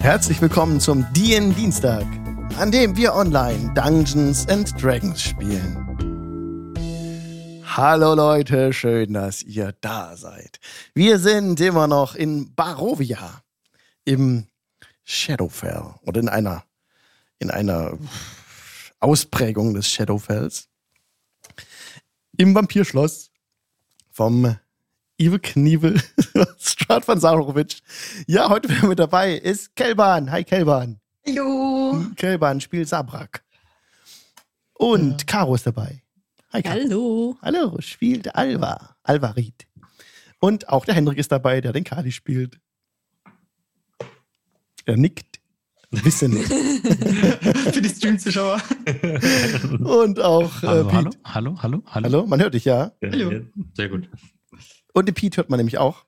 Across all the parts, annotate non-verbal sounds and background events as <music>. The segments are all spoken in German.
Herzlich willkommen zum DN Dienstag, an dem wir online Dungeons and Dragons spielen. Hallo Leute, schön, dass ihr da seid. Wir sind immer noch in Barovia im Shadowfell oder in einer in einer Ausprägung des Shadowfells im Vampirschloss vom Evil Knievel <laughs> Strat von Sarovic. Ja, heute wieder mit dabei ist Kelban. Hi Kelban. Hallo. Kelban spielt Sabrak. Und ja. Caro ist dabei. Hi Caro. Hallo. Hallo, spielt Alva. Alvarit. Und auch der Hendrik ist dabei, der den Kali spielt. Er nickt. Wissen. <laughs> Für die Stream-Zuschauer. Und auch äh, hallo, Pete. hallo, hallo, hallo, hallo. Hallo, man hört dich ja. Hallo. Sehr gut. Und den Pete hört man nämlich auch.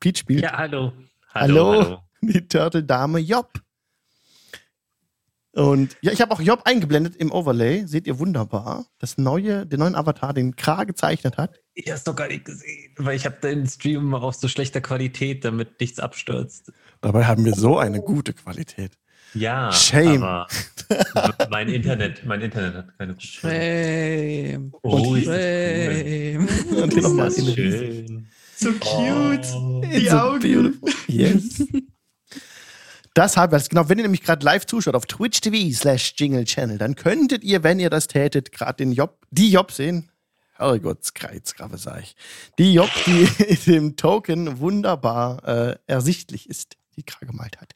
Pete spielt. Ja, hallo. Hallo, hallo. <laughs> die Turtle-Dame Job. Und ja, ich habe auch Job eingeblendet im Overlay. Seht ihr wunderbar. Das neue, den neuen Avatar, den Kra gezeichnet hat. Ich hab's doch gar nicht gesehen, weil ich habe den Stream immer auf so schlechter Qualität, damit nichts abstürzt. Dabei haben wir so eine gute Qualität. Ja, Shame. aber <laughs> mein Internet, mein Internet hat keine gute Shame. Oh, ist Shame. Das Und ist das schön. So cute. Oh, die so Augen. Beautiful. Yes. Das haben wir. Genau, wenn ihr nämlich gerade live zuschaut auf Twitch TV slash Jingle Channel, dann könntet ihr, wenn ihr das tätet, gerade den Job, die Job sehen. Herrgott, Kreuzgrave sag ich. Die Job, die in <laughs> dem Token wunderbar äh, ersichtlich ist, die Kra gemalt hat.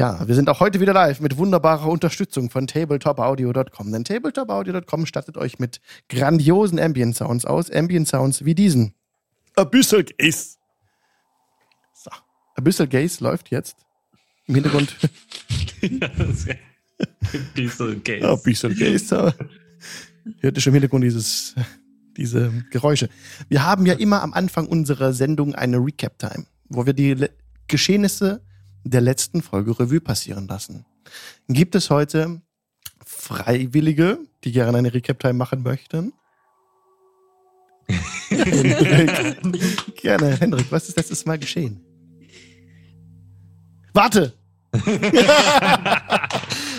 Ja, wir sind auch heute wieder live mit wunderbarer Unterstützung von tabletopaudio.com. Denn tabletopaudio.com stattet euch mit grandiosen Ambient Sounds aus. Ambient Sounds wie diesen. Abyssal Gaze. So. Abyssal Gaze läuft jetzt. Im Hintergrund. Abyssal Gaze. Abyssal Gaze. Hört ihr schon im Hintergrund dieses, diese Geräusche. Wir haben ja immer am Anfang unserer Sendung eine Recap-Time, wo wir die Geschehnisse der letzten Folge Revue passieren lassen. Gibt es heute Freiwillige, die gerne eine Recap-Time machen möchten? <laughs> gerne, Hendrik, was ist letztes Mal geschehen? Warte! <laughs>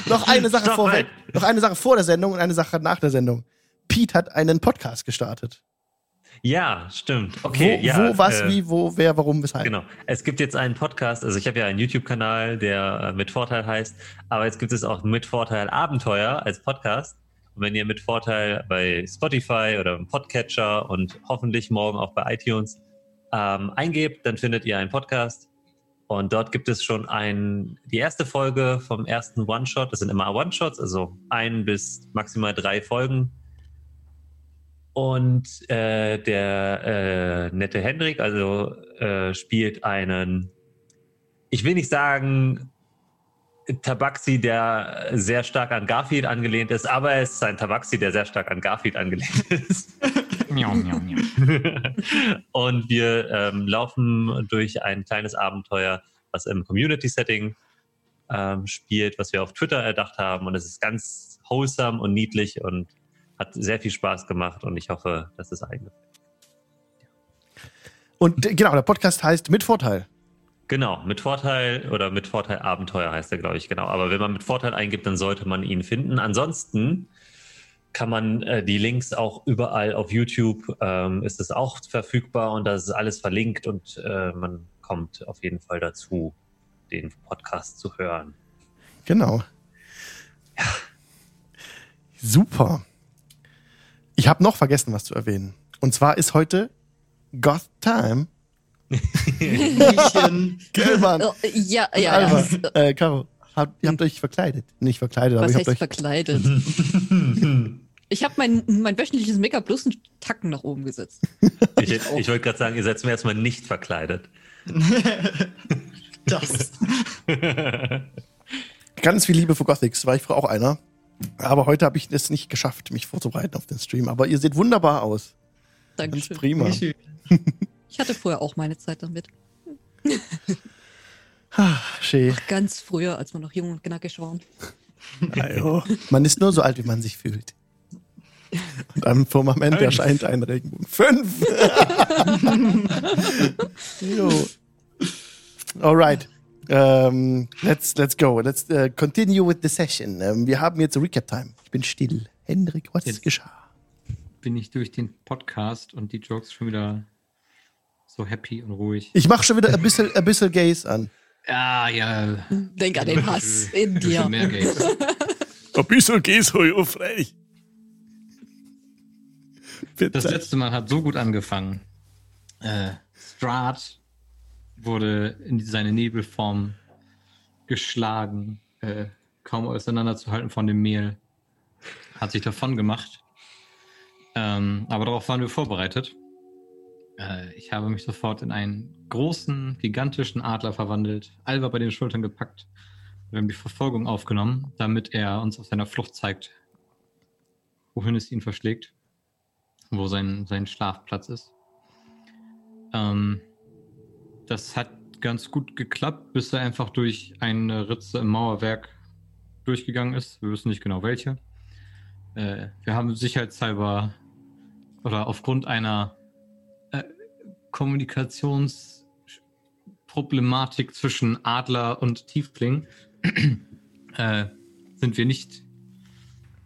noch eine Sache Stopp, vorweg. Noch eine Sache vor der Sendung und eine Sache nach der Sendung. Pete hat einen Podcast gestartet. Ja, stimmt. Okay, wo, ja. Wo, was, äh, wie, wo, wer, warum, weshalb? Genau. Es gibt jetzt einen Podcast, also ich habe ja einen YouTube-Kanal, der äh, mit Vorteil heißt, aber jetzt gibt es auch mit Vorteil Abenteuer als Podcast. Und wenn ihr mit Vorteil bei Spotify oder im Podcatcher und hoffentlich morgen auch bei iTunes ähm, eingebt, dann findet ihr einen Podcast. Und dort gibt es schon ein, die erste Folge vom ersten One-Shot. Das sind immer One-Shots, also ein bis maximal drei Folgen und äh, der äh, nette Hendrik, also äh, spielt einen, ich will nicht sagen, Tabaxi, der sehr stark an Garfield angelehnt ist, aber es ist ein Tabaxi, der sehr stark an Garfield angelehnt <laughs> ist. <laughs> und wir ähm, laufen durch ein kleines Abenteuer, was im Community-Setting ähm, spielt, was wir auf Twitter erdacht haben. Und es ist ganz wholesome und niedlich und hat sehr viel Spaß gemacht und ich hoffe, dass es allen gefällt. Und äh, genau, der Podcast heißt Mit Vorteil. Genau, mit Vorteil oder mit Vorteil Abenteuer heißt er, glaube ich, genau. Aber wenn man mit Vorteil eingibt, dann sollte man ihn finden. Ansonsten kann man äh, die Links auch überall auf YouTube ähm, ist es auch verfügbar und da ist alles verlinkt und äh, man kommt auf jeden Fall dazu, den Podcast zu hören. Genau. Ja. Super. Ich habe noch vergessen, was zu erwähnen. Und zwar ist heute Goth Time. <laughs> Gellmann. Oh, ja, ja, ja. Äh, Caro, habt, ihr habt euch verkleidet. Nicht verkleidet, was aber ich heißt habt euch verkleidet. <laughs> ich habe mein, mein wöchentliches Make-up bloß einen Tacken nach oben gesetzt. Ich, ich wollte gerade sagen, ihr seid zum ersten Mal nicht verkleidet. <laughs> das. Ganz viel Liebe für Gothics, war ich früher auch einer. Aber heute habe ich es nicht geschafft, mich vorzubereiten auf den Stream. Aber ihr seht wunderbar aus. Dankeschön. Ganz <laughs> prima. Ich hatte vorher auch meine Zeit damit. ah, schön. Ach, ganz früher, als man noch jung und knackig war. Also, man ist nur so alt, wie man sich fühlt. Und am Firmament Fünf. erscheint ein Regenbogen. Fünf! <laughs> jo. Alright. Ähm, let's, let's go. Let's uh, continue with the session. Ähm, wir haben jetzt Recap-Time. Ich bin still. Hendrik, was Jetzt. geschah? Bin ich durch den Podcast und die Jokes schon wieder so happy und ruhig. Ich mache schon wieder ein bisschen, ein bisschen Gays an. Ja, ja. Denk an den Hass in Bisschen dir. mehr Gays. <laughs> Ein bisschen Gays, oh, freilich. Das letzte Mal hat so gut angefangen. Äh, Strahd wurde in seine Nebelform geschlagen, äh, kaum auseinanderzuhalten von dem Mehl. Hat sich davon gemacht. Ähm, aber darauf waren wir vorbereitet. Äh, ich habe mich sofort in einen großen, gigantischen Adler verwandelt, Alva bei den Schultern gepackt. Wir haben die Verfolgung aufgenommen, damit er uns auf seiner Flucht zeigt, wohin es ihn verschlägt wo sein, sein Schlafplatz ist. Ähm, das hat ganz gut geklappt, bis er einfach durch eine Ritze im Mauerwerk durchgegangen ist. Wir wissen nicht genau welche. Äh, wir haben sicherheitshalber oder aufgrund einer äh, Kommunikationsproblematik zwischen Adler und Tiefling <clears throat> äh, sind wir nicht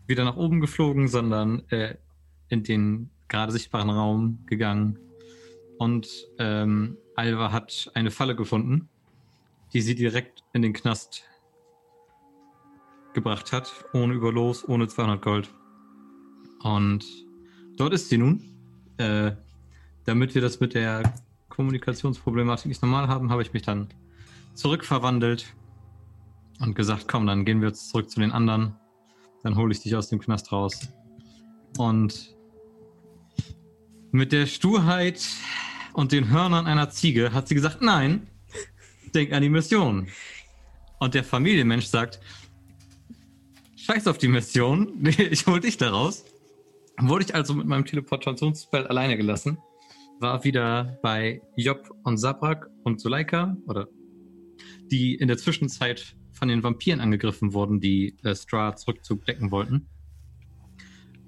wieder nach oben geflogen, sondern äh, in den gerade sichtbaren Raum gegangen. Und ähm, Alva hat eine Falle gefunden, die sie direkt in den Knast gebracht hat, ohne Überlos, ohne 200 Gold. Und dort ist sie nun. Äh, damit wir das mit der Kommunikationsproblematik nicht normal haben, habe ich mich dann zurückverwandelt und gesagt, komm, dann gehen wir jetzt zurück zu den anderen. Dann hole ich dich aus dem Knast raus. Und mit der Sturheit und den Hörnern einer Ziege hat sie gesagt, nein, denk an die Mission. Und der Familienmensch sagt, scheiß auf die Mission, <laughs> ich hol dich da raus. Wurde ich also mit meinem Teleportationsspell alleine gelassen, war wieder bei Job und Sabrak und Suleika, oder die in der Zwischenzeit von den Vampiren angegriffen wurden, die äh, Strahd's Rückzug decken wollten.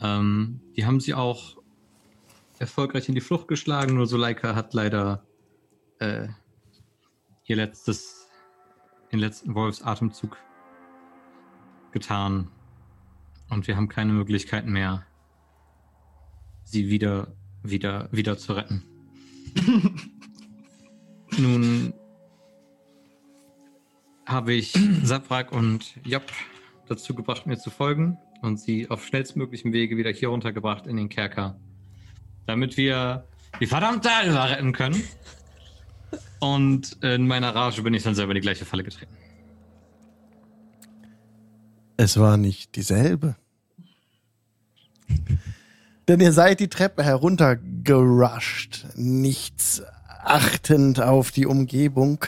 Ähm, die haben sie auch erfolgreich in die Flucht geschlagen, nur Suleika hat leider äh, ihr letztes, den letzten Wolfsatemzug getan. Und wir haben keine Möglichkeiten mehr, sie wieder, wieder, wieder zu retten. <laughs> Nun habe ich Sabrak und Job dazu gebracht, mir zu folgen und sie auf schnellstmöglichem Wege wieder hier runtergebracht in den Kerker, damit wir die verdammte Alva retten können. Und in meiner Rage bin ich dann selber in die gleiche Falle getreten. Es war nicht dieselbe. <laughs> Denn ihr seid die Treppe heruntergerusht, nichts achtend auf die Umgebung.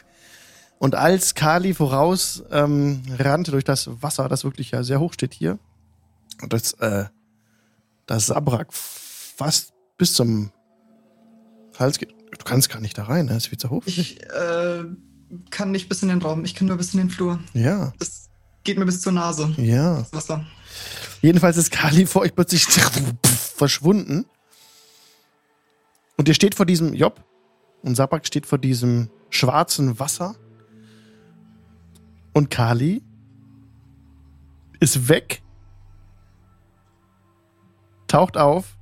Und als Kali voraus ähm, rannte durch das Wasser, das wirklich ja sehr hoch steht hier, und das, äh, das Sabrak fast bis zum Hals geht. Du kannst gar nicht da rein, ne? Es ist viel zu hoch. Ich äh, kann nicht bis in den Raum, ich kann nur bis in den Flur. Ja, Es geht mir bis zur Nase. ja. Das Wasser. Jedenfalls ist Kali vor euch plötzlich <laughs> verschwunden. Und ihr steht vor diesem Job und Sabak steht vor diesem schwarzen Wasser. Und Kali ist weg, taucht auf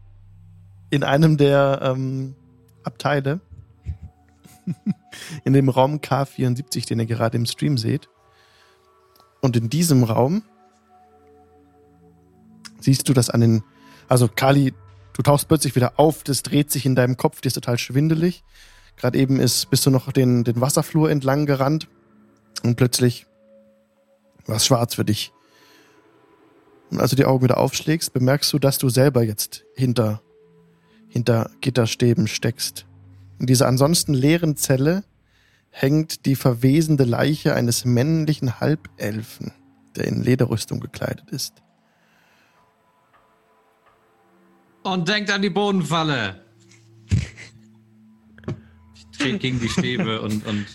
in einem der ähm, Abteile, <laughs> in dem Raum K74, den ihr gerade im Stream seht. Und in diesem Raum siehst du das an den, also Kali, du tauchst plötzlich wieder auf, das dreht sich in deinem Kopf, dir ist total schwindelig. Gerade eben ist, bist du noch den, den Wasserflur entlang gerannt und plötzlich war es schwarz für dich. Und als du die Augen wieder aufschlägst, bemerkst du, dass du selber jetzt hinter, hinter Gitterstäben steckst. In dieser ansonsten leeren Zelle hängt die verwesende Leiche eines männlichen Halbelfen, der in Lederrüstung gekleidet ist. Und denkt an die Bodenfalle. Ich trete gegen die Stäbe und, und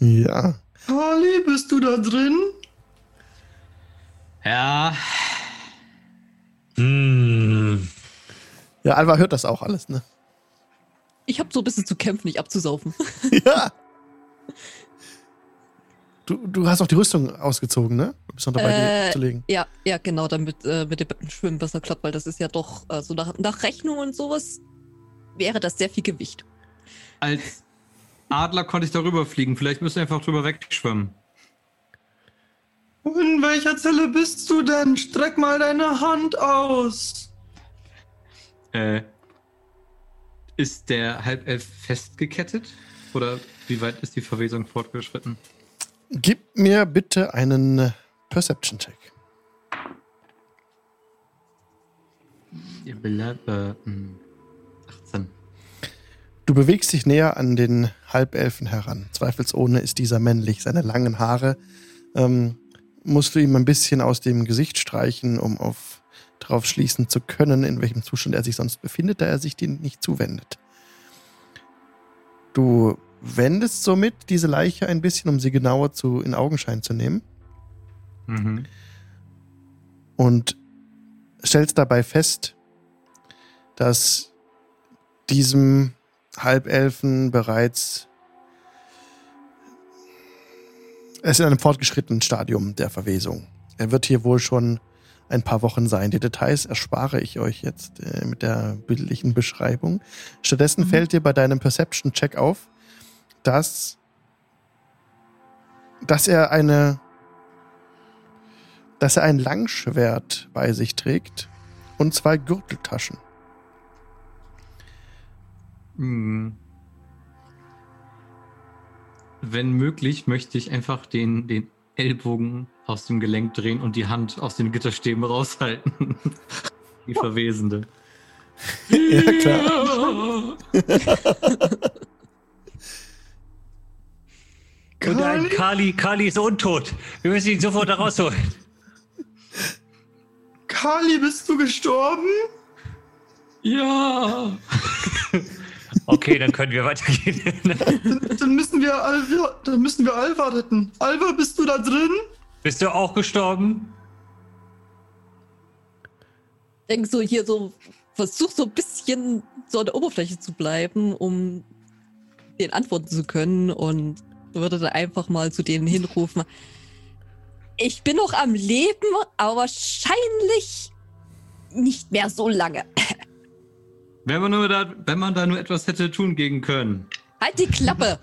Ja. Kali, bist du da drin? ja, Hm. Ja, Alva hört das auch alles, ne? Ich habe so ein bisschen zu kämpfen, nicht abzusaufen. <laughs> <laughs> Ja. Du, du hast auch die Rüstung ausgezogen, ne? Du bist noch dabei, Äh, die zu legen. Ja, ja, genau, damit äh, mit dem Schwimmen besser klappt, weil das ist ja doch, also nach, nach Rechnung und sowas wäre das sehr viel Gewicht. Als Adler konnte ich darüber fliegen. Vielleicht müsst ihr einfach drüber wegschwimmen. In welcher Zelle bist du denn? Streck mal deine Hand aus. Äh, ist der Halbelf festgekettet? Oder wie weit ist die Verwesung fortgeschritten? Gib mir bitte einen Perception-Check. Ihr bleibt, äh, hm, 18. Du bewegst dich näher an den Halbelfen heran. Zweifelsohne ist dieser männlich. Seine langen Haare ähm, musst du ihm ein bisschen aus dem Gesicht streichen, um auf, darauf schließen zu können, in welchem Zustand er sich sonst befindet, da er sich dir nicht zuwendet. Du wendest somit diese Leiche ein bisschen, um sie genauer zu, in Augenschein zu nehmen Mhm. und stellst dabei fest, dass diesem Halbelfen bereits er ist in einem fortgeschrittenen Stadium der Verwesung. Er wird hier wohl schon ein paar Wochen sein. Die Details erspare ich euch jetzt äh, mit der bildlichen Beschreibung. Stattdessen fällt dir bei deinem Perception-Check auf, dass, dass er eine dass er ein Langschwert bei sich trägt und zwei Gürteltaschen. Hm. Wenn möglich, möchte ich einfach den, den Ellbogen aus dem Gelenk drehen und die Hand aus den Gitterstäben raushalten. <laughs> Die Verwesende. ja, klar. Und ein Kali? Kali, Kali ist untot. Wir müssen ihn sofort da rausholen. Kali, bist du gestorben? Ja! <laughs> Okay, dann können wir weitergehen. Dann, dann müssen wir Alva, dann müssen wir Alva retten. Alva, bist du da drin? Bist du auch gestorben? Denk so hier so, versuch so ein bisschen so an der Oberfläche zu bleiben, um den antworten zu können und würde dann einfach mal zu denen hinrufen. Ich bin noch am Leben, aber wahrscheinlich nicht mehr so lange. Wenn man, nur da, wenn man da nur etwas hätte tun gegen können, Halt die Klappe!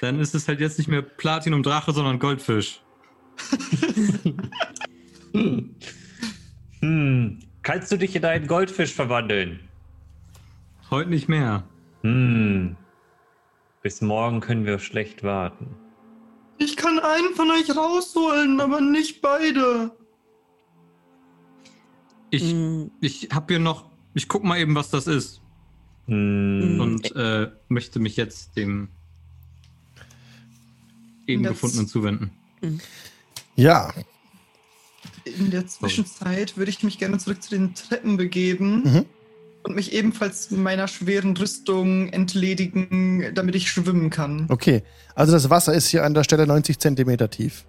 dann ist es halt jetzt nicht mehr Platinum Drache, sondern Goldfisch. Hm. Kannst du dich in einen Goldfisch verwandeln? Heute nicht mehr. Hm. Bis morgen können wir schlecht warten. Ich kann einen von euch rausholen, aber nicht beide. Ich, Hm, ich hab hier noch. Ich guck mal eben, was das ist. Hm. Und äh, möchte mich jetzt dem eben Das- gefundenen zuwenden. Ja, In der Zwischenzeit würde ich mich gerne zurück zu den Treppen begeben Mhm. und mich ebenfalls meiner schweren Rüstung entledigen, damit ich schwimmen kann. okay. Also das Wasser ist hier an der Stelle 90 Zentimeter tief.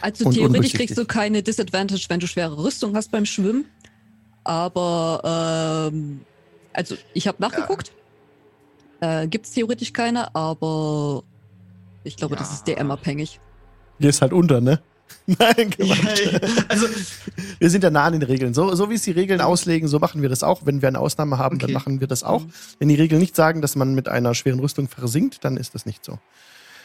Also Und theoretisch kriegst du keine Disadvantage, wenn du schwere Rüstung hast beim Schwimmen. Aber, ähm, also ich habe nachgeguckt. Äh, Gibt es theoretisch keine, aber ich glaube, das Ja. ist DM-abhängig. Hier ist halt unter, ne? <laughs> Nein, Ja, Quatsch. also, <laughs> Wir sind ja nah an den Regeln. So, so wie es die Regeln auslegen, so machen wir das auch. Wenn wir eine Ausnahme haben, dann Okay. machen wir das auch. Wenn die Regeln nicht sagen, dass man mit einer schweren Rüstung versinkt, dann ist das nicht so.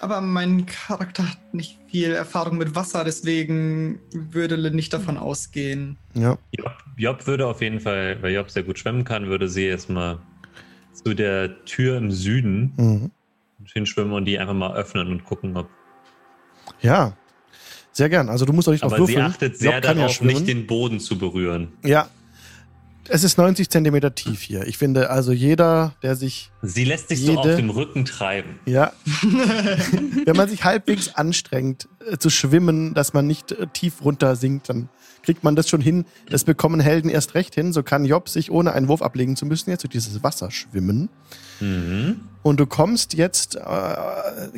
aber mein Charakter hat nicht viel Erfahrung mit Wasser, deswegen würde nicht davon ausgehen. Ja. Job, Job würde auf jeden Fall, weil Job sehr gut schwimmen kann, würde sie erstmal zu der Tür im Süden Mhm. hinschwimmen und die einfach mal öffnen und gucken, ob. Ja. Sehr gern. Also du musst doch nicht auf Aber sie würfeln. achtet sehr kann ja darauf, nicht den Boden zu berühren. Ja. Es ist 90 Zentimeter tief hier. Ich finde also jeder, der sich, Sie lässt sich so Jede- auf dem Rücken treiben. ja, <laughs> wenn man sich halbwegs anstrengt äh, zu schwimmen, dass man nicht äh, tief runter sinkt, dann kriegt man das schon hin. Das bekommen Helden erst recht hin. So kann Job sich, ohne einen Wurf ablegen zu müssen, jetzt durch dieses Wasser schwimmen. Mhm. Und du kommst jetzt, äh,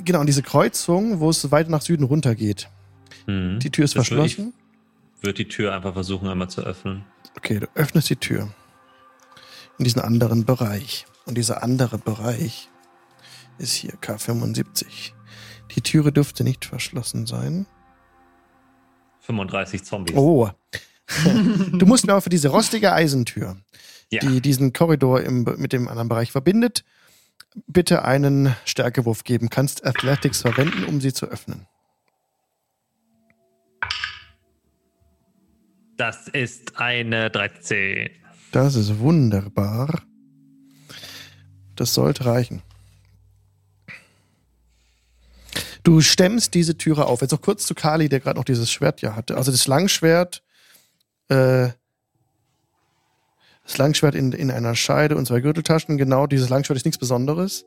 genau, an diese Kreuzung, wo es weiter nach Süden runtergeht. Mhm. Die Tür ist Das ich- verschlossen. Wird die Tür einfach versuchen, einmal zu öffnen. Okay, du öffnest die Tür in diesen anderen Bereich. Und dieser andere Bereich ist hier K75. Die Türe dürfte nicht verschlossen sein. 35 Zombies. Oh. <laughs> du musst aber für diese rostige Eisentür, ja. die diesen Korridor im, mit dem anderen Bereich verbindet, bitte einen Stärkewurf geben. Kannst Athletics verwenden, um sie zu öffnen. Das ist eine 13. Das ist wunderbar. Das sollte reichen. Du stemmst diese Türe auf. Jetzt noch kurz zu Kali, der gerade noch dieses Schwert ja hatte. Also das Langschwert, äh, das Langschwert in, in einer Scheide und zwei Gürteltaschen. Genau, dieses Langschwert ist nichts Besonderes.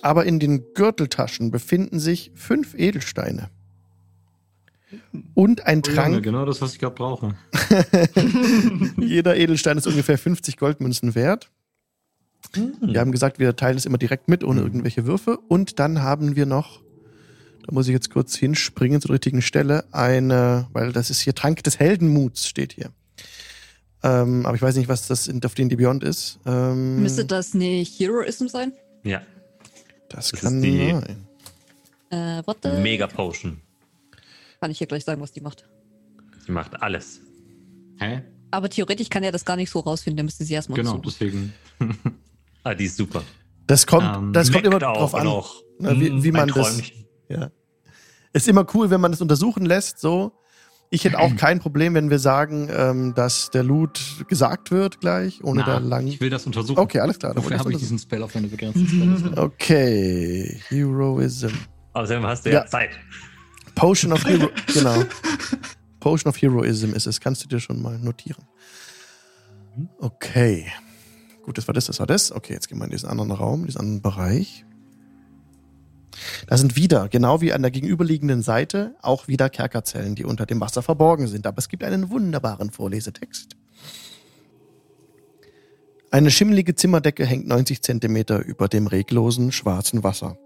Aber in den Gürteltaschen befinden sich fünf Edelsteine. Und ein Oh, Trank. Junge, genau das, was ich gerade brauche. <laughs> Jeder Edelstein ist ungefähr 50 Goldmünzen wert. Wir haben gesagt, wir teilen es immer direkt mit, ohne irgendwelche Würfe. Und dann haben wir noch, da muss ich jetzt kurz hinspringen zur richtigen Stelle, eine, weil das ist hier Trank des Heldenmuts, steht hier. Ähm, aber ich weiß nicht, was das in auf den Beyond ist. Ähm, Müsste das nicht Heroism sein? Ja. das das kann ist die- sein. Äh, warte. Mega Potion. Kann ich hier gleich sagen, was die macht. Die macht alles. Hä? Aber theoretisch kann er das gar nicht so rausfinden, der müsste sie erstmal Genau, untersuchen. deswegen. Ah, die ist super. Das kommt, Ähm, das kommt immer drauf an. noch. Na, wie- wie man ein das-. Ja. Ist immer cool, wenn man das untersuchen lässt, so. Ich hätte auch <clears throat> kein Problem, wenn wir sagen, ähm, dass der Loot gesagt wird gleich, ohne da Na, lang. Ich will das untersuchen. Okay, alles klar. Wofür habe ich diesen Spell auf eine begrenzte Spell? Okay, Heroism. Außerdem hast du ja, Ja. Zeit. Potion of Hero, <laughs> genau. Potion of Heroism ist es. Kannst du dir schon mal notieren. Okay. Gut, das war das, das war das. Okay, jetzt gehen wir in diesen anderen Raum, diesen anderen Bereich. Da sind wieder, genau wie an der gegenüberliegenden Seite, auch wieder Kerkerzellen, die unter dem Wasser verborgen sind. Aber es gibt einen wunderbaren Vorlesetext. Eine schimmelige Zimmerdecke hängt 90 Zentimeter über dem reglosen, schwarzen Wasser,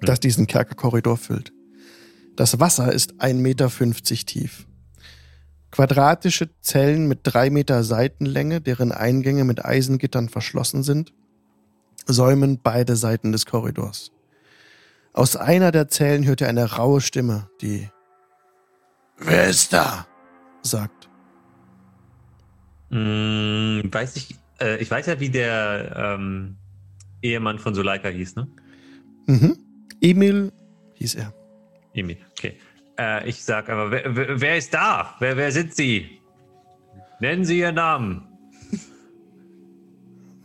das diesen Kerkerkorridor füllt. Das Wasser ist 1,50 Meter tief. Quadratische Zellen mit drei Meter Seitenlänge, deren Eingänge mit Eisengittern verschlossen sind, säumen beide Seiten des Korridors. Aus einer der Zellen hört er eine raue Stimme, die Wer ist da? sagt. Mm, weiß ich, äh, ich weiß ja, wie der ähm, Ehemann von Suleika hieß, ne? Mhm. Emil hieß er. Emil, okay. Äh, ich sag aber, wer, wer, wer ist da? Wer, wer sind Sie? Nennen Sie Ihren Namen.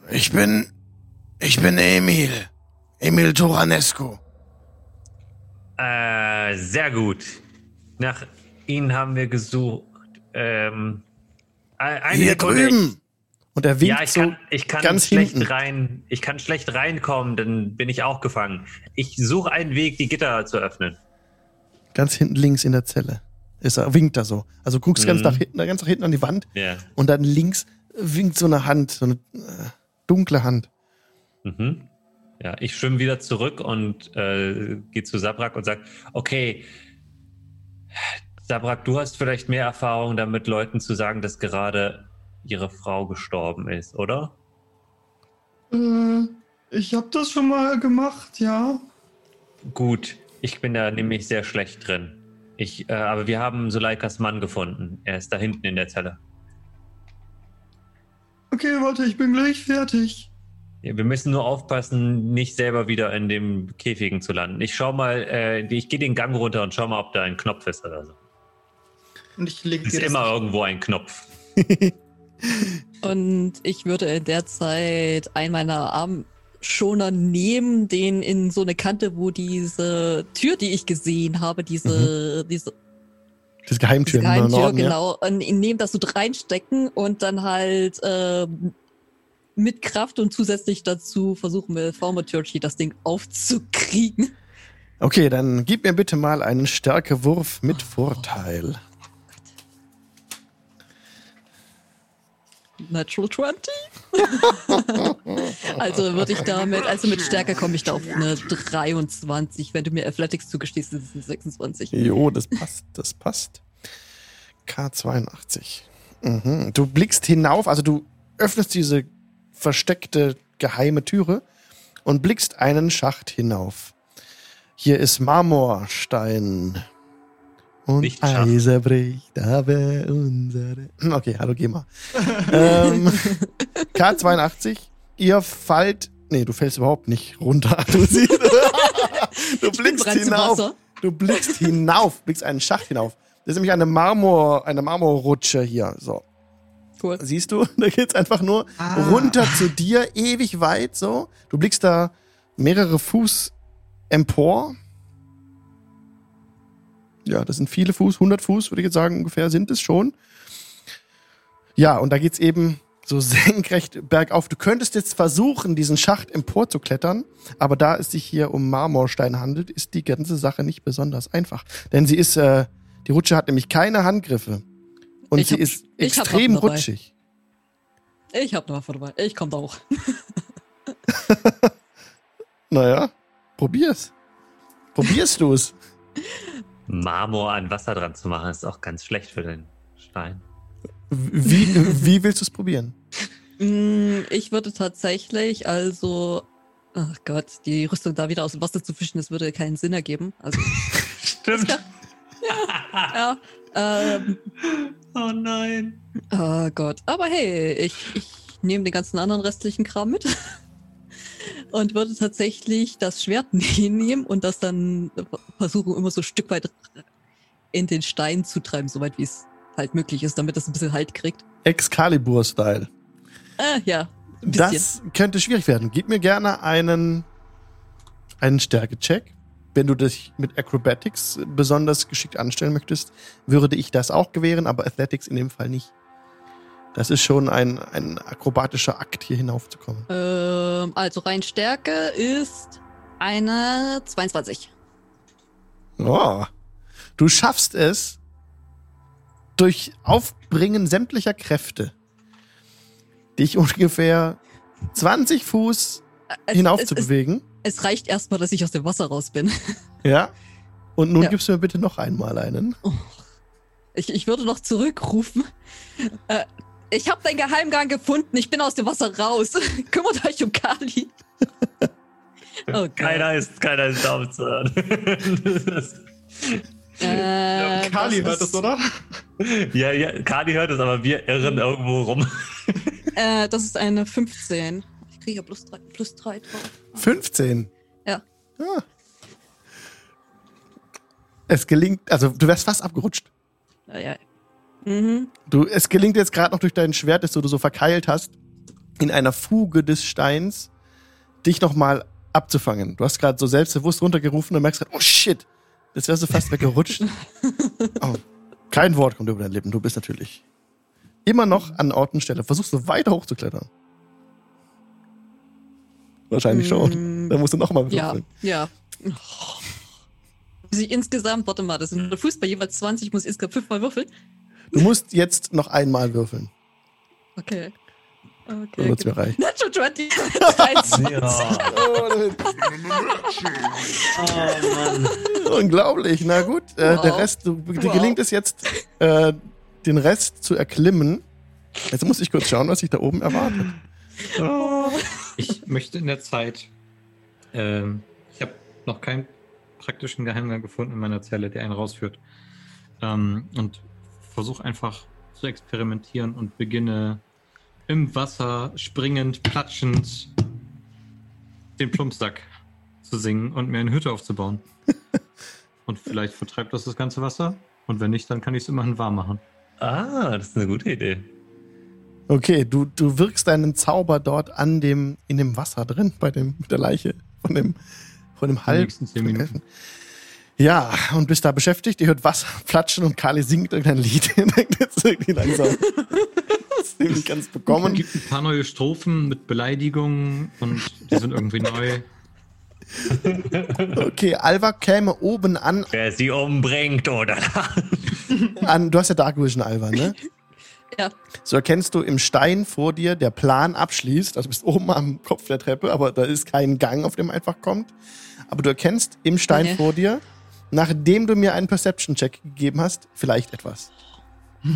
Ich bin. Ich bin Emil. Emil Toranescu. Äh, sehr gut. Nach Ihnen haben wir gesucht. Ähm, e- eine Hier Sekunde, drüben. Und er winkt ja, ich so kann, ich kann ganz schlecht hinten. rein. Ich kann schlecht reinkommen, dann bin ich auch gefangen. Ich suche einen Weg, die Gitter zu öffnen. ganz hinten links in der Zelle. Ist er, winkt er so. Also du guckst ganz Mhm. nach hinten, ganz nach hinten an die Wand Ja. und dann links winkt so eine Hand, so eine äh, dunkle Hand. Mhm. Ja, ich schwimme wieder zurück und äh, gehe zu Sabrak und sage, okay, Sabrak, du hast vielleicht mehr Erfahrung damit, Leuten zu sagen, dass gerade ihre Frau gestorben ist, oder? Äh, ich habe das schon mal gemacht, ja. Gut, ich bin da nämlich sehr schlecht drin. Ich, äh, aber wir haben Suleikas Mann gefunden. Er ist da hinten in der Zelle. Okay, warte, ich bin gleich fertig. Ja, wir müssen nur aufpassen, nicht selber wieder in dem Käfigen zu landen. Ich schau mal, äh, ich gehe den Gang runter und schau mal, ob da ein Knopf ist oder so. Und ich leg Ist das immer irgendwo ein Knopf. <laughs> Und ich würde in der Zeit einen meiner Armschoner nehmen, den in so eine Kante, wo diese Tür, die ich gesehen habe, diese, diese, Das diese Geheimtür im Geheimtür, Norden, ja. genau, und ihn nehmen das so reinstecken und dann halt ähm, mit Kraft und zusätzlich dazu versuchen wir Thaumaturgy das Ding aufzukriegen. Okay, dann gib mir bitte mal einen Stärkewurf mit Vorteil. Natural 20? <laughs> also würde ich damit, also mit Stärke komme ich da auf eine 23. Wenn du mir Athletics zugestehst, ist es eine 26. Jo, das passt, das passt. K82. Mhm. Du blickst hinauf, also du öffnest diese versteckte geheime Türe und blickst einen Schacht hinauf. Hier ist Marmorstein. Und Nicht. Eiser bricht, aber unsere. Okay, hallo, geh mal. ähm, <laughs> K82, ihr fallt. Nee, du fällst überhaupt nicht runter. <laughs> Du, siehst, <laughs> du blickst hinauf. Du blickst hinauf, blickst einen Schacht hinauf. Das ist nämlich eine Marmor, eine Marmorrutsche hier. So. Cool. Siehst du? <laughs> Da geht's einfach nur Ah. runter zu dir, ewig weit so. Du blickst da mehrere Fuß empor. Ja, das sind viele Fuß, 100 Fuß, würde ich jetzt sagen, ungefähr sind es schon. Ja, und da geht's eben so <laughs> senkrecht bergauf. Du könntest jetzt versuchen, diesen Schacht empor zu klettern, aber da es sich hier um Marmorstein handelt, ist die ganze Sache nicht besonders einfach. Denn sie ist, äh, die Rutsche hat nämlich keine Handgriffe. Und Ich sie hab- ist extrem rutschig. Ich hab noch was dabei. Ich komm da auch. <laughs> Naja, probier's. Probierst du's? <laughs> Marmor an Wasser dran zu machen, ist auch ganz schlecht für den Stein. Wie, wie willst du es probieren? Mm, Ich würde tatsächlich, also. Ach Gott, die Rüstung da wieder aus dem Wasser zu fischen, das würde keinen Sinn ergeben. Also, <laughs> Stimmt. ja. Ähm, Oh nein. oh Gott. Aber hey, ich, ich nehme den ganzen anderen restlichen Kram mit. <laughs> Und würde tatsächlich das Schwert <laughs> nehmen und das dann versuchen, immer so ein Stück weit in den Stein zu treiben, soweit wie es halt möglich ist, damit es ein bisschen Halt kriegt. Excalibur-Style. Äh, ja. Das könnte schwierig werden. Gib mir gerne einen, einen Stärke-Check. Wenn du dich mit Acrobatics besonders geschickt anstellen möchtest, würde ich das auch gewähren, aber Athletics in dem Fall nicht. Das ist schon ein, ein akrobatischer Akt, hier hinaufzukommen. Ähm, also rein Stärke ist eine 22. Oh. Du schaffst es durch Aufbringen sämtlicher Kräfte, dich <laughs> ungefähr 20 Fuß Es, hinauf es, zu es, bewegen. es reicht erstmal, dass ich aus dem Wasser raus bin. <laughs> Ja. Und nun Ja. gibst du mir bitte noch einmal einen. Ich, ich würde noch zurückrufen. Äh, ich habe deinen Geheimgang gefunden. Ich bin aus dem Wasser raus. <laughs> Kümmert euch um Kali. <laughs> Oh. Keiner ist, keiner ist da, um zu hören. Äh, Kali hört das, ist- oder? ja, ja, Kadi hört es, aber wir irren irgendwo rum. Äh, das ist eine 15. Kriege ja plus 3, plus 3 drauf. 15. Ja. Ah. Es gelingt, also du wärst fast abgerutscht. Ja, ja. Mhm. Du, es gelingt jetzt gerade noch durch dein Schwert, das du so verkeilt hast, in einer Fuge des Steins, dich nochmal abzufangen. Du hast gerade so selbstbewusst runtergerufen und merkst gerade, oh shit, jetzt wärst du fast weggerutscht. <laughs> oh, kein Wort kommt über deine Lippen. Du bist natürlich immer noch an Ort und Stelle. Versuchst du weiter hochzuklettern. Wahrscheinlich schon. Mm, Dann musst du nochmal Ja, würfeln. ja. Oh. Sie insgesamt, warte mal, das sind Fußball jeweils 20, ich muss insgesamt fünfmal würfeln. Du musst jetzt noch einmal würfeln. Okay. Dann Okay. wird's mir genau. reichen. Natural 20. 23. Oh, Unglaublich. Na gut, äh, der Wow. Rest, du, dir Wow. gelingt es jetzt, äh, den Rest zu erklimmen. Jetzt muss ich kurz schauen, was sich da oben erwartet. Ich möchte in der Zeit. Ähm, ich habe noch keinen praktischen Geheimgang gefunden in meiner Zelle, der einen rausführt. Ähm, und versuche einfach zu experimentieren und beginne im Wasser springend, platschend den Plumpsack zu singen und mir eine Hütte aufzubauen. <laughs> und vielleicht vertreibt das das ganze Wasser. Und wenn nicht, dann kann ich es immerhin warm machen. Ah, das ist eine gute Idee. Okay, du, du wirkst deinen Zauber dort an dem, in dem Wasser drin, bei dem, mit der Leiche von dem, von dem Hals. nächsten zehn Minuten. Ja, und bist da beschäftigt. Ihr hört Wasser <laughs> platschen und Kali singt irgendein Lied. <laughs> Jetzt irgendwie langsam. Das ist nämlich ganz Es bekommen. gibt ein paar neue Strophen mit Beleidigungen und die sind irgendwie neu. <laughs> Okay, Alva käme oben an, Wer sie umbringt, oder? an. Du hast ja Dark Vision, Alva, ne? Ja. So erkennst du im Stein vor dir, der Plan abschließt. Also du bist oben am Kopf der Treppe, aber da ist kein Gang, auf dem man einfach kommt. Aber du erkennst im Stein Okay. vor dir, nachdem du mir einen Perception-Check gegeben hast, vielleicht etwas. <laughs>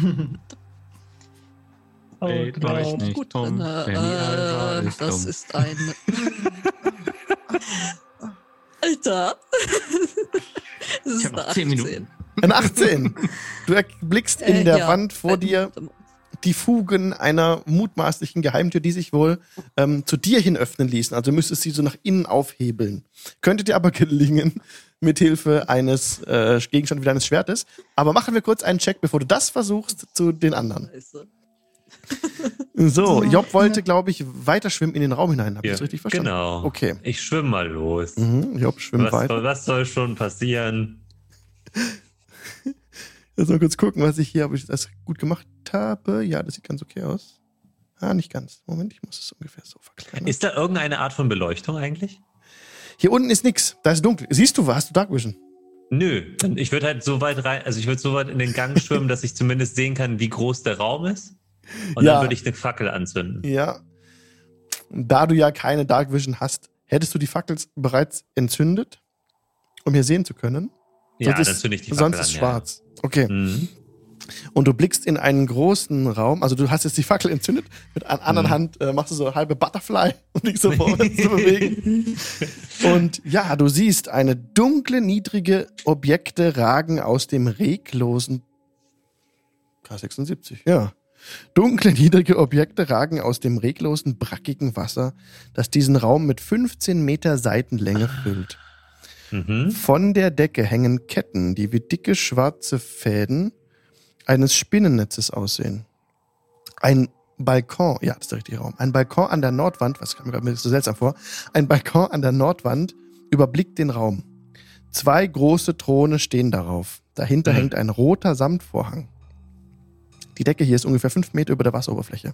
Dreht euch nicht Gut die Alva Äh, ist das dumm. ist ein. <laughs> Alter! Das ist Ich hab noch eine 10 Minuten. Eine 18. Du erblickst in Äh, der ja. Wand vor Äh, dir die Fugen einer mutmaßlichen Geheimtür, die sich wohl ähm, zu dir hin öffnen ließen. Also müsstest sie so nach innen aufhebeln. Könnte dir aber <laughs> gelingen, mithilfe eines äh, Gegenstands wie deines Schwertes. Aber machen wir kurz einen Check, bevor du das versuchst, zu den anderen. So, <laughs> Job wollte, glaube ich, weiter schwimmen in den Raum hinein. Habe ich Ja, das richtig verstanden? Genau. Okay. Ich schwimme mal los. Mhm, Job schwimmt Was weiter. soll, was soll schon passieren? <laughs> Jetzt mal kurz gucken, was ich hier, ob ich das gut gemacht habe. Ja, das sieht ganz okay aus. Ah, nicht ganz. Moment, ich muss es ungefähr so verkleinern. Ist da irgendeine Art von Beleuchtung eigentlich? hier unten ist nix. Da ist dunkel. Siehst du was? Hast du Dark Vision? Nö. Ich würde halt so weit rein, also ich würde so weit in den Gang schwimmen, <laughs> dass ich zumindest sehen kann, wie groß der Raum ist. Und Ja. dann würde ich eine Fackel anzünden. Ja. Da du ja keine Dark Vision hast, hättest du die Fackel bereits entzündet, um hier sehen zu können. Ja, sonst dann ist, zünde ich die Fackel sonst an. ist schwarz. Okay. Ja. Mhm. Und du blickst in einen großen Raum, also du hast jetzt die Fackel entzündet, mit einer anderen Mhm. Hand äh, machst du so eine halbe Butterfly, um dich so vorwärts zu <laughs> bewegen. Und ja, du siehst eine dunkle, niedrige Objekte ragen aus dem reglosen K76, ja. Dunkle, niedrige Objekte ragen aus dem reglosen, brackigen Wasser, das diesen Raum mit 15 Meter Seitenlänge füllt. Mhm. Von der Decke hängen Ketten, die wie dicke schwarze Fäden eines Spinnennetzes aussehen. Ein Balkon, ja, das ist der richtige Raum. Ein Balkon an der Nordwand, was kam mir gerade so seltsam vor, ein Balkon an der Nordwand überblickt den Raum. Zwei große Throne stehen darauf. Dahinter Mhm. hängt ein roter Samtvorhang. Die Decke hier ist ungefähr fünf Meter über der Wasseroberfläche.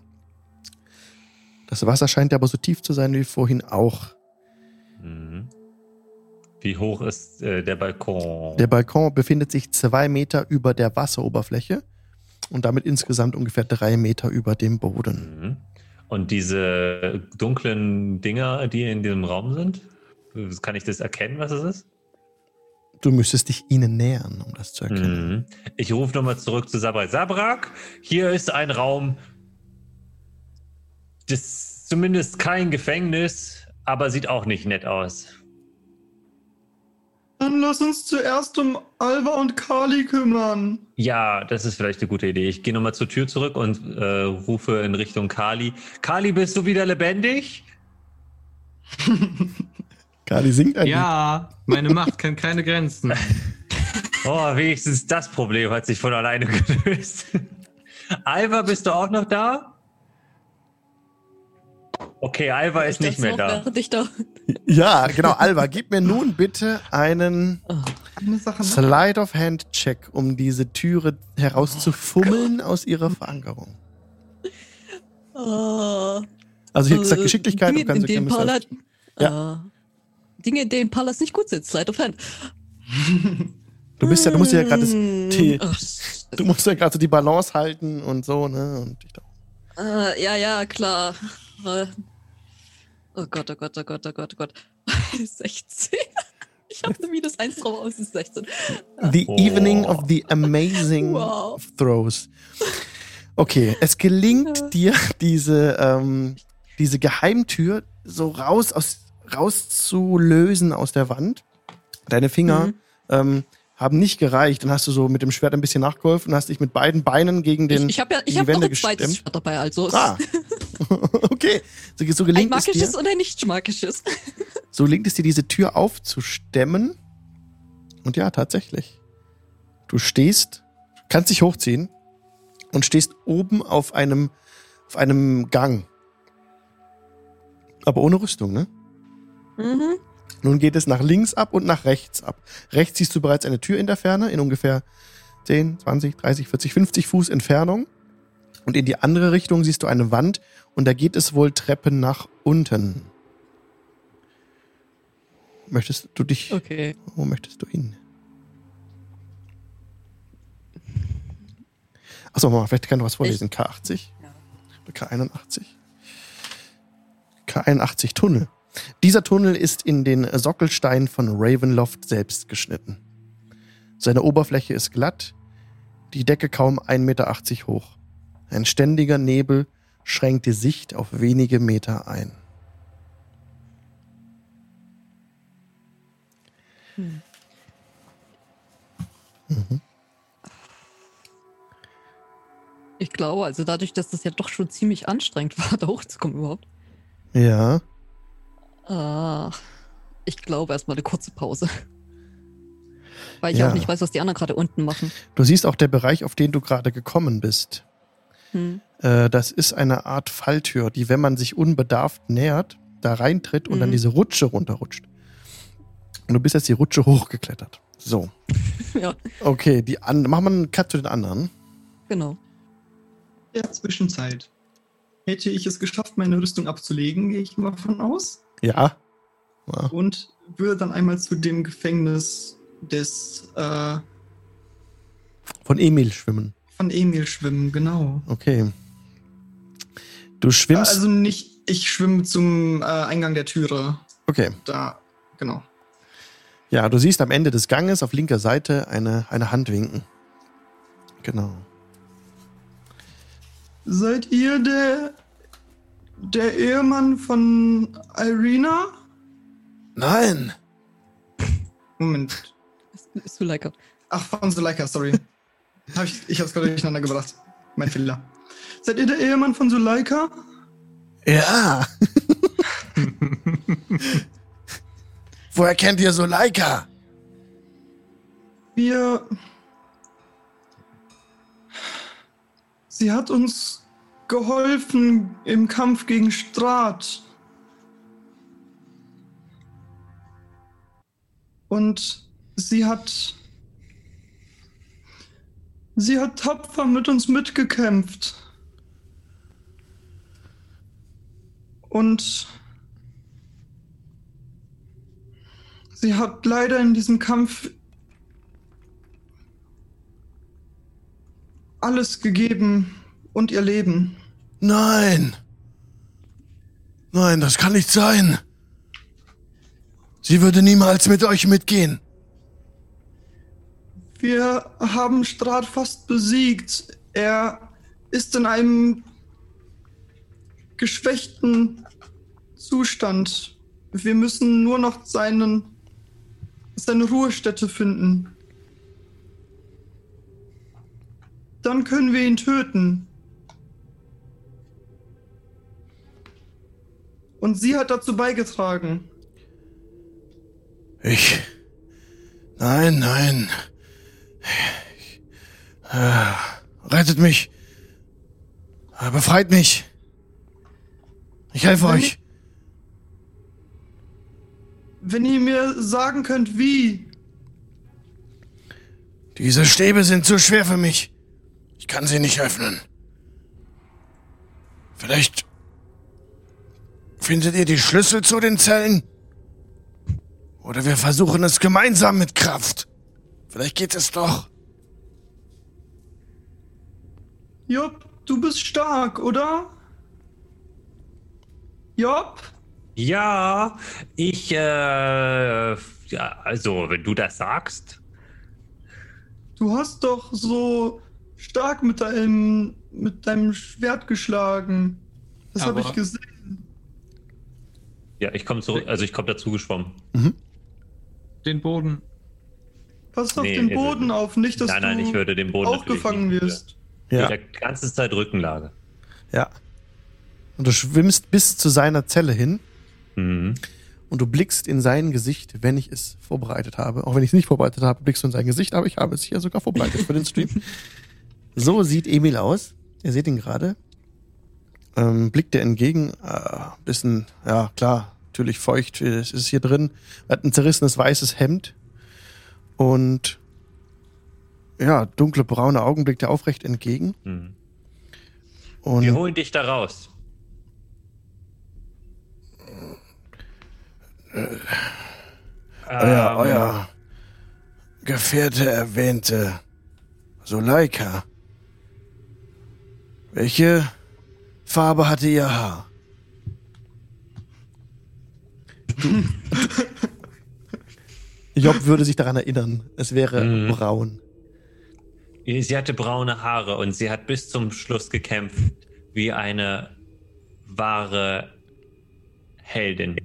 Das Wasser scheint aber so tief zu sein wie vorhin auch. Mhm. Wie hoch ist äh, der Balkon? Der Balkon befindet sich zwei Meter über der Wasseroberfläche und damit insgesamt ungefähr drei Meter über dem Boden. Mhm. Und diese dunklen Dinger, die in diesem Raum sind, kann ich das erkennen, was es ist? Du müsstest dich ihnen nähern, um das zu erkennen. Mhm. Ich rufe nochmal zurück zu Sabrak. Sabrak, hier ist ein Raum, das ist zumindest kein Gefängnis, aber sieht auch nicht nett aus. Dann lass uns zuerst um Alva und Kali kümmern. Ja, das ist vielleicht eine gute Idee. Ich gehe nochmal zur Tür zurück und äh, rufe in Richtung Kali. Kali, bist du wieder lebendig? <laughs> Kali singt ein Lied. Ja, meine Macht kennt keine Grenzen. <laughs> Oh, wenigstens das Problem hat sich von alleine <laughs> gelöst. Alva, bist du auch noch da? Okay, Alva ist Ich nicht mehr da. ich da. Ja, genau. Alva, gib mir nun bitte einen Oh. Slide of Hand Check, um diese Türe herauszufummeln aus ihrer Verankerung. oh. Also hier gesagt Äh, Geschicklichkeit Dinge, und kannst in gerne Pala, äh, Dinge, in denen Palas nicht gut sitzt. Slide of Hand. Du bist ja, du musst ja gerade das- die- Ach, <laughs> Du musst ja gerade so die Balance halten und so, ne? Und ich dachte, äh, ja, ja, klar. Oh Gott, oh Gott, oh Gott, oh Gott, oh Gott. <laughs> 16. Ich habe eine minus 1 drauf, aber es ist 16. The Oh. Evening of the Amazing <laughs> Wow. Throws. Okay, es gelingt dir, diese, ähm, diese Geheimtür so raus aus, rauszulösen aus der Wand. Deine Finger Mhm. ähm, haben nicht gereicht. Dann hast du so mit dem Schwert ein bisschen nachgeholfen und hast dich mit beiden Beinen gegen den. Ich, ich habe ja, ich die hab noch Wände ein zweites. Schwert dabei, also Ah, <laughs> <laughs> okay. So, so ein gelingt es magisches dir. und ein nicht magisches. <laughs> So gelingt es dir, diese Tür aufzustemmen. Und ja, tatsächlich. Du stehst, kannst dich hochziehen und stehst oben auf einem, auf einem Gang. Aber ohne Rüstung, ne? Mhm. Nun geht es nach links ab und nach rechts ab. Rechts siehst du bereits eine Tür in der Ferne, in ungefähr 10, 20, 30, 40, 50 Fuß Entfernung. Und in die andere Richtung siehst du eine Wand und da geht es wohl Treppen nach unten. Möchtest du dich, Okay. wo möchtest du hin? Achso, mal, vielleicht kann du was vorlesen. K80? K81? K81 Tunnel. Dieser Tunnel ist in den Sockelstein von Ravenloft selbst geschnitten. Seine Oberfläche ist glatt, die Decke kaum 1,80 Meter hoch. Ein ständiger Nebel schränkt die Sicht auf wenige Meter ein. Ich glaube, also dadurch, dass das ja doch schon ziemlich anstrengend <laughs> war, da hochzukommen überhaupt. Ja. Ah, ich glaube erstmal eine kurze Pause. Weil ich Ja. auch nicht weiß, was die anderen gerade unten machen. Du siehst auch der Bereich, auf den du gerade gekommen bist. Hm. Äh, das ist eine Art Falltür, die, wenn man sich unbedarft nähert, da reintritt und dann Mhm. diese Rutsche runterrutscht. Und du bist jetzt die Rutsche hochgeklettert. So. <laughs> Ja, Okay, die an machen wir einen Cut zu den anderen. genau. In der Zwischenzeit hätte ich es geschafft, meine Rüstung abzulegen, gehe ich mal von aus. Ja. ja. Und würde dann einmal zu dem Gefängnis des äh, Von Emil schwimmen. Von Emil schwimmen, genau. Okay. Du schwimmst. Also nicht, ich schwimme zum äh, Eingang der Türe. okay. Da, genau. Ja, du siehst am Ende des Ganges auf linker Seite eine, eine Hand winken. Genau. Seid ihr der, der Ehemann von Irina? Nein. Moment. Lecker. Ach, von Zuleika, sorry. Hab ich ich hab's gerade durcheinander gebracht. Mein Fehler. Seid ihr der Ehemann von Zuleika? Ja. <laughs> Woher kennt ihr so Leica? Wir. Sie hat uns geholfen im Kampf gegen Strat. Und sie hat. Sie hat tapfer mit uns mitgekämpft. Und sie hat leider in diesem Kampf alles gegeben und ihr Leben. Nein. Nein, das kann nicht sein. Sie würde niemals mit euch mitgehen. Wir haben Strat fast besiegt. Er ist in einem geschwächten Zustand. Wir müssen nur noch seinen, seine Ruhestätte finden. Dann können wir ihn töten. Und sie hat dazu beigetragen. Ich. Nein, nein. Ich, äh, rettet mich. Äh, befreit mich. Ich helfe Wenn euch. Wenn ihr mir sagen könnt, wie. Diese Stäbe sind zu schwer für mich. Ich kann sie nicht öffnen. Vielleicht findet ihr die Schlüssel zu den Zellen? Oder wir versuchen es gemeinsam mit Kraft. Vielleicht geht es doch. Job, du bist stark, oder? Job? Ja, ich, äh, ja, also, wenn du das sagst. Du hast doch so stark mit deinem, mit deinem Schwert geschlagen. Das habe ich gesehen. Ja, ich komme zurück, also ich komme dazu geschwommen. Den Boden. Pass auf Nee, den Boden auf, nicht, dass nein, nein, du ich würde den Boden aufgefangen wirst. Ja, Die ganze Zeit Rückenlage. ja. Und du schwimmst bis zu seiner Zelle hin Mhm. und du blickst in sein Gesicht, wenn ich es vorbereitet habe. Auch wenn ich es nicht vorbereitet habe, blickst du in sein Gesicht, aber ich habe es hier sogar vorbereitet für den Stream. <laughs> So sieht Emil aus. Ihr seht ihn gerade. Ähm, blickt er entgegen. Äh, bisschen, ja klar, natürlich feucht. Es ist hier drin. Er hat ein zerrissenes weißes Hemd. Und ja, dunkle braune Augen blickt er aufrecht entgegen. Mhm. Und Wir holen dich da raus. euer, Ähm, euer Gefährte erwähnte Soleika. Welche Farbe hatte ihr Haar? <laughs> Du. Job würde sich daran erinnern. Es wäre Mhm. braun. Sie hatte braune Haare und sie hat bis zum Schluss gekämpft wie eine wahre Heldin.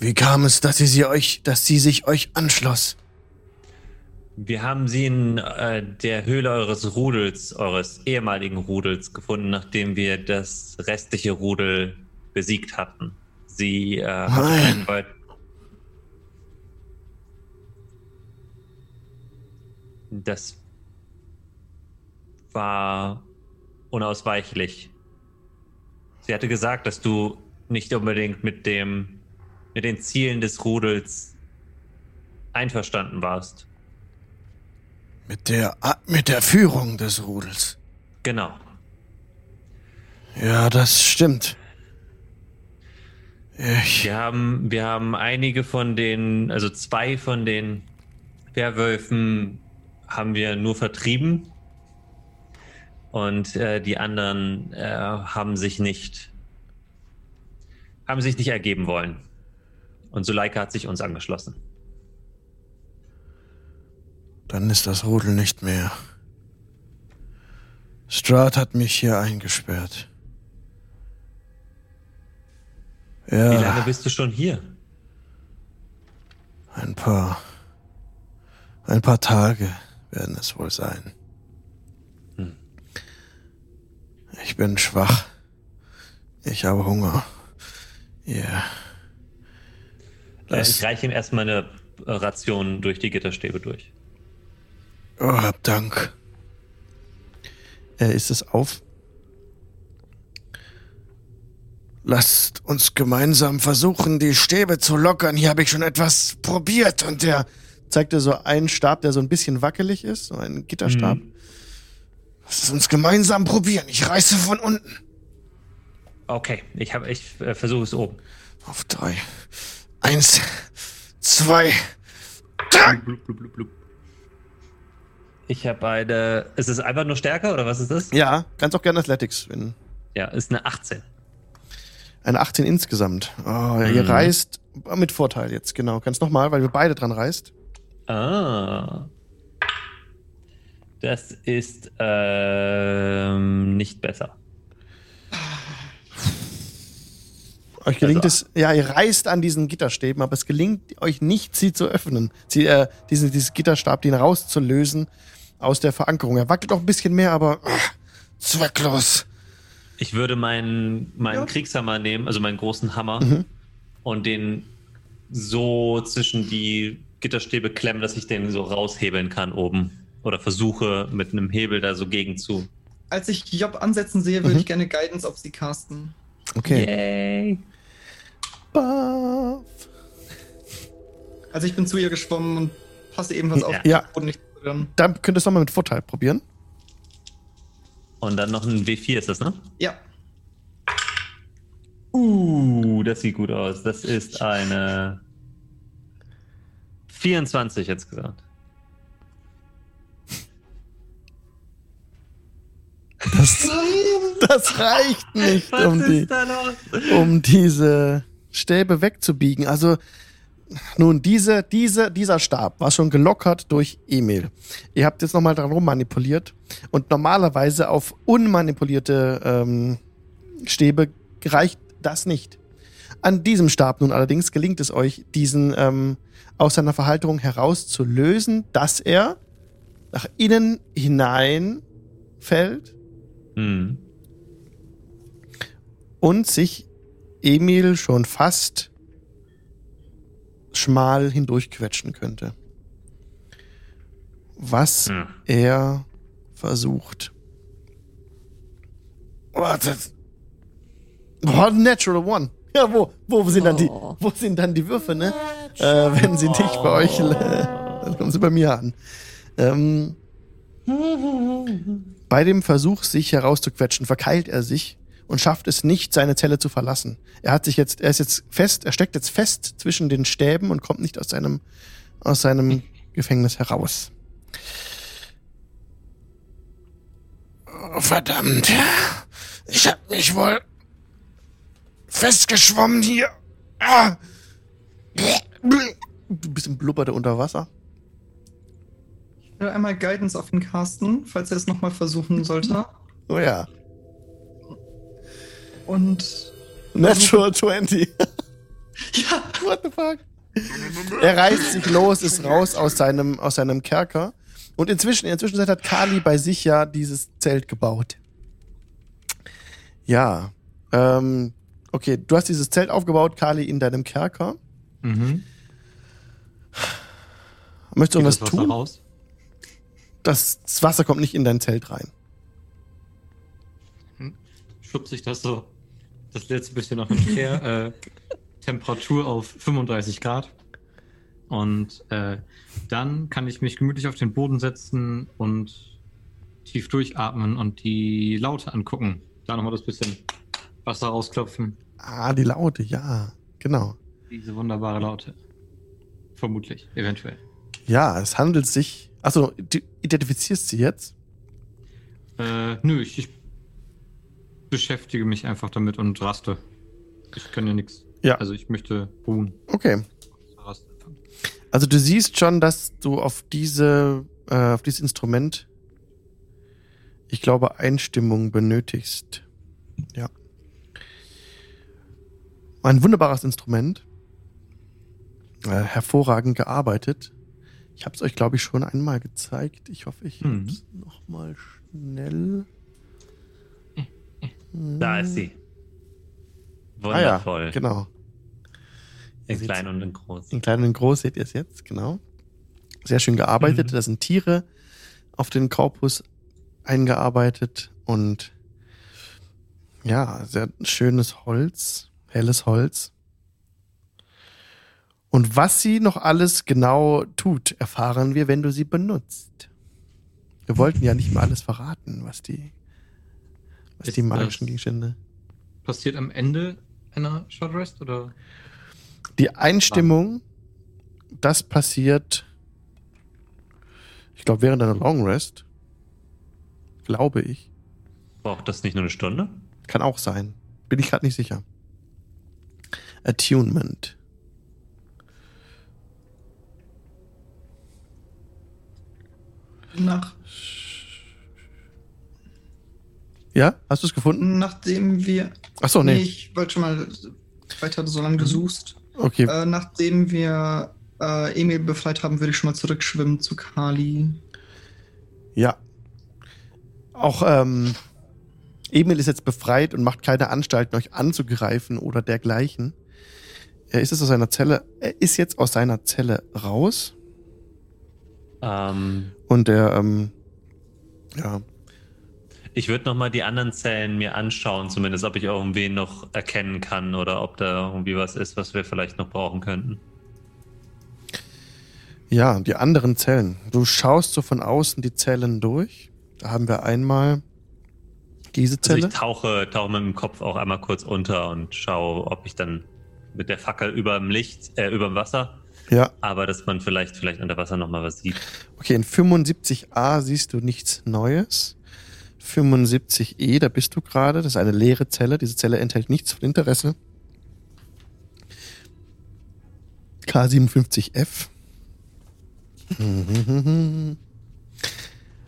Wie kam es, dass sie, sie euch, dass sie sich euch anschloss? Wir haben sie in äh, der Höhle eures Rudels, eures ehemaligen Rudels gefunden, nachdem wir das restliche Rudel besiegt hatten. Sie äh, hat einen Das war unausweichlich. Sie hatte gesagt, dass du nicht unbedingt mit dem mit den Zielen des Rudels einverstanden warst. Mit der, mit der Führung des Rudels. Genau. Ja, das stimmt. Ich, Wir haben, wir haben einige von den, also zwei von den Werwölfen haben wir nur vertrieben. Und äh, die anderen äh, haben sich nicht, haben sich nicht ergeben wollen. Und Suleika hat sich uns angeschlossen. dann ist das Rudel nicht mehr. Strahd hat mich hier eingesperrt. Wie lange Ja, bist du schon hier? ein paar. Ein paar Tage werden es wohl sein. Hm. Ich bin schwach. Ich habe Hunger. Ja. Äh, Das- ich reiche ihm erstmal eine Ration durch die Gitterstäbe durch. Oh, hab Dank. Er ist es auf. Lasst uns gemeinsam versuchen, die Stäbe zu lockern. Hier habe ich schon etwas probiert und der zeigte so einen Stab, der so ein bisschen wackelig ist, so einen Gitterstab. Mhm. Lasst uns gemeinsam probieren. Ich reiße von unten. Okay, ich, hab- ich äh, versuche es oben. Auf drei. Eins, zwei. Blub, blub, blub, blub. Ich habe eine. Ist es einfach nur stärker oder was ist das? Ja, kannst auch gerne Athletics wenn Ja, ist eine 18. Eine 18 insgesamt. Oh, ja, ihr Mhm. reißt mit Vorteil jetzt, genau. Kannst nochmal, weil wir beide dran reißt. Ah. Das ist ähm, nicht besser. Euch gelingt Also- es, ja, ihr reißt an diesen Gitterstäben, aber es gelingt euch nicht, sie zu öffnen. Sie, äh, diesen, dieses Gitterstab, den rauszulösen aus der Verankerung. Er wackelt auch ein bisschen mehr, aber ah, zwecklos. Ich würde meinen, meinen Ja. Kriegshammer nehmen, also meinen großen Hammer, Mhm. und den so zwischen die Gitterstäbe klemmen, dass ich den so raushebeln kann oben. Oder versuche mit einem Hebel da so gegen zu. Als ich Job ansetzen sehe, würde Mhm. ich gerne Guidance auf sie casten. Okay. Yay! Buff. Also ich bin zu ihr geschwommen und passe ebenfalls auf, Ja. und nicht. Dann könntest du nochmal mit Vorteil probieren. Und dann noch ein W4 ist das, ne? Ja, Uh, das sieht gut aus. Das ist eine 24 jetzt gesagt. Das, das reicht nicht, um, die, um diese Stäbe wegzubiegen. Also, nun, diese, diese, dieser Stab war schon gelockert durch Emil. Ihr habt jetzt nochmal dran rummanipuliert und normalerweise auf unmanipulierte ähm, Stäbe reicht das nicht. An diesem Stab nun allerdings gelingt es euch, diesen ähm, aus seiner Verhalterung herauszulösen, dass er nach innen hinein fällt Hm. und sich Emil schon fast schmal hindurchquetschen könnte. Was Hm. er versucht. Wartet. Oh, natural one. <laughs> Ja, wo, wo sind dann die, Oh. wo sind dann die Würfe, ne? Äh, wenn sie nicht bei euch, äh, dann kommen sie bei mir an. Ähm, bei dem Versuch, sich herauszuquetschen, verkeilt er sich und schafft es nicht, seine Zelle zu verlassen. Er hat sich jetzt, er ist jetzt fest, er steckt jetzt fest zwischen den Stäben und kommt nicht aus seinem, aus seinem <laughs> Gefängnis heraus. Oh, verdammt. Ich hab mich wohl festgeschwommen hier. Ah. Ein bisschen blubberte unter Wasser. ich will einmal Guidance auf ihn casten, falls er es nochmal versuchen sollte. Oh ja. Und Natural 20. <laughs> ja, What the fuck? Er reißt sich los, ist raus aus seinem, aus seinem Kerker. Und inzwischen, in der Zwischenzeit hat Kali bei sich ja dieses Zelt gebaut. Ja. Ähm, okay, du hast dieses Zelt aufgebaut, Kali, in deinem Kerker. Mhm. Möchtest du irgendwas das Wasser tun? raus? Das, das Wasser kommt nicht in dein Zelt rein. Schubst sich das so das letzte bisschen noch her. <laughs> äh, Temperatur auf 35 Grad. Und äh, dann kann ich mich gemütlich auf den Boden setzen und tief durchatmen und die Laute angucken. Da nochmal das bisschen Wasser rausklopfen. Ah, die Laute, ja. Genau. Diese wunderbare Laute. Vermutlich, eventuell. Ja, es handelt sich. Achso, du identifizierst sie jetzt? Äh, nö, ich, ich beschäftige mich einfach damit und raste. Ich kann ja nichts. Ja. Also ich möchte ruhen. Okay. Also du siehst schon, dass du auf diese, äh, auf dieses Instrument, ich glaube, Einstimmung benötigst. Ja. Ein wunderbares Instrument. Äh, hervorragend gearbeitet. Ich habe es euch, glaube ich, schon einmal gezeigt. Ich hoffe, ich Mhm. habe es nochmal schnell. <laughs> Da ist sie. Ah ja, Wundervoll. genau. in Sieht's- klein und in groß. In klein und in groß seht ihr es jetzt, genau. Sehr schön gearbeitet. Mhm. Da sind Tiere auf den Korpus eingearbeitet und ja, sehr schönes Holz, helles Holz. Und was sie noch alles genau tut, erfahren wir, wenn du sie benutzt. Wir wollten ja nicht mehr alles verraten, was die, was Ist die magischen das- Gegenstände. Passiert am Ende einer Short Rest oder? Die Einstimmung, das passiert, ich glaube, während einer Long Rest. Glaube ich. Braucht das nicht nur eine Stunde? Kann auch sein. Bin ich gerade nicht sicher. Attunement. Nach, Ja? Hast du es gefunden? nachdem wir. Achso, nee. ich wollte schon mal. Ich hatte so lange gesucht. Okay. Äh, nachdem wir äh, Emil befreit haben, würde ich schon mal zurückschwimmen zu Kali. Ja. Auch ähm, Emil ist jetzt befreit und macht keine Anstalten, euch anzugreifen oder dergleichen. Er ist jetzt aus seiner Zelle, er ist jetzt aus seiner Zelle raus Ähm, und er, ähm, ja, ich würde nochmal die anderen Zellen mir anschauen, zumindest, ob ich irgendwen noch erkennen kann oder ob da irgendwie was ist, was wir vielleicht noch brauchen könnten. Ja, die anderen Zellen. Du schaust so von außen die Zellen durch. Da haben wir einmal diese Also Zelle. ich tauche, tauche mit dem Kopf auch einmal kurz unter und schaue, ob ich dann mit der Fackel über dem Licht, äh, über dem Wasser, ja, aber dass man vielleicht, vielleicht unter Wasser nochmal was sieht. okay, in 75a siehst du nichts Neues. 75e, da bist du gerade. Das ist eine leere Zelle. Diese Zelle enthält nichts von Interesse. K57F.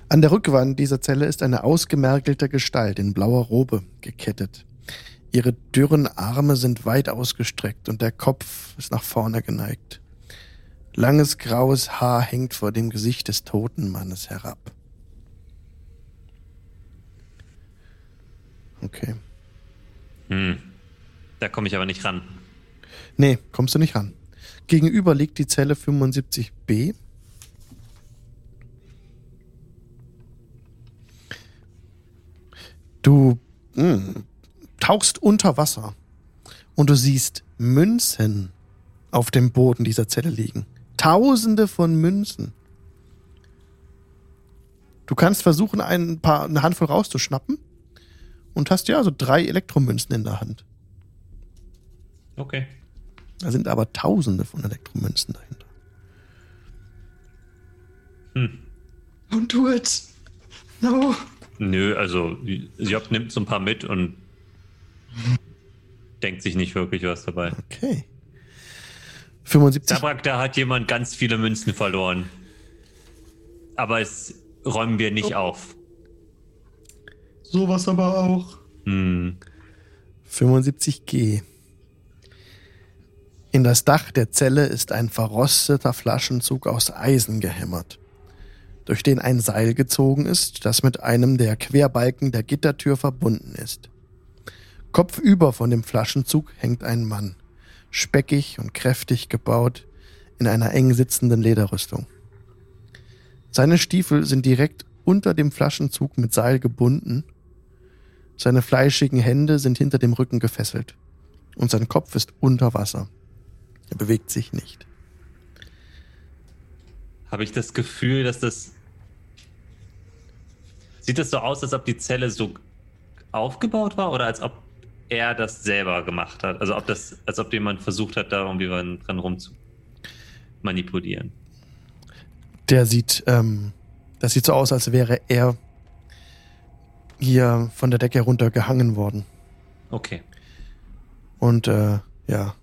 An der Rückwand dieser Zelle ist eine ausgemergelte Gestalt in blauer Robe gekettet. Ihre dürren Arme sind weit ausgestreckt und der Kopf ist nach vorne geneigt. Langes graues Haar hängt vor dem Gesicht des toten Mannes herab. Okay. Hm. Da komme ich aber nicht ran. Nee, kommst du nicht ran. Gegenüber liegt die Zelle 75b. Du mh, tauchst unter Wasser und du siehst Münzen auf dem Boden dieser Zelle liegen. Tausende von Münzen. Du kannst versuchen, ein paar, eine Handvoll rauszuschnappen und hast ja so drei Elektromünzen in der Hand. Okay. Da sind aber Tausende von Elektromünzen dahinter. Hm. Don't do it. No. Nö, also Job nimmt so ein paar mit und denkt sich nicht wirklich was dabei. Okay. 75. Zabrak, da hat jemand ganz viele Münzen verloren. Aber es räumen wir nicht auf. Sowas aber auch. Hm. 75G. In das Dach der Zelle ist ein verrosteter Flaschenzug aus Eisen gehämmert, durch den ein Seil gezogen ist, das mit einem der Querbalken der Gittertür verbunden ist. Kopfüber von dem Flaschenzug hängt ein Mann, speckig und kräftig gebaut, in einer eng sitzenden Lederrüstung. Seine Stiefel sind direkt unter dem Flaschenzug mit Seil gebunden. Seine fleischigen Hände sind hinter dem Rücken gefesselt. Und sein Kopf ist unter Wasser. Er bewegt sich nicht. Habe ich das Gefühl, dass das. Sieht das so aus, als ob die Zelle so aufgebaut war oder als ob er das selber gemacht hat? Also ob das, als ob jemand versucht hat, da irgendwie dran rum zu manipulieren. Der sieht, ähm, das sieht so aus, als wäre er hier von der Decke herunter gehangen worden. Okay. Und äh, ja.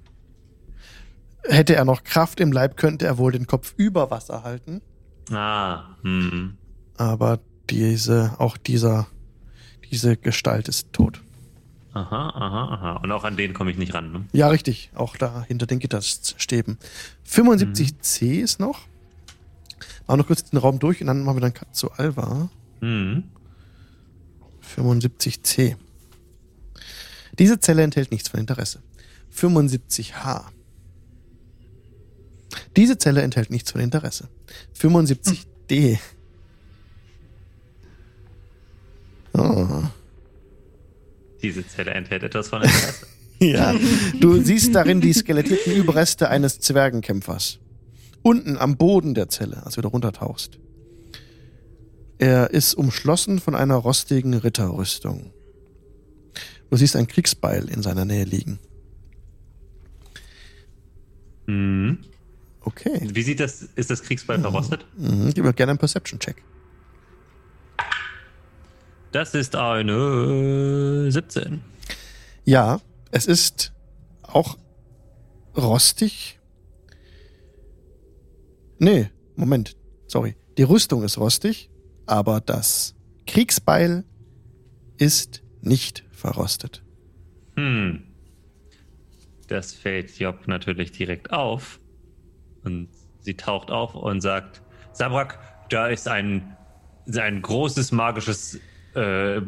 Hätte er noch Kraft im Leib, könnte er wohl den Kopf über Wasser halten. Ah, hm. Aber diese, auch dieser, diese Gestalt ist tot. Aha, aha, aha. Und auch an den komme ich nicht ran, ne? Ja, richtig. Auch da hinter den Gitterstäben. 75C ist noch. Machen noch kurz den Raum durch und dann machen wir dann Cut zu Alva. Mhm. 75C. Diese Zelle enthält nichts von Interesse. 75H. Diese Zelle enthält nichts von Interesse. 75D. Oh. Diese Zelle enthält etwas von Interesse. <laughs> Ja, du siehst darin die skelettierten Überreste eines Zwergenkämpfers. Unten am Boden der Zelle, als du da runtertauchst. Er ist umschlossen von einer rostigen Ritterrüstung. Du siehst ein Kriegsbeil in seiner Nähe liegen. Mhm. Okay. Wie sieht das, ist das Kriegsbeil verrostet? Mhm, gib mir gerne einen Perception-Check. Das ist eine 17. Ja, es ist auch rostig. Nee, Moment, sorry. Die Rüstung ist rostig, aber das Kriegsbeil ist nicht verrostet. Hm. Das fällt Job natürlich direkt auf. Und sie taucht auf und sagt: Sabrak, da ist ein, ein großes magisches. Äh,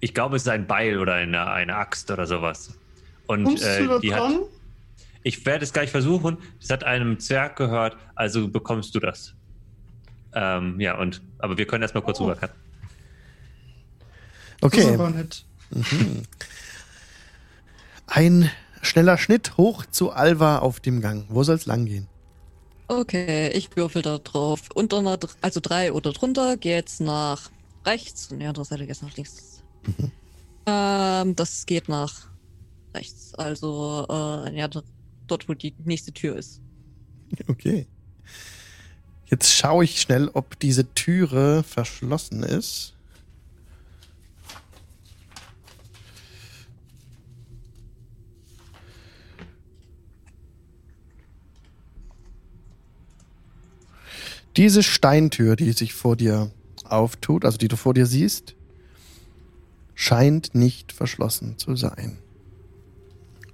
ich glaube, es ist ein Beil oder eine, eine Axt oder sowas. Und äh, die dran? hat. Ich werde es gleich versuchen. Es hat einem Zwerg gehört, also bekommst du das. Ähm, ja, und aber wir können erstmal kurz Oh. ist Okay, nett. ein schneller Schnitt hoch zu Alva auf dem Gang. Wo soll's lang gehen? Okay, ich würfel da drauf. Unter einer, also drei oder drunter, jetzt nach rechts und die andere Seite geht nach links. Ähm, das geht nach rechts. Also, äh, ja, dort, wo die nächste Tür ist. Okay. Jetzt schaue ich schnell, ob diese Türe verschlossen ist. Diese Steintür, die sich vor dir auftut, also die du vor dir siehst, scheint nicht verschlossen zu sein.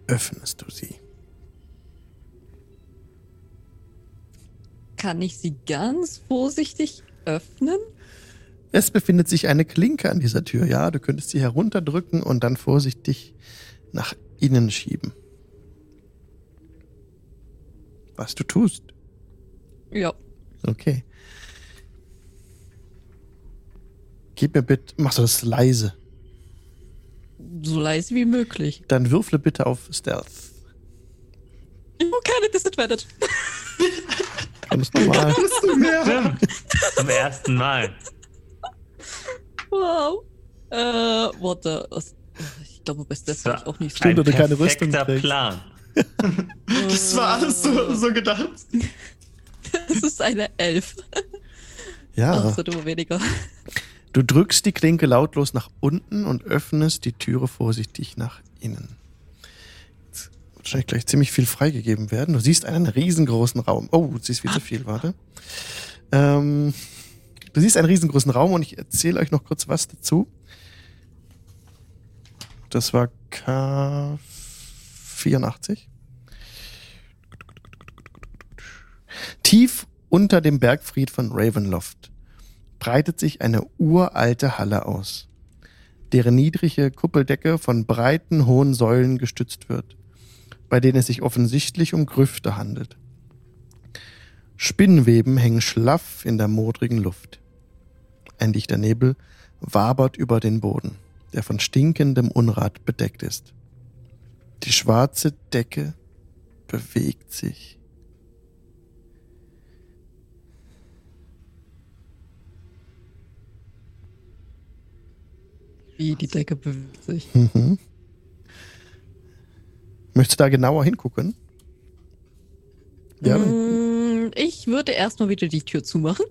Öffnest du sie? Kann ich sie ganz vorsichtig öffnen? Es befindet sich eine Klinke an dieser Tür. Ja, du könntest sie herunterdrücken und dann vorsichtig nach innen schieben. Was du tust. Ja. Okay. Gib mir bitte, machst du das leise. So leise wie möglich. Dann würfle bitte auf Stealth. Oh, keine Disadvantage. Ganz normal. <laughs> Zum ersten Mal. Wow. Äh, warte. Was, ich glaube, bis das habe ich auch nicht so. Stimmt, oder keine Rüstung perfekter trägst. Plan. <laughs> Das war alles so, so gedacht. <laughs> Das ist eine Elf. Ja. Also nur weniger. Du drückst die Klinke lautlos nach unten und öffnest die Türe vorsichtig nach innen. Jetzt wird wahrscheinlich gleich ziemlich viel freigegeben werden. Du siehst einen riesengroßen Raum. Oh, du siehst viel zu viel, warte. Ähm, du siehst einen riesengroßen Raum und ich erzähle euch noch kurz was dazu. Das war K84. Tief unter dem Bergfried von Ravenloft breitet sich eine uralte Halle aus, deren niedrige Kuppeldecke von breiten, hohen Säulen gestützt wird, bei denen es sich offensichtlich um Grüfte handelt. Spinnweben hängen schlaff in der modrigen Luft. Ein dichter Nebel wabert über den Boden, der von stinkendem Unrat bedeckt ist. Die schwarze Decke bewegt sich. Wie die Decke bewegt sich. Mhm. Möchtest du da genauer hingucken? Ja. Mm, Ich würde erstmal wieder die Tür zumachen.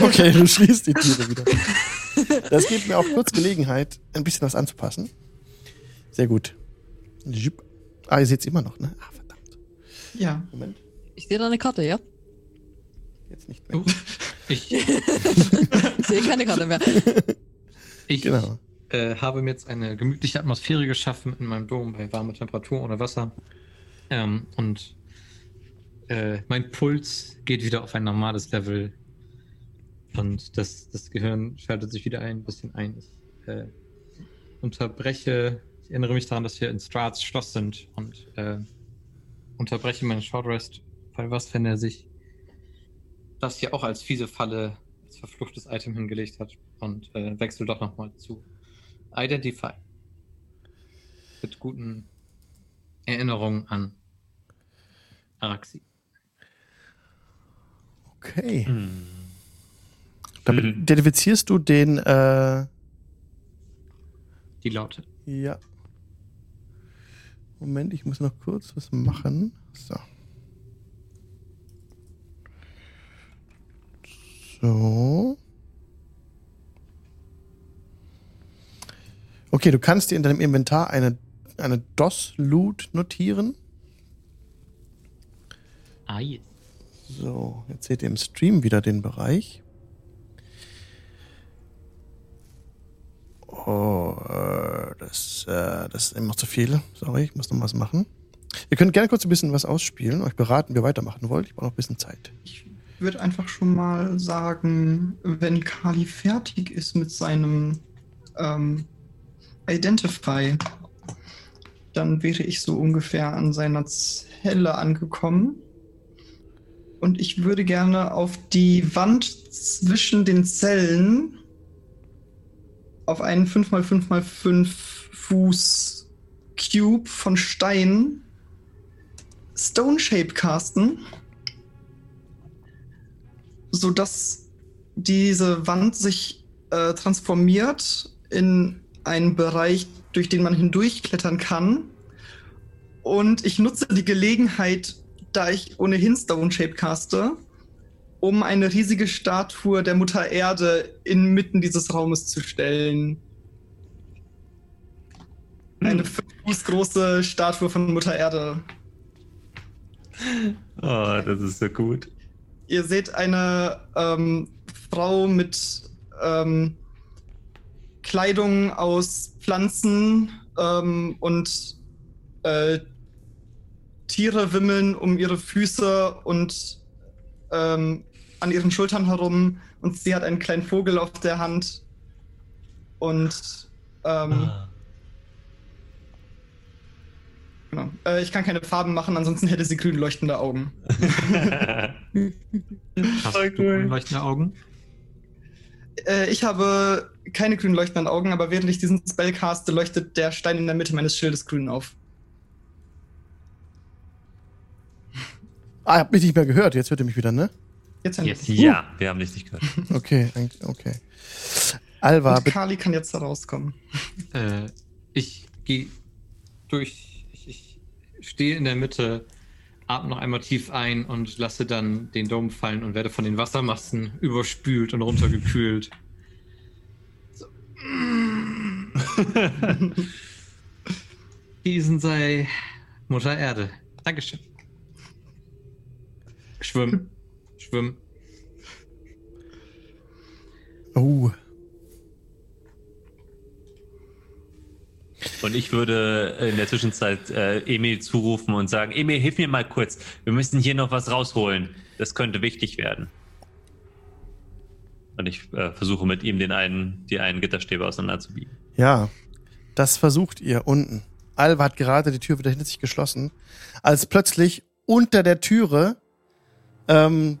Okay, du <laughs> schließt die Türe wieder. Das gibt mir auch kurz Gelegenheit, ein bisschen was anzupassen. Sehr gut. Ah, ihr seht es immer noch, ne? Ah, verdammt. Ja. Moment. Ich sehe da eine Karte, ja? Jetzt nicht mehr. Oh, ich <laughs> Ich sehe keine Karte mehr. ich <laughs> Genau. Äh, habe mir jetzt eine gemütliche Atmosphäre geschaffen in meinem Dom bei warmer Temperatur ohne Wasser. Ähm, und äh, mein Puls geht wieder auf ein normales Level. Und das, das Gehirn schaltet sich wieder ein bisschen ein. Ich äh, unterbreche, ich erinnere mich daran, dass wir in Strats Schloss sind und äh, unterbreche meinen Short Rest, weil was, wenn er sich das hier auch als fiese Falle, als verfluchtes Item hingelegt hat und äh, wechsle doch nochmal zu Identify. Mit guten Erinnerungen an Araxi. Okay. Hm. Damit Mhm. identifizierst du den, äh, Die Laute. ja. Moment, ich muss noch kurz was machen. So. So. Okay, du kannst dir in deinem Inventar eine, eine DOS-Loot notieren. Ah, yes. So, jetzt seht ihr im Stream wieder den Bereich. Oh, äh, das, äh, das ist immer zu viel. Sorry, ich muss noch was machen. Ihr könnt gerne kurz ein bisschen was ausspielen, euch beraten, wie ihr weitermachen wollt. Ich brauche noch ein bisschen Zeit. Ich würde einfach schon mal sagen, wenn Kali fertig ist mit seinem ähm, Identify, dann wäre ich so ungefähr an seiner Zelle angekommen. Und ich würde gerne auf die Wand zwischen den Zellen auf einen 5x5x5 Fuß Cube von Stein Stone Shape casten, sodass diese Wand sich äh, transformiert in einen Bereich, durch den man hindurchklettern kann. Und ich nutze die Gelegenheit, da ich ohnehin Stone Shape caste, um eine riesige Statue der Mutter Erde inmitten dieses Raumes zu stellen. Eine fünf Fuß große Statue von Mutter Erde. Oh, <laughs> das ist so gut. Ihr seht eine ähm, Frau mit ähm, Kleidung aus Pflanzen ähm, und äh, Tiere wimmeln um ihre Füße und ähm, an ihren Schultern herum und sie hat einen kleinen Vogel auf der Hand und ähm, Ah. genau. äh, ich kann keine Farben machen, ansonsten hätte sie grün leuchtende Augen. <laughs> Hast du cool. leuchtende Augen? Äh, ich habe keine grün leuchtenden Augen, aber während ich diesen Spell caste, leuchtet der Stein in der Mitte meines Schildes grün auf. Ah, ihr habt mich nicht mehr gehört. Jetzt hört ihr mich wieder, ne? Jetzt Yes. wir ja, wir haben dich nicht gehört. <laughs> Okay, eigentlich- okay. Alva, Und. Kali kann jetzt herauskommen. Äh, ich gehe durch. Ich, ich stehe in der Mitte, atme noch einmal tief ein und lasse dann den Dom fallen und werde von den Wassermassen überspült und runtergekühlt. <laughs> Diesen sei Mutter Erde. Dankeschön. Schwimm. Schwimm. Oh. Und ich würde in der Zwischenzeit äh, Emil zurufen und sagen, Emil, hilf mir mal kurz. Wir müssen hier noch was rausholen. Das könnte wichtig werden. Und ich äh, versuche mit ihm den einen, die einen Gitterstäbe auseinanderzubiegen. Ja, das versucht ihr unten. Alva hat gerade die Tür wieder hinter sich geschlossen, als plötzlich unter der Türe ähm,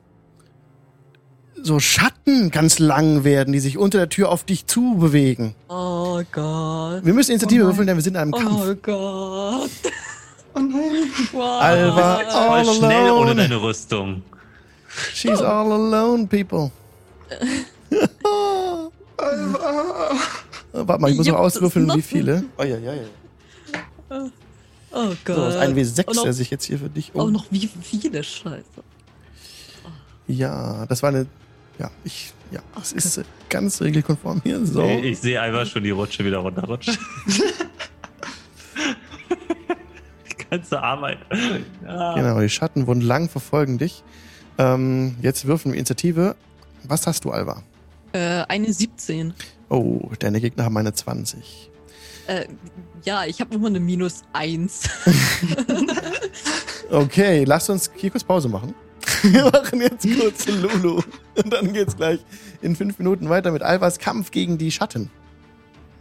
so Schatten ganz lang werden, die sich unter der Tür auf dich zu bewegen. Oh Gott. Wir müssen Initiative Oh würfeln, denn wir sind in einem Kampf. Oh Gott. Oh nein. Wow. Alva, Voll all schnell ohne alone. deine Rüstung. She's all alone, people. Alva. Warte mal, ich muss noch auswürfeln, wie noch? viele. Oh ja, ja, ja. Oh Gott. So, das ist ein Und W6, auch- der sich jetzt hier für dich Auch um. noch wie viele Scheiße. Ja, das war eine. Ja, ich. Ja, das ist äh, ganz regelkonform hier. So. Ich, ich sehe einfach schon die Rutsche wieder runterrutschen. die <laughs> ganze Arbeit. Ja. Genau, die Schatten wurden lang verfolgen dich. Ähm, jetzt würfeln wir Initiative. Was hast du, Alva? Äh, eine 17. Oh, deine Gegner haben eine 20. Äh, ja, ich habe immer eine minus 1. <laughs> Okay, lasst uns hier kurz Pause machen. <laughs> Wir machen jetzt kurz Lulu. Und dann geht's gleich in fünf Minuten weiter mit Alvas Kampf gegen die Schatten.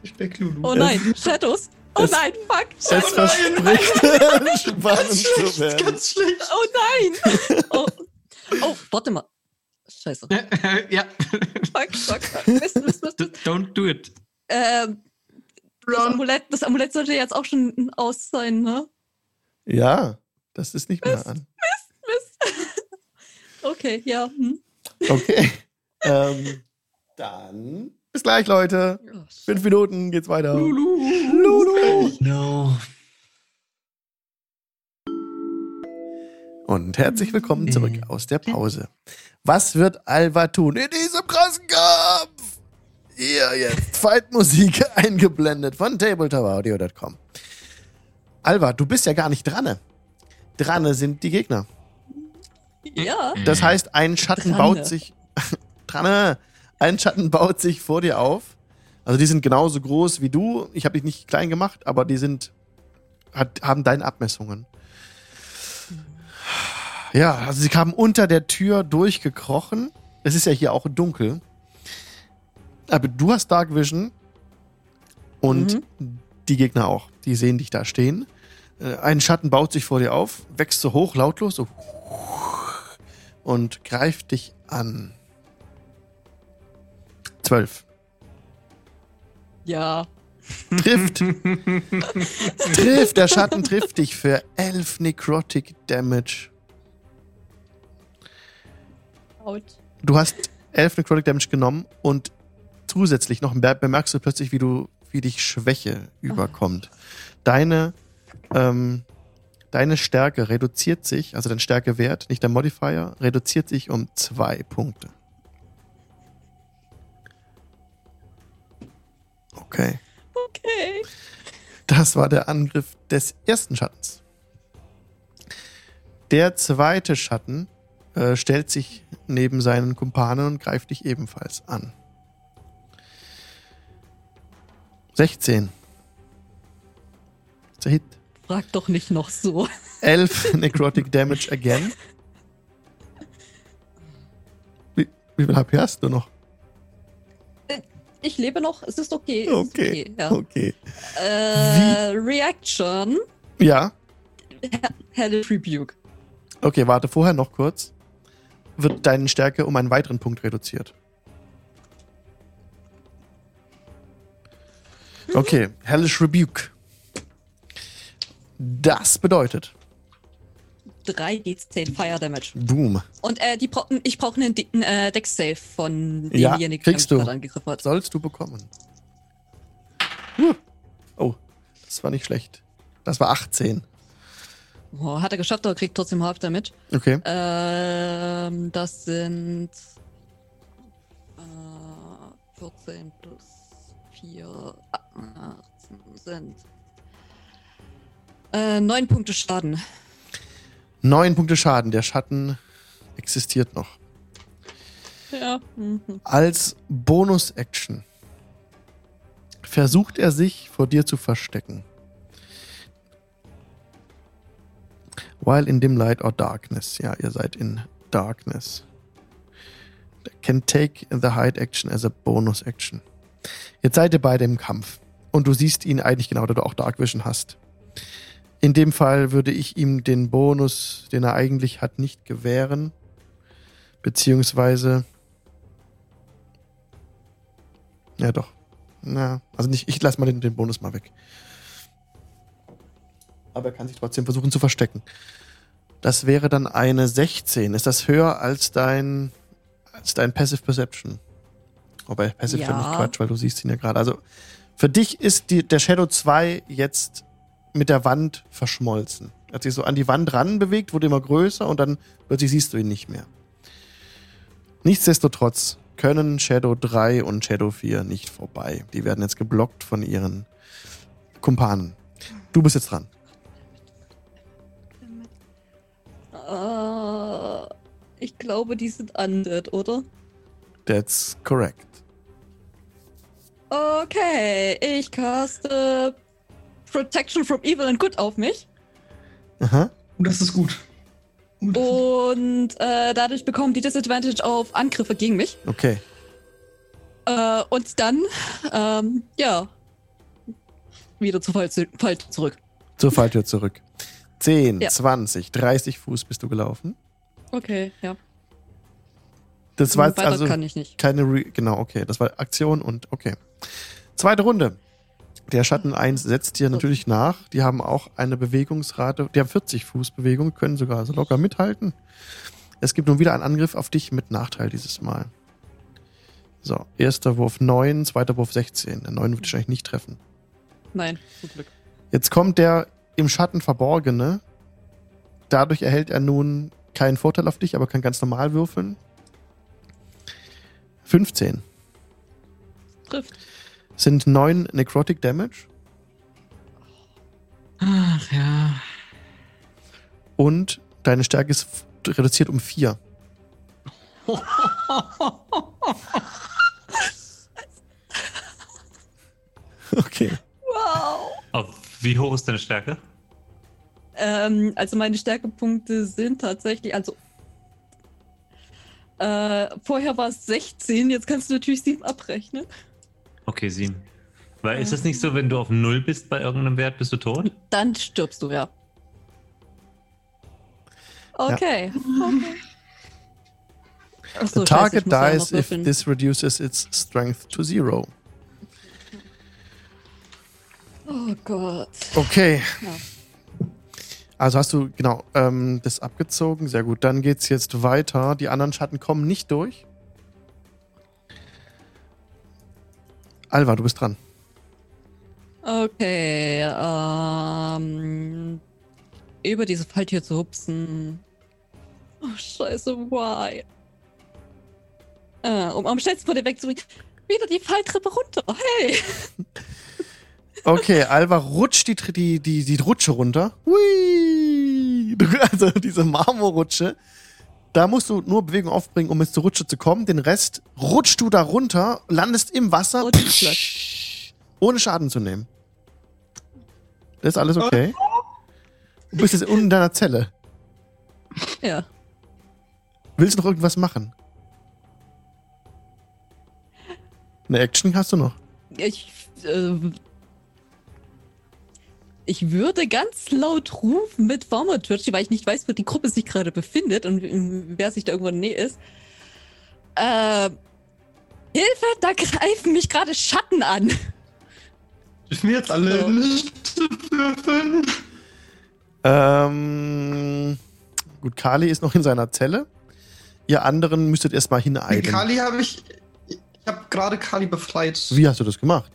Ich bin Lulu. Oh nein, Shadows. Oh Es- nein, fuck. Es nein. verspricht spannend Ganz zu schlecht, werden. ganz schlecht. Oh nein. <laughs> Oh, oh warte mal. Scheiße. <laughs> ja. Fuck, fuck, fuck. Mist, Mist, Mist. <laughs> Don't do it. Ähm, das, Amulett, das Amulett sollte jetzt auch schon aus sein, ne? Ja, das ist nicht mehr Mist. an. Mist. <laughs> Okay, ja. Hm. Okay. ähm, dann bis gleich, Leute. Fünf Minuten geht's weiter. Lulu. Lulu. No. Und herzlich willkommen zurück aus der Pause. Was wird Alva tun in diesem krassen Kampf? Hier jetzt <laughs> Fightmusik eingeblendet von tabletopaudio.com. Alva, du bist ja gar nicht dran. Dran sind die Gegner. Ja. Das heißt, ein Schatten Dranne. baut sich. <laughs> Dranne. Ein Schatten baut sich vor dir auf. Also die sind genauso groß wie du. Ich habe dich nicht klein gemacht, aber die sind hat, haben deine Abmessungen. Ja, also sie kamen unter der Tür durchgekrochen. Es ist ja hier auch dunkel. Aber du hast Dark Vision und die Gegner auch. Die sehen dich da stehen. Äh, Ein Schatten baut sich vor dir auf, wächst so hoch, lautlos, so und greift dich an. Zwölf. Ja. Trifft. <laughs> trifft. Der Schatten trifft dich für elf Necrotic Damage. Out. Du hast elf Necrotic Damage genommen und zusätzlich noch be- bemerkst du plötzlich, wie du, wie dich Schwäche überkommt. Deine, ähm, deine Stärke reduziert sich, also dein Stärkewert, nicht der Modifier, reduziert sich um zwei Punkte. Okay. Okay. Das war der Angriff des ersten Schattens. Der zweite Schatten äh, stellt sich neben seinen Kumpanen und greift dich ebenfalls an. 16. Ist der Hit. Frag doch nicht noch so. 11 <laughs> Necrotic Damage again. Wie, wie viel HP hast du noch? Ich lebe noch, es ist okay. es ist Okay. ja. Okay. Äh, Reaction, Ja. Hellish Rebuke. Okay, warte, vorher noch kurz. Wird deine Stärke um einen weiteren Punkt reduziert. Okay, <laughs> Hellish Rebuke. Das bedeutet, 3d10 Fire Damage. boom, Und äh, die bra ich brauche einen Di- äh, Dex-Save von Ja, demjenigen, kriegst der mich gerade angegriffen hat. sollst du bekommen. Huh. Oh, das war nicht schlecht. Das war 18. Oh, hat er geschafft, aber kriegt trotzdem Half Damage. Okay. Ähm, das sind äh, 14 plus 4, 18 sind äh, 9 Punkte Schaden. Neun Punkte Schaden. Der Schatten existiert noch. Ja. Mhm. Als Bonus-Action versucht er sich vor dir zu verstecken. While in dim light or darkness. Ja, ihr seid in darkness. Can take the hide action as a bonus action. Jetzt seid ihr beide im Kampf. Und du siehst ihn eigentlich genau, da du auch Dark Vision hast. In dem Fall würde ich ihm den Bonus, den er eigentlich hat, nicht gewähren. Beziehungsweise. Ja, doch. Na, also nicht, ich lasse mal den, den Bonus mal weg. Aber er kann sich trotzdem versuchen zu verstecken. Das wäre dann eine 16. Ist das höher als dein, als dein Passive Perception? Wobei Passive Ja. nicht Quatsch, weil du siehst ihn ja gerade. Also für dich ist die, der Shadow 2 jetzt mit der Wand verschmolzen. Er hat sich so an die Wand ran bewegt, wurde immer größer und dann plötzlich siehst du ihn nicht mehr. Nichtsdestotrotz können Shadow 3 und Shadow 4 nicht vorbei. Die werden jetzt geblockt von ihren Kumpanen. Du bist jetzt dran. Äh, ich glaube, die sind undead, oder? That's correct. Okay, ich caste Protection from Evil and Good auf mich. Aha. Oh, das ist gut. Und äh, dadurch bekommen die Disadvantage auf Angriffe gegen mich. Okay. Äh, und dann, ähm, ja, wieder zu Fall, zu Fall zurück. Zur Falltür zurück. 10, Ja. 20, 30 Fuß bist du gelaufen. Okay, ja. Das war jetzt also kann ich nicht. keine Re genau, okay. Das war Aktion und okay. Zweite Runde. Der Schatten 1 setzt dir natürlich nach. Die haben auch eine Bewegungsrate. Die haben 40 Fuß Bewegung, können sogar also locker mithalten. Es gibt nun wieder einen Angriff auf dich mit Nachteil dieses Mal. So, erster Wurf 9, zweiter Wurf 16. Der 9 wird wahrscheinlich nicht treffen. Nein, zum Glück. Jetzt kommt der im Schatten Verborgene. Dadurch erhält er nun keinen Vorteil auf dich, aber kann ganz normal würfeln. 15 Trifft. sind 9 Necrotic Damage Ach ja. und deine Stärke ist reduziert um 4. <laughs> Okay. Wow. Auf wie hoch ist deine Stärke? Ähm, also meine Stärkepunkte sind tatsächlich, also äh, vorher war es 16, jetzt kannst du natürlich 7 abrechnen. Okay, sieben. Weil ist das nicht so, wenn du auf null bist bei irgendeinem Wert, bist du tot? Dann stirbst du, ja. Okay. okay. Ach so, The scheiße, target ja auch dies if this reduces its strength to zero. Oh Gott. Okay. Ja. Also hast du, genau, ähm, das abgezogen. Sehr gut. Dann geht's jetzt weiter. Die anderen Schatten kommen nicht durch. Alva, du bist dran. Okay, ähm, über diese Falltür zu hupsen. Oh, scheiße, why? Äh, um am schnellsten von dir wegzubringen. Wieder die Falltreppe runter. Hey! <laughs> Okay, Alva rutscht die, die, die, die Rutsche runter. Hui! Also diese Marmorrutsche. Da musst du nur Bewegung aufbringen, um jetzt zur Rutsche zu kommen. Den Rest rutschst du da runter, landest im Wasser, Und flash. ohne Schaden zu nehmen. Das ist alles okay. Du bist jetzt unten in deiner Zelle. Ja. Willst du noch irgendwas machen? Eine Action hast du noch. Ich, äh, ich würde ganz laut rufen mit Thaumaturgy, weil ich nicht weiß, wo die Gruppe sich gerade befindet und äh, wer sich da irgendwo in der Nähe ist. Äh, Hilfe, da greifen mich gerade Schatten an. Dürfen wir jetzt alle So. Initiative würfeln? Ähm, gut, Kali ist noch in seiner Zelle. Ihr anderen müsstet erstmal hineilen. Kali habe ich. Ich habe gerade Kali befreit. Wie hast du das gemacht?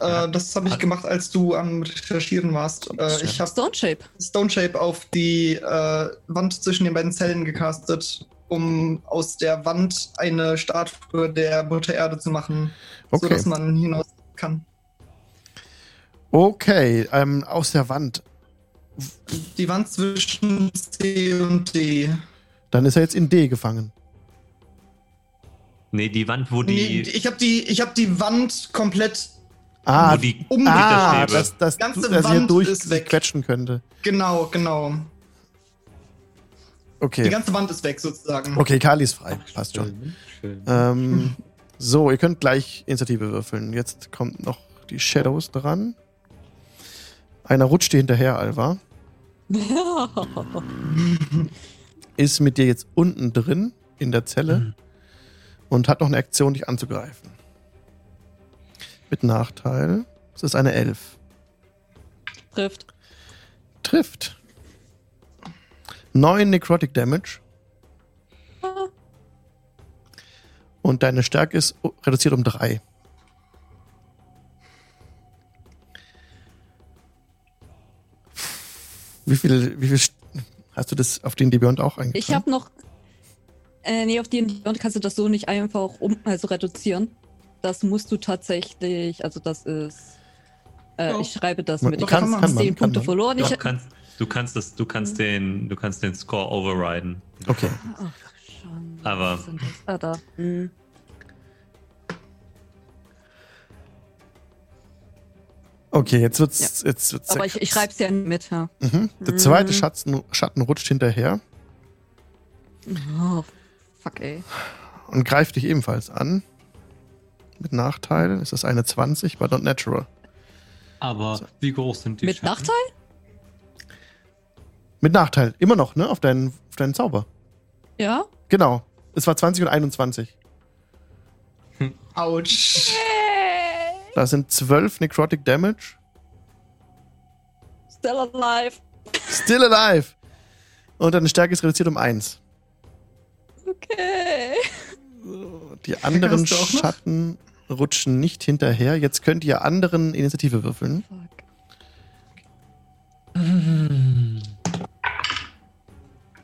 Äh, das habe ich gemacht, als du am Recherchieren warst. Äh, ich habe Stone Shape. Stone Shape auf die äh, Wand zwischen den beiden Zellen gecastet, um aus der Wand eine Statue der Mutter Erde zu machen, Okay. sodass man hinaus kann. Okay, ähm, aus der Wand. Die Wand zwischen C und D. Dann ist er jetzt in D gefangen. Nee, die Wand, wo Nee, die. ich habe die, ich hab die Wand komplett Ah, wo die um die ah Gitterstäbe. dass, dass, Ganze dass ihr Wand durch ist weg. quetschen könnte. Genau, genau. Die Okay. ganze Wand ist weg sozusagen. Okay, Kali ist frei. Passt schon. Schön. Ähm, so, ihr könnt gleich Initiative würfeln. Jetzt kommt noch die Shadows dran. Einer rutscht dir hinterher, Alva. <laughs> Ist mit dir jetzt unten drin in der Zelle und hat noch eine Aktion, dich anzugreifen. Mit Nachteil. Es ist eine 11. Trifft. Trifft. 9 Necrotic Damage. Ah. Und deine Stärke ist reduziert um 3. Wie viel, wie viel st- hast du das auf den Beyond auch eingetragen? Ich habe noch. Äh, nee, auf die und kannst du das so nicht einfach um, also reduzieren. Das musst du tatsächlich, also das ist. Äh, Ja. Ich schreibe das Man- mit. Doch, Ich kann habe man, kann man, 10 kann Punkte man. verloren. Doch, Ich, kannst, du kannst das, du kannst den, du kannst den Score overriden. Okay. Ach, schon. Aber-? Ah, da. Hm. Okay, jetzt wird's, jetzt wird's Aber ich, ich schreibe es ja mit, ja. Mhm. Der zweite Mhm. Schatten, Schatten rutscht hinterher Oh, fuck, ey. und greift dich ebenfalls an. Mit Nachteil ist das eine 20 bei Not Natural. Aber So. wie groß sind die Mit Schatten? Nachteil? Mit Nachteil, immer noch, ne? Auf deinen, auf deinen Zauber. Ja. Genau. Es war 20 und 21. Autsch. Da sind 12 Necrotic Damage. Still alive. Still alive. Und deine Stärke ist reduziert um 1. Okay. Die anderen? Schatten rutschen nicht hinterher. Jetzt könnt ihr anderen Initiative würfeln. Fuck.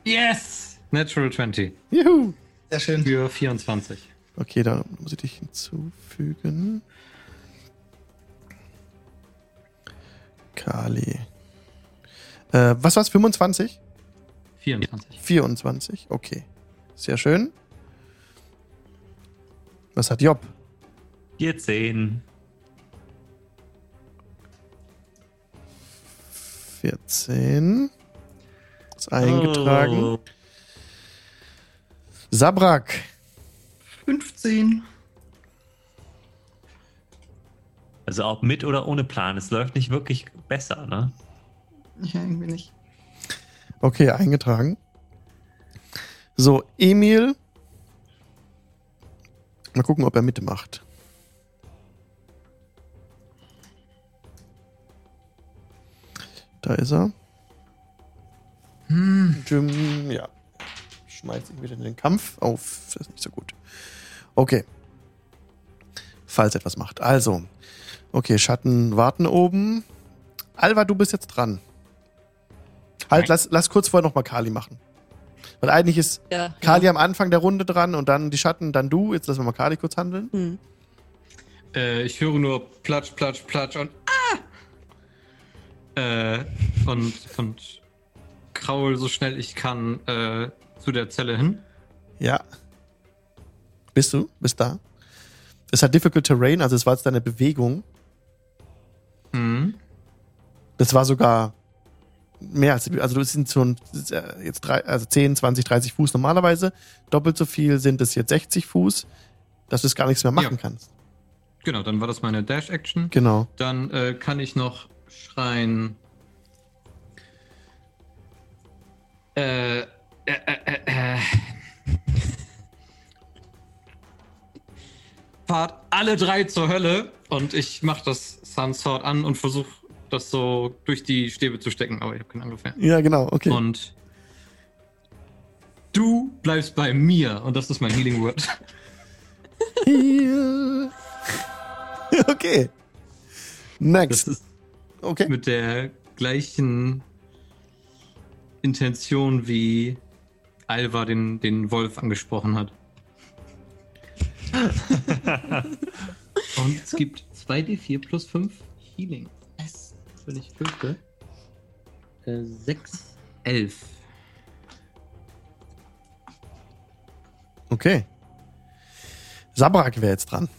Yes! Natural 20 Juhu. Sehr schön. für 24. Okay, da muss ich dich hinzufügen. Kali. Äh, was war's? 25? 24. 24? Okay. Sehr schön. Was hat Job? 14. 14. Ist eingetragen. Oh. Sabrak. 15. Also ob mit oder ohne Plan, es läuft nicht wirklich besser, ne? Ja, irgendwie nicht. Okay, eingetragen. So, Emil. Mal gucken, ob er mitmacht. Da ist er. Jim, ja. Schmeißt ihn wieder in den Kampf auf. Das ist nicht so gut. Okay. Falls er etwas macht. Also. Okay, Schatten warten oben. Alva, du bist jetzt dran. Halt, Nein. lass, lass kurz vorher nochmal Kali machen. Weil eigentlich ist Ja. Kali am Anfang der Runde dran und dann die Schatten, dann du. Jetzt lassen wir mal Kali kurz handeln. Hm. Äh, ich höre nur Platsch, Platsch, Platsch und Ah! Äh, und, und kraul so schnell ich kann äh, zu der Zelle hin. Ja. Bist du? Bist da? Es hat Difficult Terrain, also es war jetzt deine Bewegung. Mhm. Das war sogar mehr als, also du sind äh, jetzt drei, also 10, 20, 30 Fuß normalerweise. Doppelt so viel sind es jetzt 60 Fuß, dass du es gar nichts mehr machen Ja. kannst. Genau, dann war das meine Dash-Action. Genau. Dann äh, kann ich noch schreien. Äh, äh, äh, äh, äh. Fahrt alle drei zur Hölle und ich mach das Sunsword an und versuche das so durch die Stäbe zu stecken, aber ich habe keinen Angriff mehr. Ja, genau, okay. Und du bleibst bei mir und das ist mein Healing Word. <laughs> Okay. Das Next. ist Okay. mit der gleichen Intention wie Alva den, den Wolf angesprochen hat. <laughs> Und es gibt 2d4 plus 5 Healing. Yes. Wenn ich fünfte. Äh, 6, 11. Okay. Sabrak wäre jetzt dran.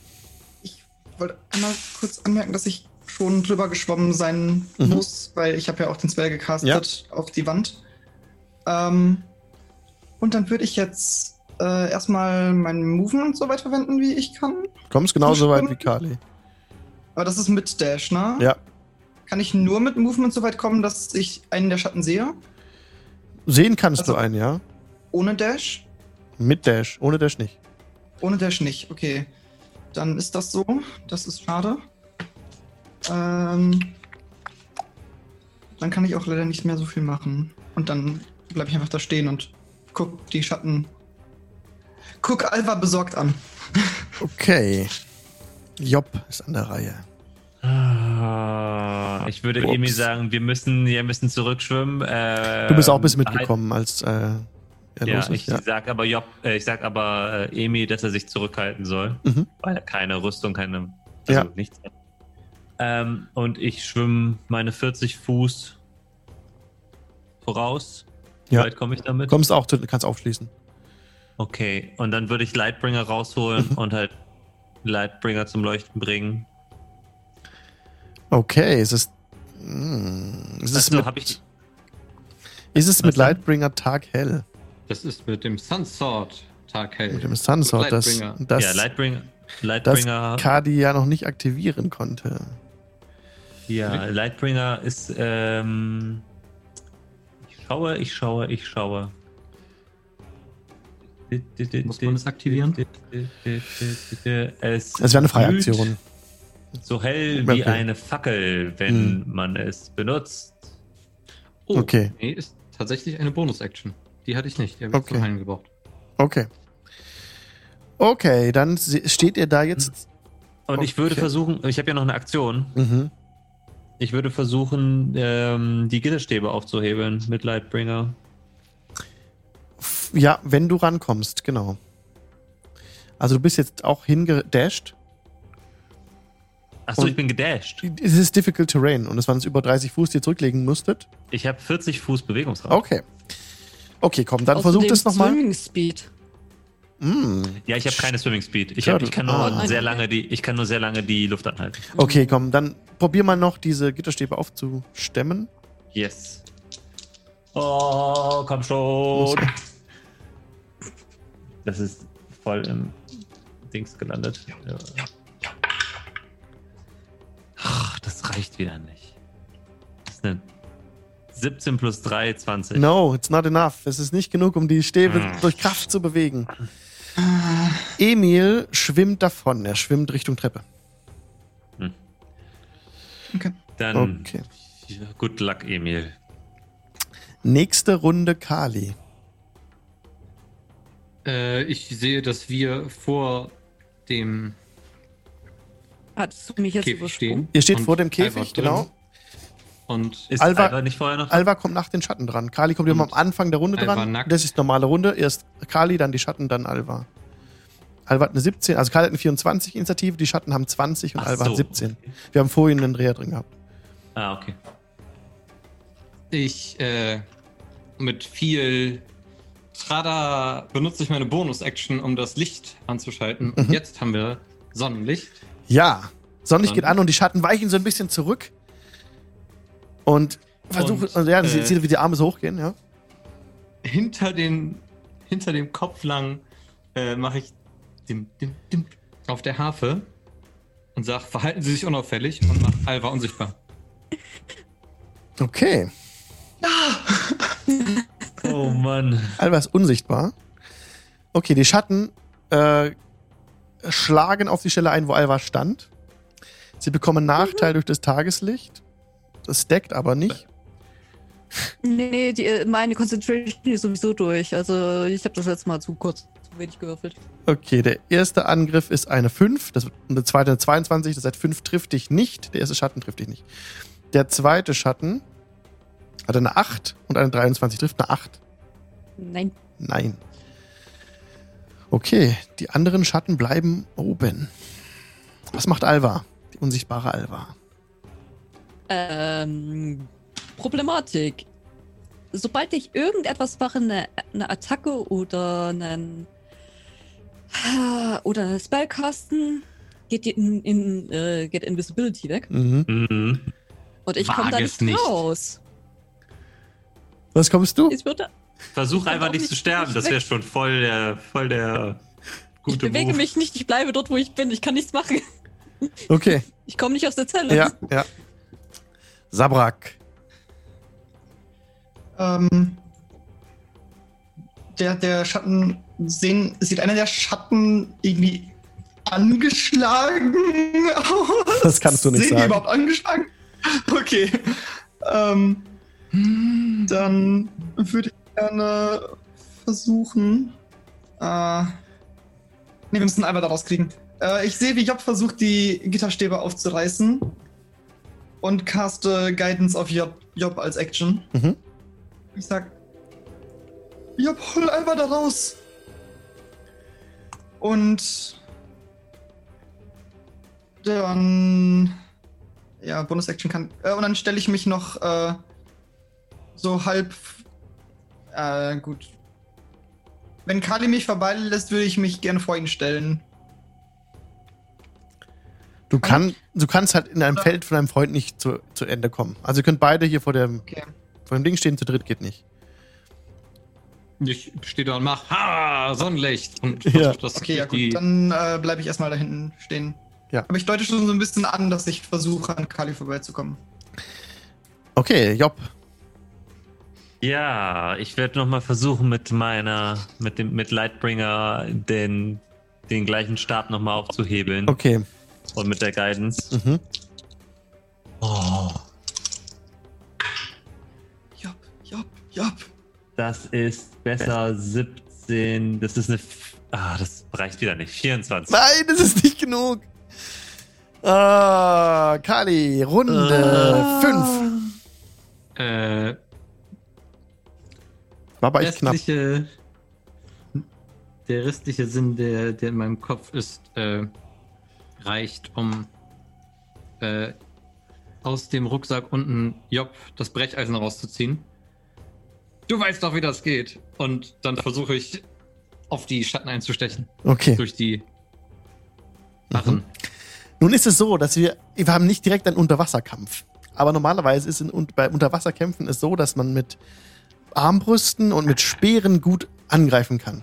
wollte einmal kurz anmerken, dass ich schon drüber geschwommen sein Mhm. muss, weil ich habe ja auch den Spell gecastet Ja. auf die Wand. Ähm, und dann würde ich jetzt äh, erstmal mein Movement so weit verwenden, wie ich kann. Kommst genauso weit wie Kali. Aber das ist mit Dash, ne? Ja. Kann ich nur mit Movement so weit kommen, dass ich einen der Schatten sehe? Sehen kannst Also- du einen, ja? Ohne Dash? Mit Dash. Ohne Dash nicht. Ohne Dash nicht, okay. Dann ist das so. Das ist schade. Ähm, dann kann ich auch leider nicht mehr so viel machen. Und dann bleibe ich einfach da stehen und guck die Schatten. Guck Alva besorgt an. <laughs> Okay. Job ist an der Reihe. Ah, Ich würde Ups. Emi sagen, wir müssen, wir müssen zurückschwimmen. Du bist auch ein bisschen Ähm, mitgekommen, als äh, er Ja, los ist. ich Ja. sag aber Job, äh, ich sag aber äh, Emi, dass er sich zurückhalten soll, Mhm. weil er keine Rüstung, keine, also Ja. nichts hat. Ähm, und ich schwimme meine 40 Fuß voraus. Wie Ja. weit komme ich damit? Kommst auch, zu, kannst aufschließen. Okay, und dann würde ich Lightbringer rausholen <laughs> und halt Lightbringer zum Leuchten bringen. Okay, es ist. Hm, ist es Also mit, ich. ist es mit? Lightbringer Tag hell? Das ist mit dem Sunsword Tag hell. Mit dem Sunsword, das, Lightbringer. das, ja, Lightbringer. das Lightbringer. Kadi ja noch nicht aktivieren konnte. Ja, Lightbringer ist. Ähm, ich schaue, ich schaue, ich schaue. Muss man das aktivieren? Es, Es wäre eine freie Aktion. So hell wie Okay. eine Fackel, wenn man es benutzt. Oh, Okay. Nee, ist tatsächlich eine Bonus-Action. Die hatte ich nicht. Die habe ich Okay. zum Heilen gebraucht. Okay. Okay, dann steht ihr da jetzt. Und ich würde Okay. versuchen, ich habe ja noch eine Aktion. Mhm. Ich würde versuchen, ähm, die Gitterstäbe aufzuhebeln mit Lightbringer. Ja, wenn du rankommst, genau. Also du bist jetzt auch hingedasht. Achso, ich bin gedasht. Es ist difficult terrain und es waren jetzt über 30 Fuß, die ihr zurücklegen musstet. Ich habe 40 Fuß Bewegungsraum. Okay. Okay, komm, dann Außerdem versucht es nochmal. Swimming Speed. Mm. Ja, ich habe keine Swimming Speed. Ich, hab, ich kann nur Ah. sehr lange die, ich kann nur sehr lange die Luft anhalten. Okay, komm, dann probier mal noch diese Gitterstäbe aufzustemmen. Yes. Oh, komm schon. Das ist voll im Dings gelandet. Ja. Ach, das reicht wieder nicht. Das ist eine 17 plus 3, 20. No, it's not enough. Es ist nicht genug, um die Stäbe Hm. durch Kraft zu bewegen. Emil schwimmt davon. Er schwimmt Richtung Treppe. Okay. Dann Okay. good luck, Emil. Nächste Runde Kali. Äh, ich sehe, dass wir vor dem Hattest du mich jetzt Käfig übersprungen? stehen. Ihr steht vor dem Käfig, drin. genau. Und Ist Alva- Alva, nicht vorher noch? Alva kommt nach den Schatten dran. Kali kommt immer am Und Anfang der Runde Alva dran. nackt. Das ist normale Runde. Erst Kali, dann die Schatten, dann Alva. Alva hat eine 17, also Kali hat eine 24 Initiative, die Schatten haben 20 und Ach Alva so. hat 17. Wir haben vorhin einen Dreher drin gehabt. Ah, okay. ich äh, mit viel Trada benutze ich meine Bonus-Action, um das Licht anzuschalten. Und Mhm. jetzt haben wir Sonnenlicht. Ja, Sonnenlicht geht Dann- an und die Schatten weichen so ein bisschen zurück. Und versuchen, Und, also ja, sie äh, sieht, wie die Arme so hochgehen, ja. Hinter, den, hinter dem Kopf lang äh, mache ich dim, dim, dim, auf der Harfe und sage, verhalten Sie sich unauffällig und mache Alva unsichtbar. Okay. <laughs> Oh Mann. Alba ist unsichtbar. Okay, die Schatten äh, schlagen auf die Stelle ein, wo Alva stand. Sie bekommen Nachteil durch das Tageslicht. Das deckt aber nicht. Nee, nee, die, meine Concentration ist sowieso durch. Also ich habe das letzte Mal zu kurz, zu wenig gewürfelt. Okay, der erste Angriff ist eine 5. Das, und der zweite eine 22. Das heißt, 5 trifft dich nicht. Der erste Schatten trifft dich nicht. Der zweite Schatten hat eine 8 und eine 23 trifft eine 8. Nein. Nein. Okay, die anderen Schatten bleiben oben. Was macht Alva? Die unsichtbare Alva. Ähm, Problematik. Sobald ich irgendetwas mache, eine, eine Attacke oder einen <sighs> oder eine Spellcasten, geht die in, in äh, geht Invisibility weg. Mhm. Mhm. Und ich komme da nicht, nicht. raus. Was kommst du? Ich, würde, Versuch Ich einfach nicht zu sterben. Das wäre schon voll der, voll der ich gute bewege Move. mich nicht, ich bleibe dort, wo ich bin. Ich kann nichts machen. Okay. <laughs> Ich komme nicht aus der Zelle. Ja, ja. Sabrak. Ähm, der, der Schatten sehen, sieht einer der Schatten irgendwie angeschlagen <laughs> aus? Das kannst du nicht sehen sagen. Die überhaupt angeschlagen? Okay. Ähm, dann würde ich gerne versuchen. Äh, ne, wir müssen einmal da rauskriegen. Äh, ich sehe, wie Job versucht, die Gitterstäbe aufzureißen. Und caste Guidance auf Job, Job als Action. Mhm. Ich sag, Job, hol einfach da raus. Und dann, ja, Bonus-Action kann, äh, und dann stelle ich mich noch äh, so halb, äh, gut. Wenn Kali mich vorbeilässt, würde ich mich gerne vor ihn stellen. Du, kann, du kannst halt in einem Feld von deinem Freund nicht zu, zu Ende kommen. Also ihr könnt beide hier vor dem, Okay. vor dem Ding stehen, zu dritt geht nicht. Ich stehe da und mach Ha, Sonnenlicht. Und Ja. das Okay, ja gut, dann äh, bleibe ich erstmal da hinten stehen. Ja. Aber ich deute schon so ein bisschen an, dass ich versuche, an Kali vorbeizukommen. Okay, Job. Ja, ich werde nochmal versuchen, mit meiner, mit dem, mit Lightbringer den, den gleichen Start nochmal aufzuhebeln. Okay. Und mit der Guidance. Mhm. Oh, Job, Job, Job. das ist besser 17. Das ist eine. Ah, das reicht wieder nicht. 24. Nein, das ist nicht genug. Ah, Kali, Runde 5. Äh, War aber echt knapp. der restliche Sinn, der, der in meinem Kopf ist, äh, reicht, um äh, aus dem Rucksack unten Job das Brecheisen rauszuziehen. Du weißt doch, wie das geht. Und dann versuche ich, auf die Schatten einzustechen. Okay. Durch die Barren. Nun ist es so, dass wir, wir haben nicht direkt einen Unterwasserkampf. Aber normalerweise ist in, bei Unterwasserkämpfen es so, dass man mit Armbrüsten und mit Speeren gut angreifen kann.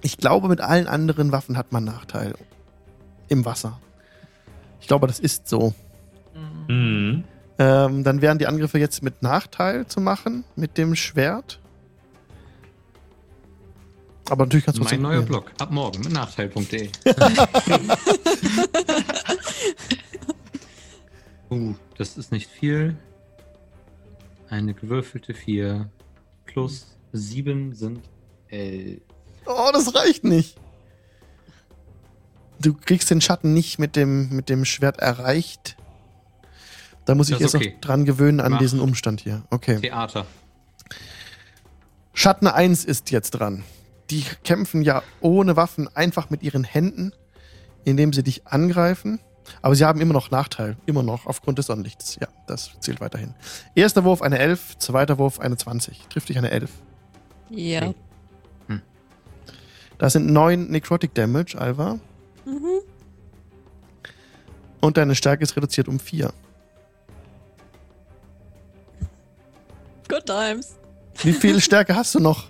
Ich glaube, mit allen anderen Waffen hat man Nachteil im Wasser. Ich glaube, das ist so. Mhm. Ähm, dann wären die Angriffe jetzt mit Nachteil zu machen, mit dem Schwert. Aber natürlich kannst du Mein neuer. Blog. Ab morgen mit nachteil.de. <laughs> uh, das ist nicht viel. Eine gewürfelte 4 plus 7 sind 11. Oh, das reicht nicht. Du kriegst den Schatten nicht mit dem, mit dem Schwert erreicht. Da muss ich Das erst okay. noch dran gewöhnen an Mach. diesen Umstand hier. Okay. Theater. Schatten 1 ist jetzt dran. Die kämpfen ja ohne Waffen einfach mit ihren Händen, indem sie dich angreifen. Aber sie haben immer noch Nachteil. Immer noch aufgrund des Sonnenlichts. Ja, das zählt weiterhin. Erster Wurf eine 11, zweiter Wurf eine 20. Trifft dich eine 11. Ja. Das sind 9 Necrotic Damage, Alva. Mhm. Und deine Stärke ist reduziert um 4. Good times. Wie viel <laughs> Stärke hast du noch?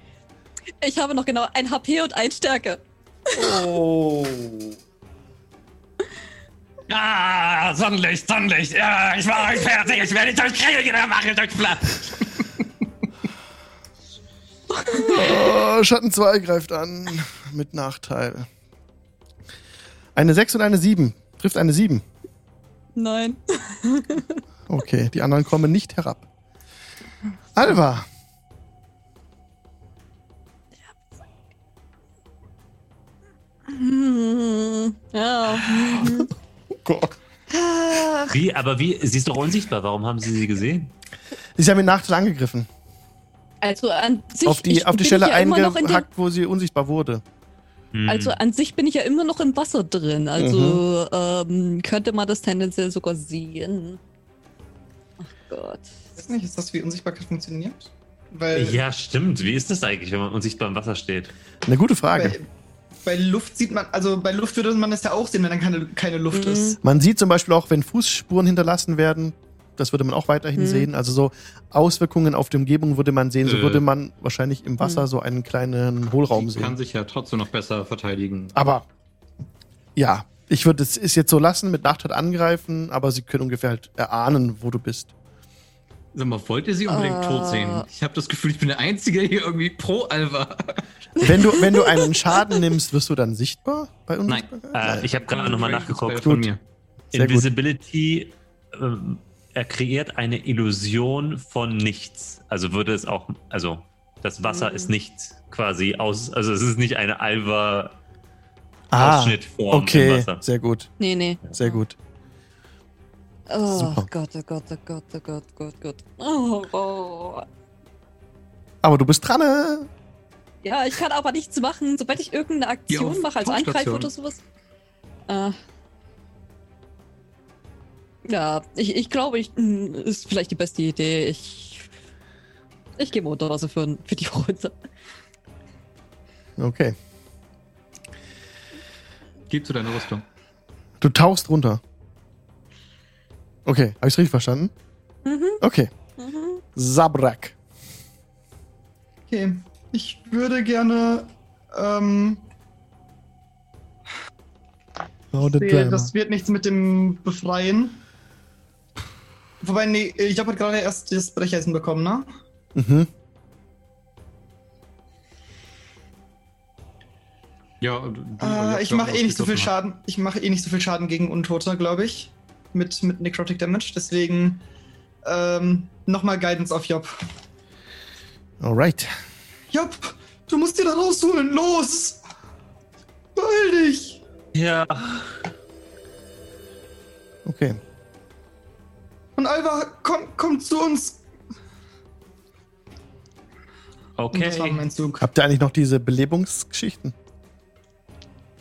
Ich habe noch genau ein HP und ein Stärke. Oh. Ah, Sonnenlicht, Sonnenlicht. Ja, ich war euch fertig. Ich werde dich durchkriegen. Dann mache ich euch platt. <laughs> oh. Schatten 2 greift an. Mit Nachteil. Eine 6 und eine 7. Trifft eine 7. Nein. <laughs> Okay, die anderen kommen nicht herab. Alva. Hm, Ja. hm. Oh Gott. Wie, aber wie, sie ist doch unsichtbar. Warum haben sie sie gesehen? Sie haben mit Nachteil angegriffen. Also an sich. auf die, auf die Stelle ja eingehackt, wo sie unsichtbar wurde. Hm. Also an sich bin ich ja immer noch im Wasser drin. Also ähm, könnte man das tendenziell sogar sehen. Ach Gott. Ich weiß nicht, ist das, wie Unsichtbarkeit funktioniert? Weil, ja, stimmt. Wie ist das eigentlich, wenn man unsichtbar im Wasser steht? Eine gute Frage. weil bei Luft sieht man, also bei Luft würde man es ja auch sehen, wenn dann keine, keine Luft Mhm. ist. Man sieht zum Beispiel auch, wenn Fußspuren hinterlassen werden, das würde man auch weiterhin Mhm. sehen. Also so Auswirkungen auf die Umgebung würde man sehen. So Äh. würde man wahrscheinlich im Wasser Mhm. so einen kleinen Hohlraum Sie kann sehen. sich ja trotzdem noch besser verteidigen. Aber ja, ich würde es ist jetzt so lassen, mit Nacht halt angreifen, aber sie können ungefähr halt erahnen, wo du bist. Sag mal, wollt ihr sie unbedingt Äh. tot sehen? Ich habe das Gefühl, ich bin der Einzige hier irgendwie pro Alva. Wenn du, wenn du einen Schaden nimmst, wirst du dann sichtbar bei Nein. Unsichtbarkeit? Äh, ich habe gerade nochmal nachgeguckt. Von mir. Gut. Invisibility, ähm, er kreiert eine Illusion von nichts. Also würde es auch, also das Wasser Mhm. ist nicht quasi aus, also es ist nicht eine Alva ah, Ausschnittform im okay, Wasser. sehr gut, Nee, nee. sehr gut. Oh Super. Gott, oh Gott, oh Gott, oh Gott, Gott, Gott. Oh, oh. Aber du bist dran, äh? Ja, ich kann aber nichts machen, sobald ich irgendeine Aktion mache, also Angreife oder sowas. Äh. Ja, ich, ich glaube, ich mh, ist vielleicht die beste Idee. Ich. Ich gehe mal unter Wasser für, für die Runde. Okay. Gib zu deiner Rüstung. Du tauchst runter. Okay, habe ich richtig verstanden? Mhm, Okay. mhm. Sabrak. Okay. Ich würde gerne. Ähm, Oh, das wird nichts mit dem Befreien. Wobei, nee, ich habe gerade erst das Brecheisen bekommen, ne? Mhm. Ja, du, Äh, ich mache eh nicht so viel Schaden. Ich mache eh nicht so viel Schaden gegen Untote, glaube ich. Mit, mit Necrotic Damage. Deswegen ähm, nochmal Guidance auf Job. Alright. Job, du musst dir da rausholen. Los! Beeil dich! Ja. Okay. Und Alva, komm, komm zu uns. Und das war Okay. mein Zug. Habt ihr eigentlich noch diese Belebungsgeschichten?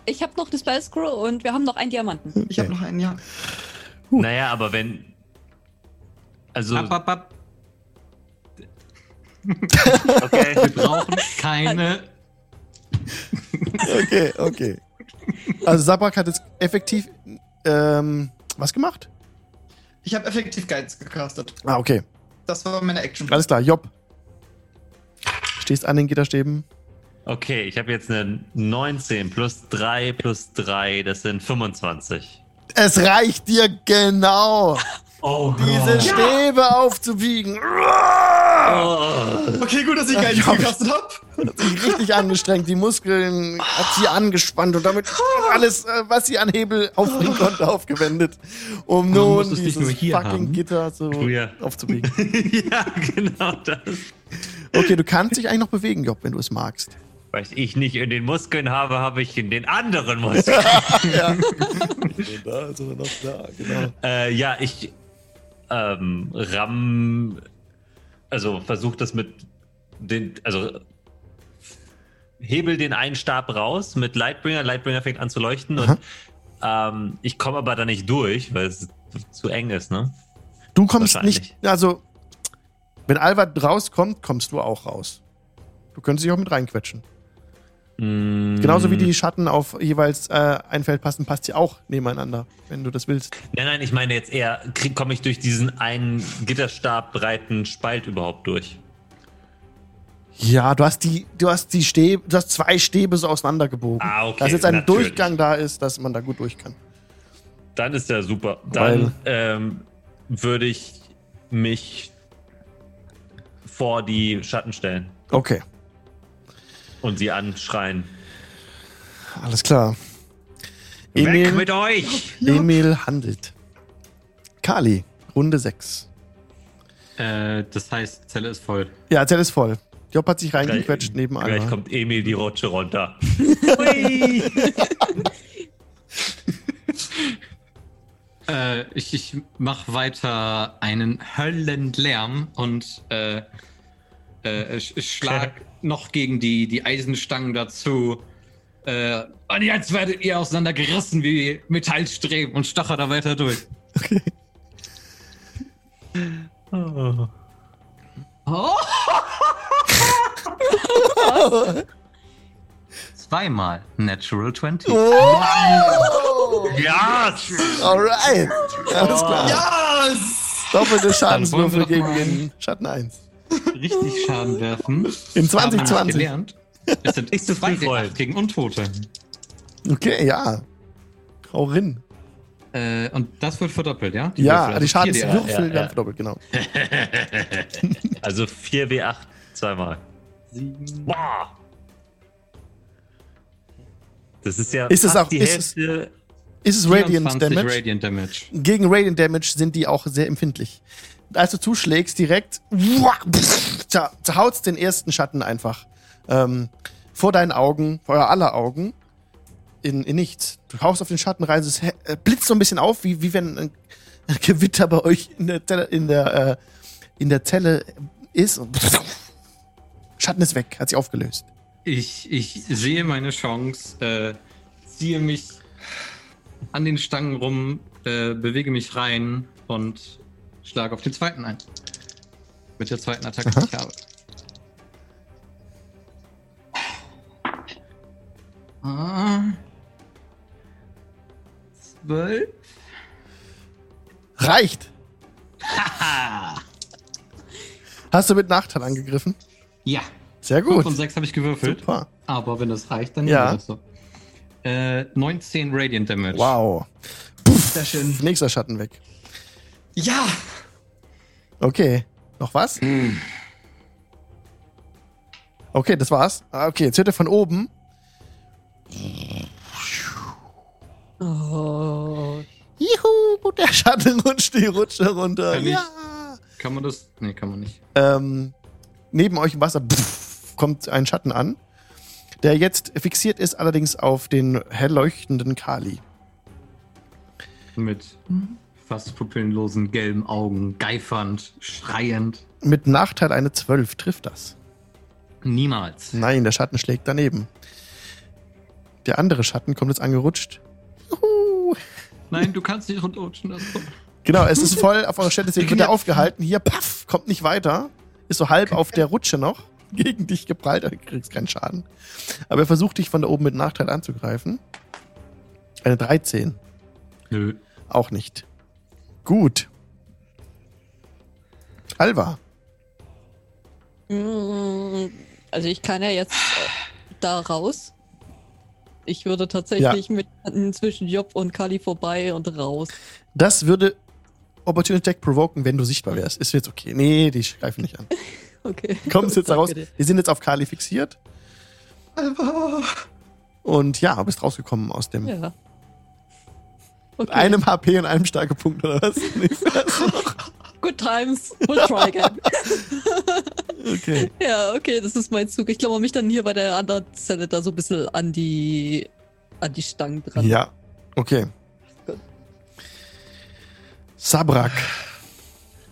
Ich habe noch eine Spell Scroll und wir haben noch einen Diamanten. Ich habe noch einen, ja. Naja, aber wenn. Also, Ab, ab, ab. okay. Wir brauchen keine. <laughs> Okay, okay. Also Sabrak hat jetzt effektiv ähm, was gemacht? Ich habe effektiv Guidance gecastet. Ah, okay. Das war meine Action. Alles klar, Job. Stehst an den Gitterstäben. Okay, ich habe jetzt eine 19 plus 3 plus 3, das sind 25. Es reicht dir genau, <laughs> Oh diese Stäbe aufzuwiegen. Oh. Okay, gut, dass ich Guidance <laughs> Ja. gecastet habe. Hat sich richtig angestrengt, die Muskeln hat sie angespannt und damit alles, äh, was sie an Hebel aufbringen konnte, aufgewendet, um Man nun nicht dieses nur hier fucking haben. Gitter so ja. aufzubiegen. <laughs> ja, genau das. Okay, du kannst dich eigentlich noch bewegen, Job, wenn du es magst. Weil ich nicht in den Muskeln habe, habe ich in den anderen <laughs> Muskeln. ja. da ist noch da, genau. äh, ja, ich ähm, ramm, also versuche das mit den, also hebel den einen Stab raus mit Lightbringer. Lightbringer fängt an zu leuchten Aha. und ähm, ich komme aber da nicht durch, weil es zu eng ist, ne? Du kommst nicht, also, wenn Albert rauskommt, kommst du auch raus. Du könntest dich auch mit reinquetschen. Mm, Genauso wie die Schatten auf jeweils äh, ein Feld passen, passt sie auch nebeneinander, wenn du das willst. Nein, nein, ich meine jetzt eher, komme ich durch diesen einen Gitterstab breiten Spalt überhaupt durch? Ja, du hast die, du hast die Stäbe, du hast zwei Stäbe so auseinandergebogen. Ah, okay, Dass jetzt ein natürlich. Durchgang da ist, dass man da gut durch kann. Dann ist der super. Dann ähm, würde ich mich vor die Schatten stellen Okay, und sie anschreien. alles klar. Weg Emil, mit euch! Emil handelt. Kali, Runde 6. Äh, das heißt, Zelle ist voll. Ja, Zell ist voll. Job hat sich reingequetscht neben gleich kommt Emil die Rutsche runter. <laughs> Äh, ich, ich mach weiter einen Höllenlärm und äh, äh, ich, ich schlag noch gegen die, die Eisenstangen dazu. Äh, und jetzt werdet ihr auseinandergerissen wie Metallstreben und stocher da weiter durch. Oh. <laughs> Oh, zweimal Natural 20. Oh! Ja! Alright. Alles klar. Ja! Doppelte Schadenswürfel gegen den Schatten 1. Richtig Schaden werfen. In Ich habe nämlich 2020. gelernt. Es sind Freund. D8 gegen Untote. Okay, ja. Hau rein. Äh, und das wird verdoppelt, ja? Die Ja, die also 4 D8. Schadenswürfel ja, ja. werden verdoppelt, genau. <laughs> Also 4W8 zweimal. Boah! Das ist ja Ist es auch- die ist es- Hälfte. Ist es Radiant 24 Damage? Radiant Damage. Gegen Radiant Damage sind die auch sehr empfindlich. Als du zuschlägst, direkt zer- zerhautst den ersten Schatten einfach ähm, vor deinen Augen, vor aller Augen, in, in nichts. Du haust auf den Schatten rein, es äh, blitzt so ein bisschen auf, wie, wie wenn ein, Gewitter bei euch in der, Zelle- in der, äh, in der Zelle ist. Schatten ist weg, hat sich aufgelöst. Ich, ich sehe meine Chance, äh, ziehe mich an den Stangen rum, äh, bewege mich rein und schlage auf den zweiten ein. Mit der zweiten Attacke, die ich habe. Ah. Zwölf. Reicht! <laughs> Hast du mit Nachteil angegriffen? Ja. Sehr 5 gut. und 6 habe ich gewürfelt. Super. Aber wenn das reicht, dann Ja. das so. Äh, 19 Radiant Damage. Wow. Sehr schön. Nächster Schatten weg. Ja! Okay. Noch was? Okay, das war's. Ah, Okay, jetzt hört ihr von oben. Oh. Juhu, der Schatten rutscht die Rutsche runter. Kann ich- Ja. Kann man das? Nee, kann man nicht. Ähm, neben euch im Wasser pff, kommt ein Schatten an, der jetzt fixiert ist, allerdings auf den hell leuchtenden Kali. Mit fast pupillenlosen gelben Augen, geifernd, schreiend. Mit Nachteil eine 12 trifft das. Niemals. Nein, der Schatten schlägt daneben. Der andere Schatten kommt jetzt angerutscht. Juhu. Nein, du kannst nicht rundrutschen. Genau, es ist voll auf eurer Stelle, deswegen wird er aufgehalten. Hier, paff, kommt nicht weiter. Ist so halb auf der Rutsche noch. <laughs> Gegen dich geprallt, du kriegst keinen Schaden. Aber er versucht dich von da oben mit Nachteil anzugreifen. Eine 13. Nö. Auch nicht. Gut. Alva. Mm, Also ich kann ja jetzt äh, da raus. Ich würde tatsächlich mit zwischen Job und Kali vorbei und raus. Das würde Opportunity Attack provoken, wenn du sichtbar wärst. Ist jetzt okay. Nee, die greifen nicht an. <laughs> Okay. Kommst jetzt raus. Dir. Die sind jetzt auf Kali fixiert. Alva! Und ja, bist rausgekommen aus dem. Ja. Okay. Einem HP und einem starke Punkt, oder was? <laughs> Good times. We'll try again. <laughs> okay. ja, okay, das ist mein Zug. Ich glaube, mich dann hier bei der anderen Zelle da so ein bisschen an die an die Stangen dran. Ja, okay. Sabrak.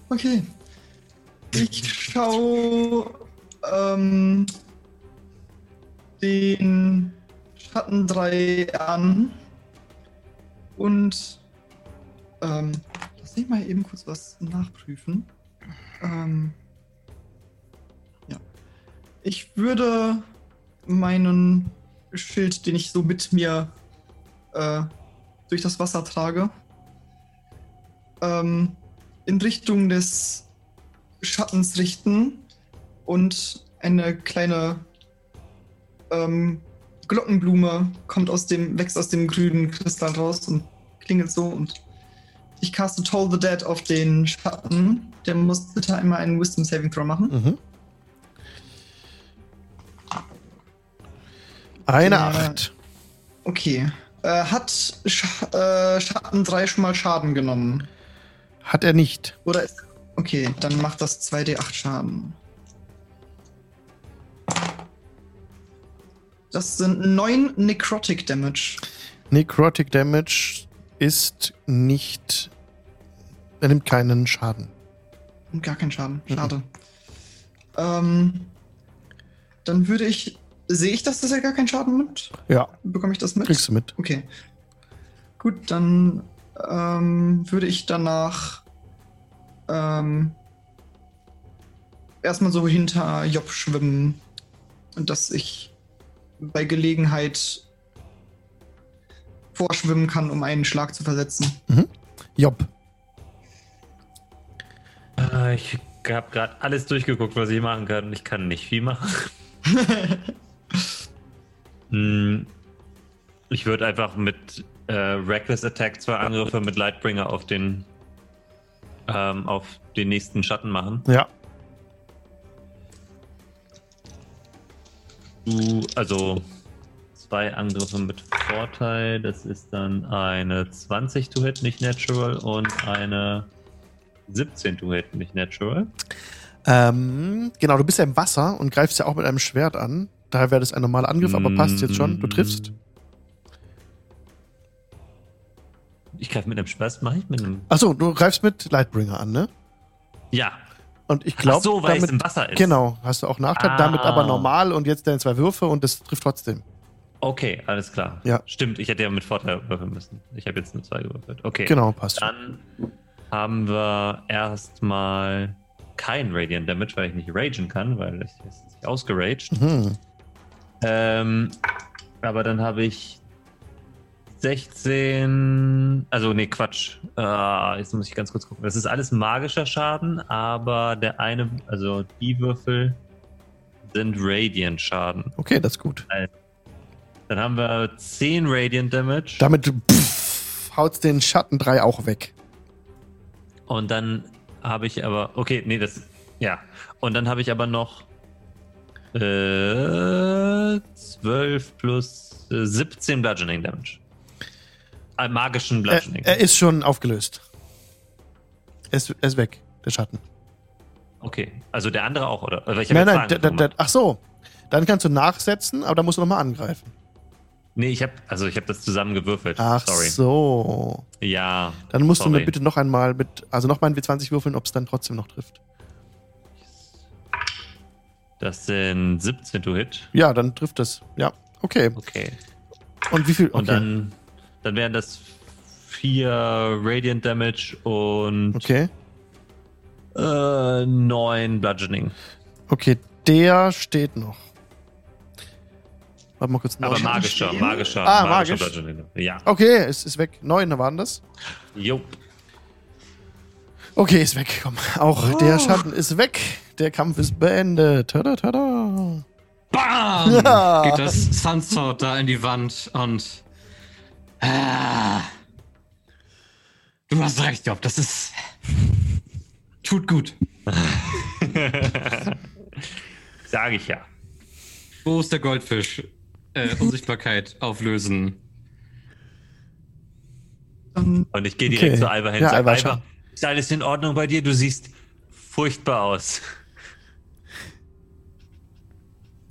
Okay. Ich schau ähm, den Schatten 3 an und ähm, lass mich mal eben kurz was nachprüfen. Ähm, ja. Ich würde meinen Schild, den ich so mit mir äh, durch das Wasser trage, ähm, in Richtung des Schattens richten und eine kleine ähm, Glockenblume kommt aus dem, wächst aus dem grünen Kristall raus und klingelt so und ich caste Toll the Dead auf den Schatten. Der muss bitte einmal einen Wisdom Saving Throw machen. Mhm. Eine Ja. Acht. Okay. Äh, hat Sch äh, Schatten 3 schon mal Schaden genommen? Hat er nicht. Oder ist. Okay, dann macht das 2d8 Schaden. Das sind 9 Necrotic Damage. Necrotic Damage ist nicht. Er nimmt keinen Schaden. Und gar kein Schaden. Mhm. Schade. Ähm, dann würde ich. Sehe ich, dass das ja gar keinen Schaden nimmt? Ja, Bekomme ich das mit? kriegst du mit. Okay. Gut, dann ähm, würde ich danach ähm, erstmal so hinter Job schwimmen und dass ich bei Gelegenheit vorschwimmen kann, um einen Schlag zu versetzen. Job. Äh, ich habe gerade alles durchgeguckt, was ich machen kann. und Ich kann nicht viel machen. Hm, <laughs> ich würde einfach mit äh, Reckless Attack zwei Angriffe mit Lightbringer auf den ähm, auf den nächsten Schatten machen. Ja. Du, also zwei Angriffe mit Vorteil. Das ist dann eine 20 to hit, nicht natural, und eine 17 to hit, nicht natural. Ähm, genau, du bist ja im Wasser und greifst ja auch mit einem Schwert an. Daher wäre das ein normaler Angriff, aber passt jetzt schon. Du triffst. Ich greife mit einem Spaß, mache ich mit einem. Achso, du greifst mit Lightbringer an, ne? Ja. Und ich glaube, so, weil es damit, im Wasser ist. genau, hast du auch Nachteil, Ah. damit aber normal und jetzt deine zwei Würfe und das trifft trotzdem. Okay, alles klar. Ja. Stimmt, ich hätte ja mit Vorteil würfeln müssen. Ich habe jetzt nur zwei gewürfelt. Okay. Genau, passt. Dann haben wir erstmal kein Radiant Damage, weil ich nicht ragen kann, weil ich ist nicht ausgeraged. Mhm. Ähm, aber dann habe ich 16. Also, nee, Quatsch. Ah, jetzt muss ich ganz kurz gucken. Das ist alles magischer Schaden, aber der eine, also die Würfel sind Radiant Schaden. Okay, das ist gut. Dann haben wir 10 Radiant Damage. Damit pff, haut's den Schatten 3 auch weg. Und dann habe ich aber, okay, nee, das, ja. Und dann habe ich aber noch äh, 12 plus äh, 17 Bludgeoning Damage. Äh, magischen Er, Bludgeoning. er ist schon aufgelöst. Er ist, er ist weg, der Schatten. okay, also der andere auch, oder? Hab Nein, nein, der, der, ach so. Dann kannst du nachsetzen, aber dann musst du nochmal angreifen. Nee, ich habe, also ich habe das zusammen gewürfelt. Ach Sorry. so. Ja. Dann musst du Sorry. mir bitte noch einmal mit, also nochmal ein W20 würfeln, ob es dann trotzdem noch trifft. Das sind 17 to hit. Ja, dann trifft es. Ja, okay. Okay. Und wie viel? Okay. Und dann, dann wären das 4 Radiant Damage und okay. äh, 9 Bludgeoning. Okay, der steht noch. Warte mal kurz. Aber neun. magischer, magischer, Ah, magischer magisch. Bludgeoning. Ja. Okay, es ist weg. Neun waren das. Jo. Okay, ist weg. Komm. Auch der Schatten ist weg. Der Kampf ist beendet. Tada, tada. Bam! Ja. Geht das Sunsword da in die Wand und. Ah, du hast recht, Job. Das ist. Tut gut. <laughs> Sage ich ja. Wo ist der Goldfisch? Äh, Unsichtbarkeit auflösen. Dann Und ich gehe direkt Okay. zu Alba hin Ja, Alba, Alba, ist alles in Ordnung bei dir? Du siehst furchtbar aus.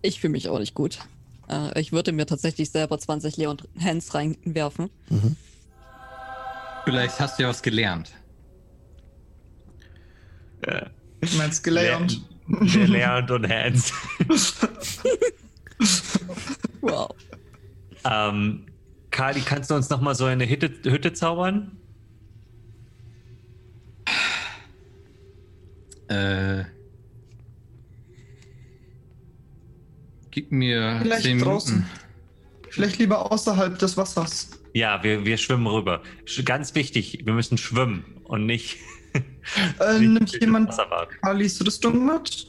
Ich fühle mich auch nicht gut. Äh, ich würde mir tatsächlich selber 20 Leon Hands reinwerfen. Vielleicht hast du ja was gelernt. du meinst gelernt. Der lernt und Hans. <laughs> Wow. ähm, Kali, kannst du uns noch mal so eine Hütte, Hütte zaubern? Äh. Gib mir Vielleicht 10 draußen. Minuten. Vielleicht lieber außerhalb des Wassers. Ja, wir, wir schwimmen rüber. Sch- Ganz wichtig, wir müssen schwimmen und nicht. <laughs> Äh, nicht nimmt im jemand Wasser warten. Alis Rüstung mit?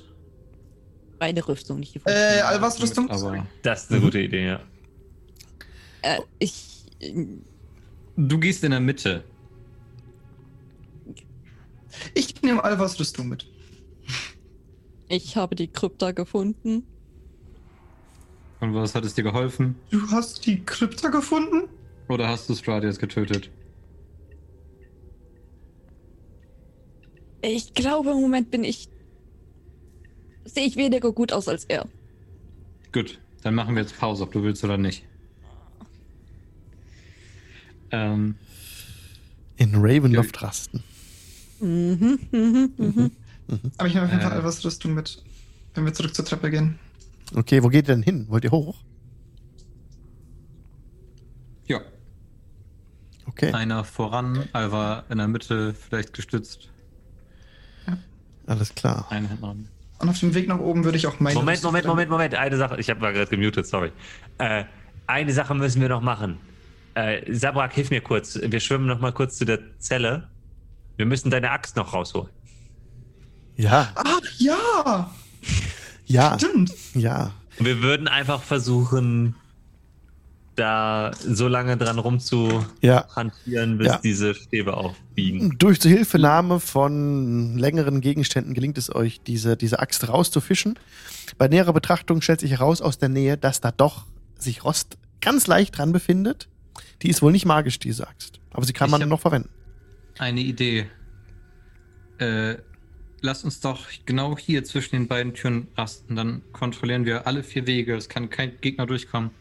Meine Rüstung, nicht die Äh, Alvas Rüstung? Aber Das ist eine gute Idee, ja. Äh, ich. du gehst in der Mitte. Ich nehme Alvas Rüstung mit. Ich habe die Krypta gefunden. Und was hat es dir geholfen? Du hast die Krypta gefunden? Oder hast du Stradius getötet? Ich glaube, im Moment bin ich. Sehe ich weniger gut aus als er. Gut, dann machen wir jetzt Pause, ob du willst oder nicht. Ähm, In Ravenloft rasten. Mhm, mhm, mhm. Aber ich nehme auf jeden Fall Äh. Alvas Rüstung mit, wenn wir zurück zur Treppe gehen. Okay, wo geht ihr denn hin? Wollt ihr hoch? ja, Okay, einer voran, Alva in der Mitte, vielleicht gestützt, alles klar. einer hinten. Und auf dem Weg nach oben würde ich auch meine. Moment, Moment, Moment, Moment. Eine Sache. Ich habe mal gerade gemutet, sorry. Äh, eine Sache müssen wir noch machen. Äh, Sabrak, hilf mir kurz. Wir schwimmen noch mal kurz zu der Zelle. Wir müssen deine Axt noch rausholen. Ja, Ah, ja! Ja, Stimmt. ja. Wir würden einfach versuchen, da so lange dran rumzuhantieren, Ja. bis Ja. diese Stäbe aufbiegen. Durch Zuhilfenahme von längeren Gegenständen gelingt es euch, diese, diese Axt rauszufischen. Bei näherer Betrachtung stellt sich heraus aus der Nähe, dass da doch sich Rost ganz leicht dran befindet. Die ist wohl nicht magisch, diese Axt. Aber sie kann Ich man noch verwenden. Eine Idee. Äh, lass uns doch genau hier zwischen den beiden Türen rasten. Dann kontrollieren wir alle vier Wege. Es kann kein Gegner durchkommen.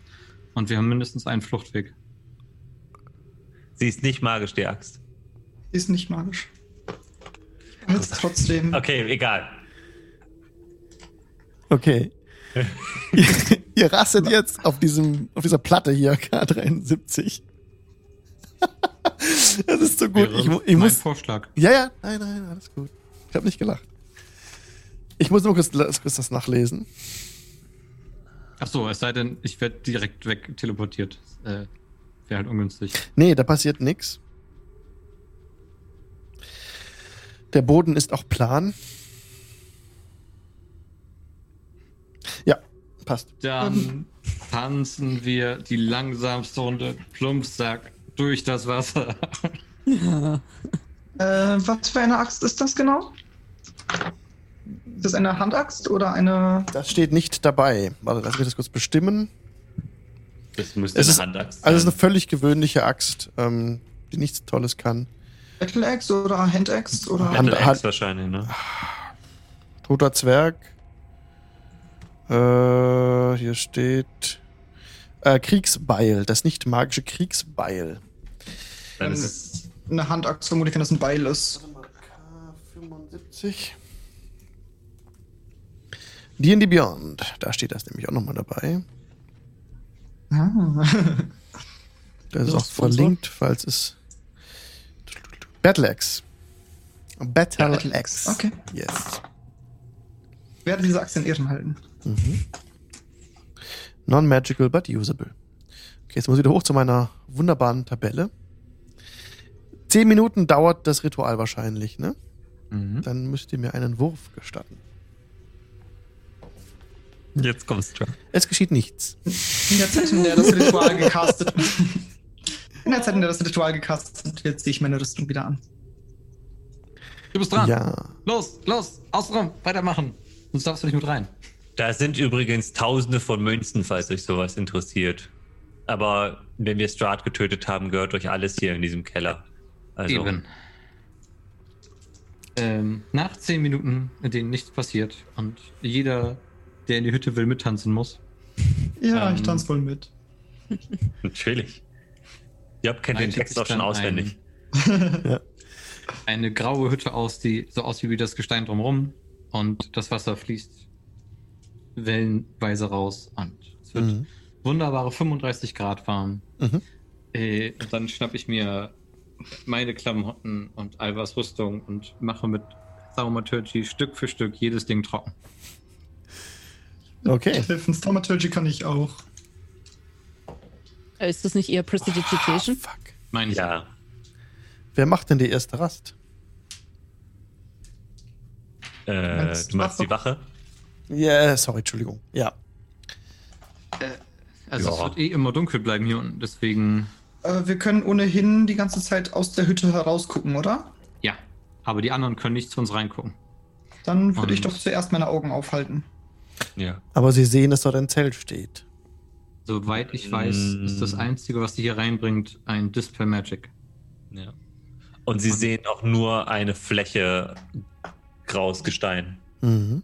Und wir haben mindestens einen Fluchtweg. Sie ist nicht magisch, die Axt. Ist nicht magisch. Behalte es trotzdem. Okay, egal. Okay. <laughs> <laughs> ihr rastet jetzt auf, diesem, auf dieser Platte hier, <laughs> K73. das ist so gut. Ich, ich mein muss. Vorschlag. Ja, ja, nein, nein, alles gut. Ich habe nicht gelacht. Ich muss nur kurz, kurz das nachlesen. Ach so, es sei denn, ich werde direkt weg teleportiert. Äh, Wäre halt ungünstig. Nee, da passiert nichts. Der Boden ist auch plan. Ja, passt. Dann tanzen wir die langsamste Runde Plumpsack durch das Wasser. <laughs> Äh, was für eine Axt ist das genau? Ist das eine Handaxt oder eine. Das steht nicht dabei. Warte, lass mich das kurz bestimmen. Das müsste Es eine ist- Handaxt Also es ist sein. eine völlig gewöhnliche Axt, ähm, die nichts Tolles kann. Battle Axe oder Handaxe oder. Hand- Hand- Axe wahrscheinlich, ne? Toter Zwerg. Äh, hier steht äh, Kriegsbeil, das nicht magische Kriegsbeil. Dann ist es Eine Handaxt, vermutlich, wenn das ein Beil ist. K75. D&D Beyond, da steht das nämlich auch nochmal dabei. Ah. Das ist auch verlinkt, falls es. Battleaxe. Battleaxe. Okay. Yes. Werde diese Axt in Ehren halten. Mhm. Non-magical, but usable. Okay, jetzt muss ich wieder hoch zu meiner wunderbaren Tabelle. Zehn Minuten dauert das Ritual wahrscheinlich, ne? Mhm. Dann müsst ihr mir einen Wurf gestatten. Jetzt kommst du. Es geschieht nichts. In der Zeit, in der das Ritual gecastet In der Zeit, in der das Ritual gecastet wird, ziehe ich meine Rüstung wieder an. Du bist dran. Ja. Los, los, außenrum, weitermachen. Sonst darfst du nicht mit rein. Da sind übrigens tausende von Münzen, falls euch sowas interessiert. Aber wenn wir Strahd getötet haben, gehört euch alles hier in diesem Keller. Also, Eben. Ähm, nach zehn Minuten, in denen nichts passiert und jeder, der in die Hütte will, mittanzen muss, Ja, Ähm, ich tanze wohl mit. natürlich. Job kennt den Text auch schon auswendig. Ein, eine graue Hütte aus, die so aussieht wie das Gestein drumherum und das Wasser fließt wellenweise raus und es wird Mhm. wunderbare 35 Grad warm. Mhm. Äh, und dann schnapp ich mir meine Klamotten und Alvas Rüstung und mache mit Thaumaturgy Stück für Stück jedes Ding trocken. Okay. Helfens Thaumaturgy kann ich auch. Äh, Ist das nicht eher Prestidigitation? Fuck. Meine ich. Ja. Wer macht denn die erste Rast? Äh, Meinst du Wache? die Wache? Ja, sorry, Entschuldigung. Ja. Also es Ja. wird eh immer dunkel bleiben hier unten, deswegen Äh, wir können ohnehin die ganze Zeit aus der Hütte herausgucken, oder? ja. Aber die anderen können nicht zu uns reingucken. Dann würde ich doch zuerst meine Augen aufhalten. Ja. Aber Sie sehen, dass dort ein Zelt steht. Soweit ich weiß, Mm. ist das Einzige, was die hier reinbringt, ein Dispel Magic. ja. Und sie sehen auch nur eine Fläche graues Gestein. Mhm.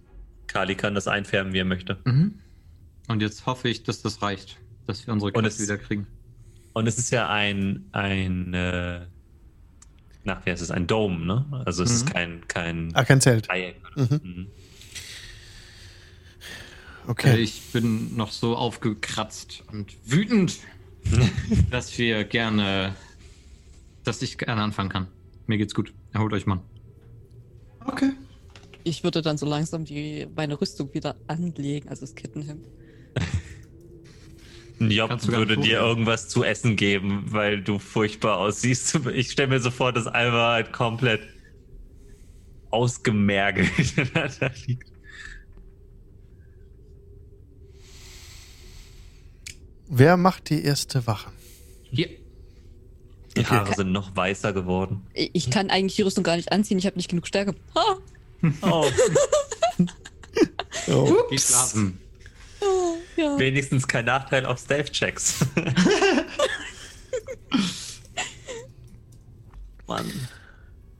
Kali kann das einfärben, wie er möchte. Mhm. Und jetzt hoffe ich, dass das reicht, dass wir unsere es- wieder kriegen. Und es ist ja ein, ein, äh, nach, wie heißt es, ein Dome, ne? Also es Mhm. ist kein, kein Ah, kein Zelt. Mhm. Mhm. Okay. Ich bin noch so aufgekratzt und wütend, <laughs> dass wir gerne, dass ich gerne anfangen kann. Mir geht's gut. Erholt euch, Mann. Okay. Ich würde dann so langsam die, meine Rüstung wieder anlegen, also das Kettenhemd. Job würde dir irgendwas zu essen geben, weil du furchtbar aussiehst. <laughs> Ich stelle mir so vor, dass Alva halt komplett ausgemergelt <laughs> da liegt. Wer macht die erste Wache? Hier. Die Okay. Haare sind noch weißer geworden. Ich kann eigentlich die Rüstung gar nicht anziehen, ich habe nicht genug Stärke. Ha! Oh, <laughs> Oh. Geh schlafen. <laughs> Ja. wenigstens kein Nachteil auf Stealth-Checks. <laughs> Mann.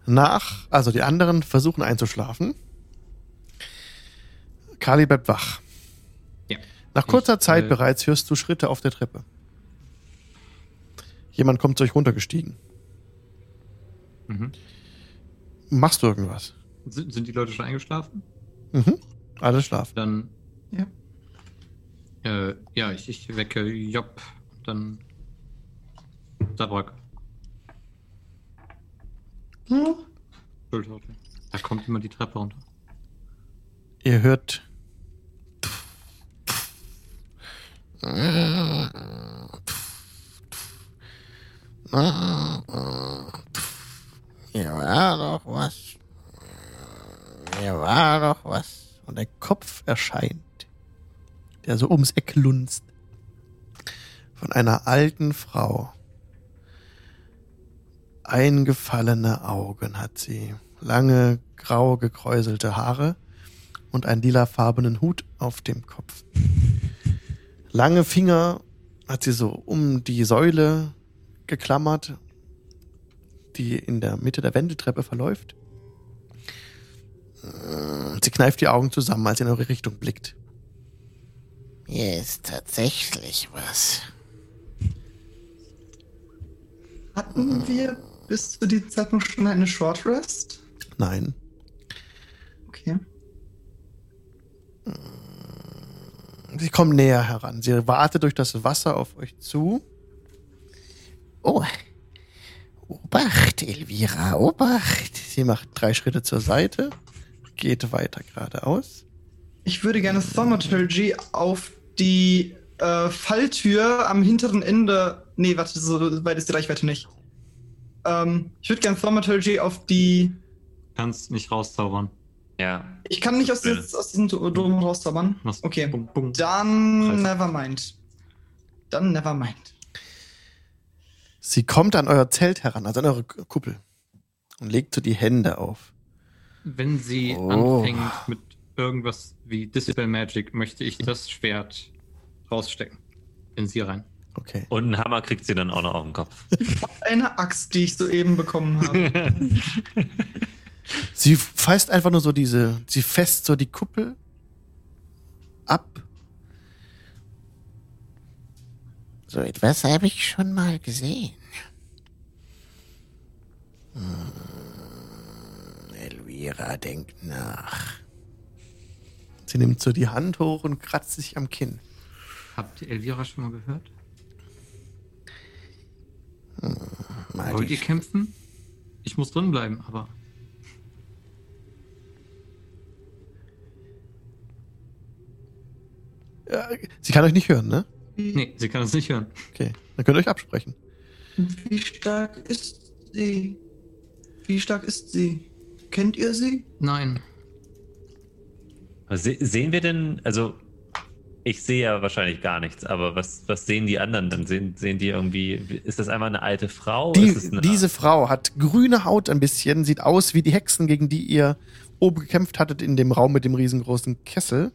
Nach, also die anderen versuchen einzuschlafen. Kali bleibt wach. Ja. Nach kurzer Ich, Zeit äh, bereits hörst du Schritte auf der Treppe. Jemand kommt zu euch runtergestiegen. Mhm. Machst du irgendwas? Sind, sind die Leute schon eingeschlafen? Mhm. Alle schlafen. Dann. Ja. Äh, ja, ich, ich wecke Job. Dann. Sabrak. Hm? Da kommt immer die Treppe runter. Ihr hört. Hier war doch was. Hier war doch was. Und ein Kopf erscheint, der so ums Eck lunzt. Von einer alten Frau. Eingefallene Augen hat sie. Lange, grau gekräuselte Haare und einen lilafarbenen Hut auf dem Kopf. Lange Finger hat sie so um die Säule geklammert, die in der Mitte der Wendeltreppe verläuft. Sie kneift die Augen zusammen, als sie in eure Richtung blickt. Hier ist tatsächlich was. Hatten wir bis zu diesem Zeitpunkt schon eine Short Rest? Nein. Okay. Sie kommen näher heran. Sie wartet durch das Wasser auf euch zu. Oh. Obacht, Elvira, Obacht. Sie macht drei Schritte zur Seite, geht weiter geradeaus. Ich würde gerne Thaumaturgy auf die äh, Falltür am hinteren Ende. Nee, warte, so weit ist die Reichweite nicht. Ähm, ich würde gerne Thaumaturgy auf die. Kannst nicht rauszaubern. Ja. Ich kann nicht aus, des, aus diesem Dom rauszaubern. Okay. Bum, bum. Dann nevermind. Dann nevermind. Sie kommt an euer Zelt heran, also an eure Kuppel. Und legt so die Hände auf. Wenn sie Oh. anfängt mit irgendwas wie Dispel Magic, möchte ich das Schwert rausstecken. In sie rein. Okay. Und einen Hammer kriegt sie dann auch noch auf den Kopf. <laughs> Eine Axt, die ich soeben bekommen habe. <laughs> Sie fasst einfach nur so diese, sie fest so die Kuppel ab. So etwas habe ich schon mal gesehen. Hm, Elvira denkt nach. Sie nimmt so die Hand hoch und kratzt sich am Kinn. Habt ihr Elvira schon mal gehört? Mal Wollt ihr kämpfen? Ich muss drin bleiben, aber. Ja, sie kann euch nicht hören, ne? Nee, sie kann es nicht hören. Okay, dann könnt ihr euch absprechen. Wie stark ist sie? Wie stark ist sie? Kennt ihr sie? Nein. Se sehen wir denn, also ich sehe ja wahrscheinlich gar nichts, aber was, was sehen die anderen dann? Sehen, sehen die irgendwie, ist das einmal eine alte Frau? Die, eine, diese Frau hat grüne Haut ein bisschen, sieht aus wie die Hexen, gegen die ihr oben gekämpft hattet in dem Raum mit dem riesengroßen Kessel.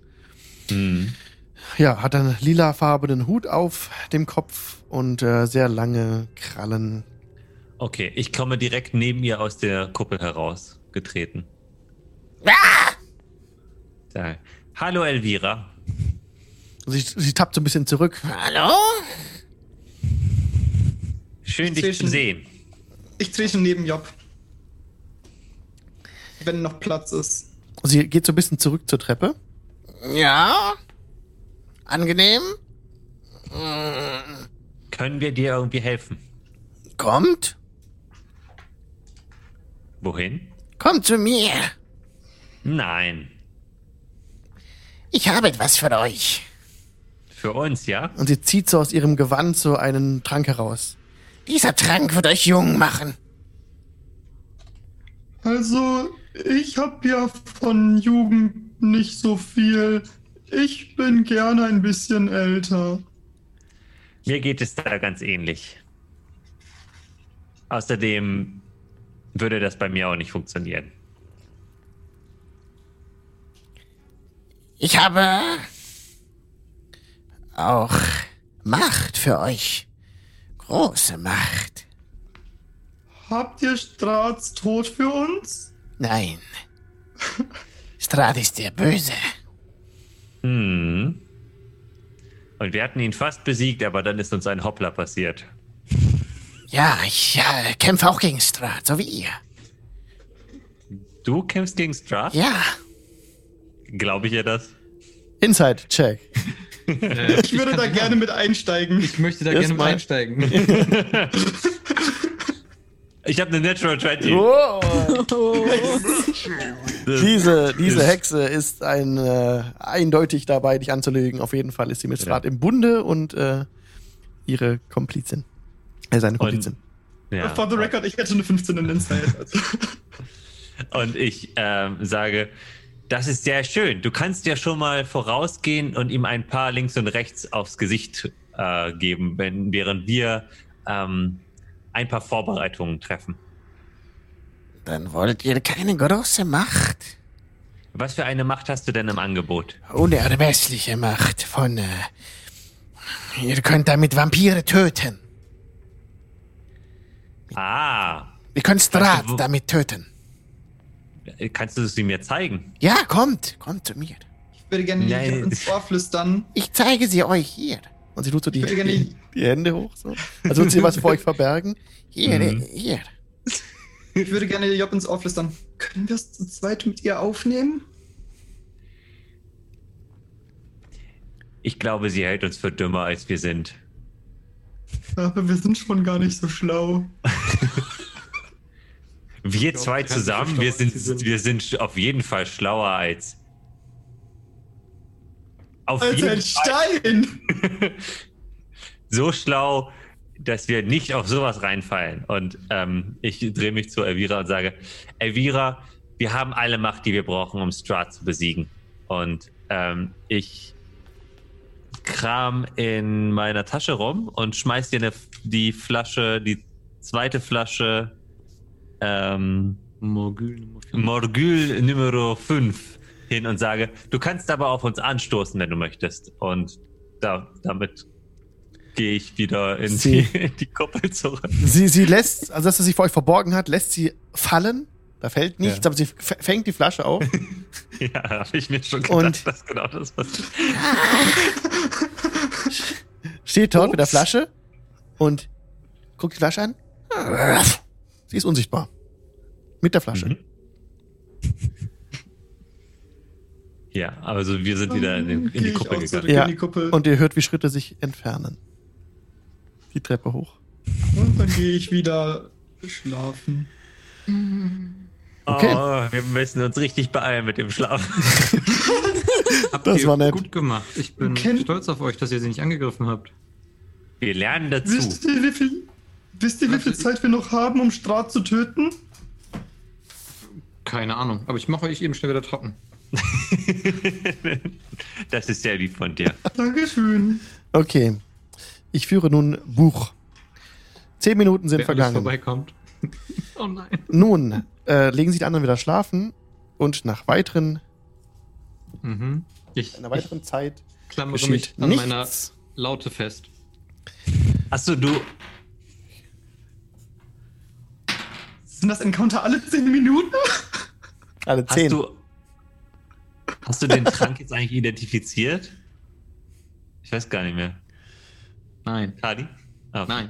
Hm. Ja, hat einen lilafarbenen Hut auf dem Kopf und äh, sehr lange Krallen. Okay, ich komme direkt neben ihr aus der Kuppel heraus getreten. Da. Hallo Elvira. Sie, sie tappt so ein bisschen zurück. Hallo? Schön dich zu Zwischen- sehen. Ich trete neben Job. Wenn noch Platz ist. Sie geht so ein bisschen zurück zur Treppe. Ja? Angenehm? Können wir dir irgendwie helfen? Kommt? Wohin? Kommt zu mir. Nein. Ich habe etwas für euch. Für uns, ja? Und sie zieht so aus ihrem Gewand so einen Trank heraus. Dieser Trank wird euch jung machen. Also, ich habe ja von Jugend nicht so viel. Ich bin gerne ein bisschen älter. Mir geht es da ganz ähnlich. Außerdem würde das bei mir auch nicht funktionieren. Ich habe auch Macht für euch. Große Macht. Habt ihr Strats Tod für uns? Nein. Strahd ist der Böse. Hm. Und wir hatten ihn fast besiegt, aber dann ist uns ein Hoppler passiert. Ja, ich ja, kämpfe auch gegen Strahd, so wie ihr. Du kämpfst gegen Strahd? Ja. Glaube ich ihr das? Inside-Check. Äh, Ich würde da gerne machen. mit einsteigen. Ich möchte da Das gerne mit einsteigen. <laughs> Ich habe eine Natural 20. Oh, <laughs> diese, diese Hexe ist ein, äh, eindeutig dabei, dich anzulügen. Auf jeden Fall ist sie mit Strahd im Bunde und äh, ihre Komplizin. Äh, seine Komplizin. Ja. For the record, ich hätte eine 15 in Insight. Also. <laughs> Und ich ähm, sage, das ist sehr schön. Du kannst ja schon mal vorausgehen und ihm ein paar links und rechts aufs Gesicht äh, geben, wenn, während wir ähm, ein paar Vorbereitungen treffen. Dann wollt ihr keine große Macht. Was für eine Macht hast du denn im Angebot? Unermessliche Macht von. Äh, ihr könnt damit Vampire töten. Ah, Ihr könnt Strahd wo- damit töten. Kannst du es mir zeigen? Ja, kommt, kommt zu mir. Ich würde gerne Nein. Ins Ohr flüstern. Ich zeige sie euch hier. Und sie tut so die, Ich würde gerne- die, die Hände hoch, so. <laughs> Als würde sie was vor euch verbergen. Hier, Mhm. hier. Ich würde gerne Job ins Ohr flüstern. Können wir es zu zweit mit ihr aufnehmen? Ich glaube, sie hält uns für dümmer, als wir sind. Aber wir sind schon gar nicht so schlau. <laughs> Wir glaub, zwei zusammen, wir sind, sind. wir sind auf jeden Fall schlauer als. Auf Als jeden ein Fall Stein! <laughs> so schlau, dass wir nicht auf sowas reinfallen. Und ähm, ich drehe mich zu Elvira und sage: Elvira, wir haben alle Macht, die wir brauchen, um Strahd zu besiegen. Und ähm, ich kram in meiner Tasche rum und schmeiß dir eine, die Flasche, die zweite Flasche ähm, Morgül Nummer fünf. Morgül Numero 5 hin und sage, du kannst aber auf uns anstoßen, wenn du möchtest. Und da, damit gehe ich wieder in die, Sie- in die Kuppel zurück. Sie, sie lässt, also dass sie sich vor euch verborgen hat, lässt sie fallen. Da fällt nichts, Ja. aber sie fängt die Flasche auf. <laughs> Ja, habe ich mir schon gedacht, Und- dass genau das passiert. steht dort mit der Ups. Flasche und guckt die Flasche an. Sie ist unsichtbar. Mit der Flasche. Mhm. Ja, also wir sind wieder in, den, in die zurück gegangen. Ja. in die Kuppel. Und ihr hört, wie Schritte sich entfernen. Die Treppe hoch. Und dann gehe ich wieder schlafen. Okay. Oh, wir müssen uns richtig beeilen mit dem Schlaf. <laughs> Habt Das ihr war nett. gut gemacht. Ich bin Ken- stolz auf euch, dass ihr sie nicht angegriffen habt. Wir lernen dazu. Wisst ihr, wie viel, wisst ihr, wie viel Zeit wir noch haben, um Strat zu töten? Keine Ahnung, aber ich mache euch eben schnell wieder trocken. <laughs> das ist sehr lieb von dir. Dankeschön. Okay. Ich führe nun Buch. Zehn Minuten sind Wer alles vergangen. vorbeikommt. <laughs> oh nein. Nun äh, legen sich die anderen wieder schlafen und nach weiteren, Mhm. Ich, einer ich weiteren Zeit klammere mich an nichts. meiner Laute fest. Achso, du, Sind das Encounter alle 10 Minuten? Alle hast zehn. du, hast du den Trank jetzt eigentlich identifiziert? Ich weiß gar nicht mehr. Nein. Kadi? Ah, okay. Nein.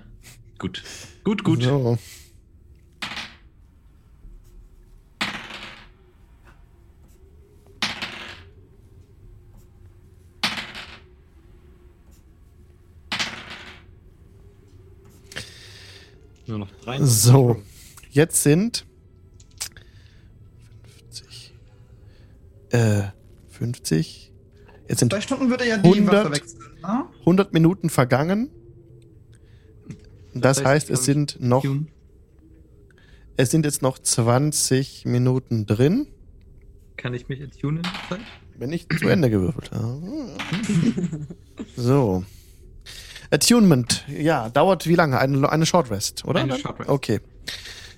Gut. Gut, gut. So. Nur noch drei. So. Jetzt sind 50, äh, 50. Jetzt sind Zwei Stunden würde ja die 100. Waffe wechseln. Ne? 100 Minuten vergangen. Das, Das heißt, heißt, es sind noch, Tune. es sind jetzt noch 20 Minuten drin, Kann ich mich attunen wenn ich zu Ende gewürfelt habe. <laughs> So. Attunement, ja, dauert wie lange? Eine, eine Short Rest, oder? Eine? Short Rest. Okay.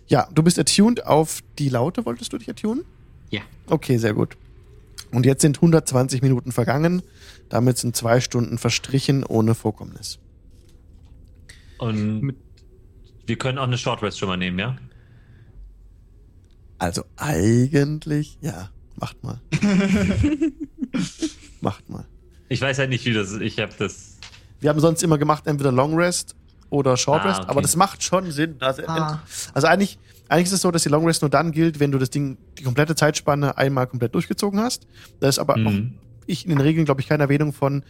Ja, du bist attuned auf die Laute, wolltest du dich attunen? Ja. Okay, sehr gut. Und jetzt sind 120 Minuten vergangen. Damit sind zwei Stunden verstrichen ohne Vorkommnis. Und Mit- wir können auch eine Short Rest schon mal nehmen, ja? Also eigentlich, ja, macht mal. <laughs> macht mal. Ich weiß halt nicht, wie das ist. Ich habe das. Wir haben sonst immer gemacht, entweder Long Rest oder Short Ah, Rest, okay. aber das macht schon Sinn. Also, Ah. also eigentlich, eigentlich ist es so, dass die Long Rest nur dann gilt, wenn du das Ding, die komplette Zeitspanne einmal komplett durchgezogen hast. Da ist aber auch Mhm. ich in den Regeln, glaube ich, keine Erwähnung von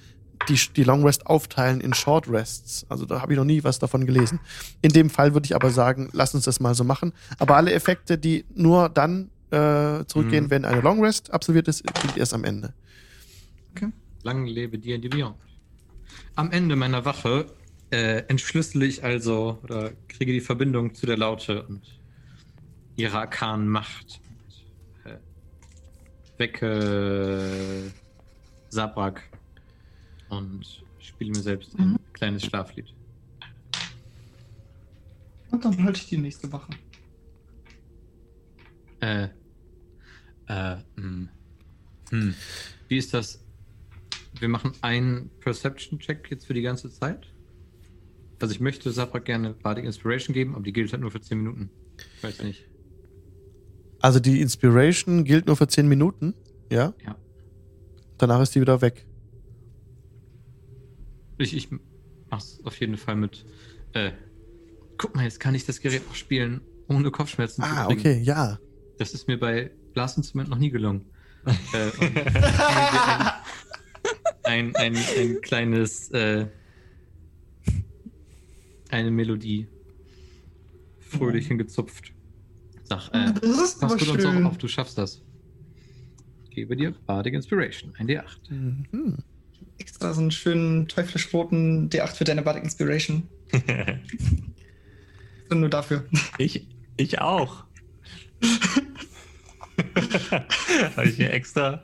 die, die Long Rest aufteilen in Short Rests. Also da habe ich noch nie was davon gelesen. In dem Fall würde ich aber sagen, lass uns das mal so machen. Aber alle Effekte, die nur dann äh, zurückgehen, Mhm. wenn eine Long Rest absolviert ist, gilt erst am Ende. Lang lebe D&D Beyond. Am Ende meiner Wache äh, entschlüssele ich also oder kriege die Verbindung zu der Laute und ihrer arkanen Macht. Und, äh, wecke Sabrak und spiele mir selbst ein Mhm. kleines Schlaflied. Und dann halte ich die nächste Wache. Äh, äh, hm. Hm. Wie ist das? Wir machen einen Perception-Check jetzt für die ganze Zeit. Also ich möchte Sabrak gerne Bardic Inspiration geben, aber die gilt halt nur für 10 Minuten. Ich weiß nicht. Also die Inspiration gilt nur für 10 Minuten, ja? Ja. Danach ist die wieder weg. Ich, ich mach's auf jeden Fall mit. Äh, guck mal, jetzt kann ich das Gerät auch spielen, ohne Kopfschmerzen zu Ah, kriegen. okay, ja. Das ist mir bei Blasinstrument noch nie gelungen. äh, und <laughs> ein, ein, ein kleines, äh, eine Melodie fröhlich hingezupft. Sag, äh, Das ist pass gut uns schön. auf, du schaffst das. Gebe dir Bardic Inspiration, ein D8. Mhm. Extra so einen schönen teuflisch-roten D8 für deine Bardic Inspiration. <laughs> Und nur dafür. ich, ich auch. <laughs> Habe ich mir extra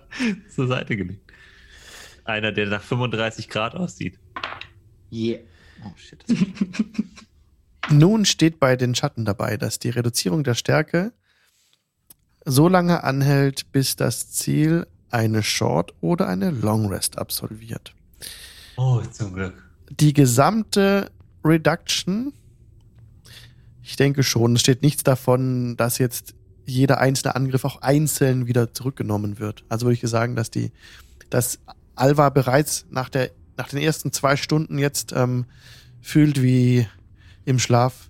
zur Seite gelegt. Einer, der nach 35 Grad aussieht. Yeah. Oh shit. <laughs> Nun steht bei den Schatten dabei, dass die Reduzierung der Stärke so lange anhält, bis das Ziel eine Short oder eine Long Rest absolviert. Oh, zum Glück. Die gesamte Reduction, ich denke schon, es steht nichts davon, dass jetzt jeder einzelne Angriff auch einzeln wieder zurückgenommen wird. Also würde ich sagen, dass die, dass Alva bereits nach der, nach den ersten zwei Stunden jetzt ähm, fühlt wie im Schlaf,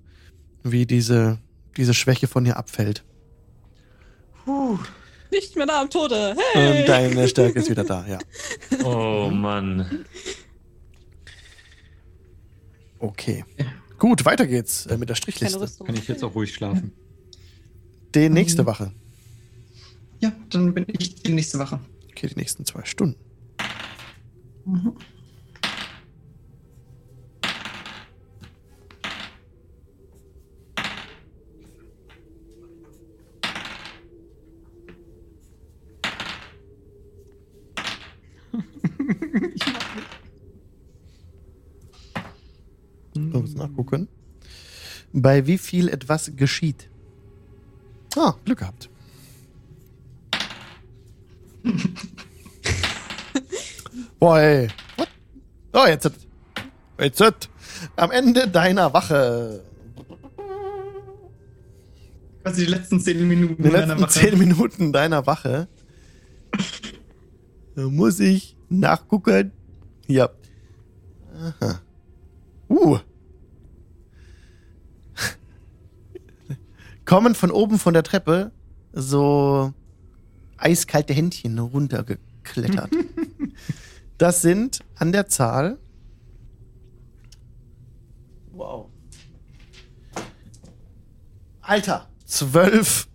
wie diese, diese Schwäche von ihr abfällt. Nicht mehr nah am Tode. Hey! Und deine Stärke ist wieder da, ja. <laughs> Oh Mann. Okay. Gut, weiter geht's äh, mit der Strichliste. Kann ich jetzt auch ruhig schlafen. Die nächste Wache. Ja, dann bin ich die nächste Wache. Okay, die nächsten zwei Stunden. Mhm. So, muss nachgucken. Bei wie viel etwas geschieht. Ah, Glück gehabt. <laughs> Boah, ey. What? Oh, jetzt. Jetzt. Am Ende deiner Wache. Also die letzten zehn Minuten meiner letzten Wache. zehn Minuten deiner Wache. <laughs> Da muss ich nachgucken. Ja. Aha. Uh. <laughs> Kommen von oben von der Treppe so eiskalte Händchen runtergeklettert. <laughs> das sind an der Zahl. Wow. Alter, zwölf.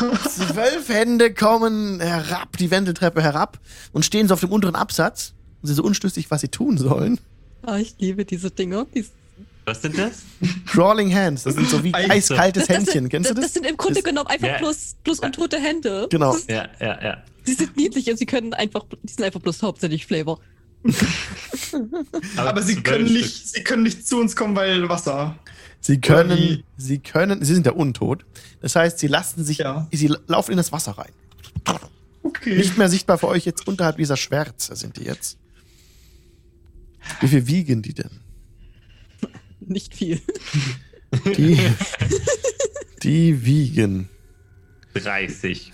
<laughs> Zwölf Hände kommen herab, die Wendeltreppe herab und stehen so auf dem unteren Absatz und sind so unschlüssig, was sie tun sollen. Ah, ich liebe diese Dinger. Die, Was sind das? Crawling Hands, das sind so wie Eis- eiskaltes das, Händchen. sind, Kennst du das das? sind im Grunde Das- genommen einfach Ja. bloß, bloß untote Hände. Genau. Das, Ja, ja, ja. die sind niedlich und sie können einfach, die sind einfach bloß hauptsächlich Flavor. Aber sie zwölf können, Stück. nicht, sie können nicht zu uns kommen, weil Wasser. Sie können, wie? sie können, sie sind ja untot. Das heißt, sie lassen sich, Ja. sie laufen in das Wasser rein. Okay. Nicht mehr sichtbar für euch jetzt unterhalb dieser Schwärze sind die jetzt. Wie viel wiegen die denn? Nicht viel. Die, die wiegen. 30.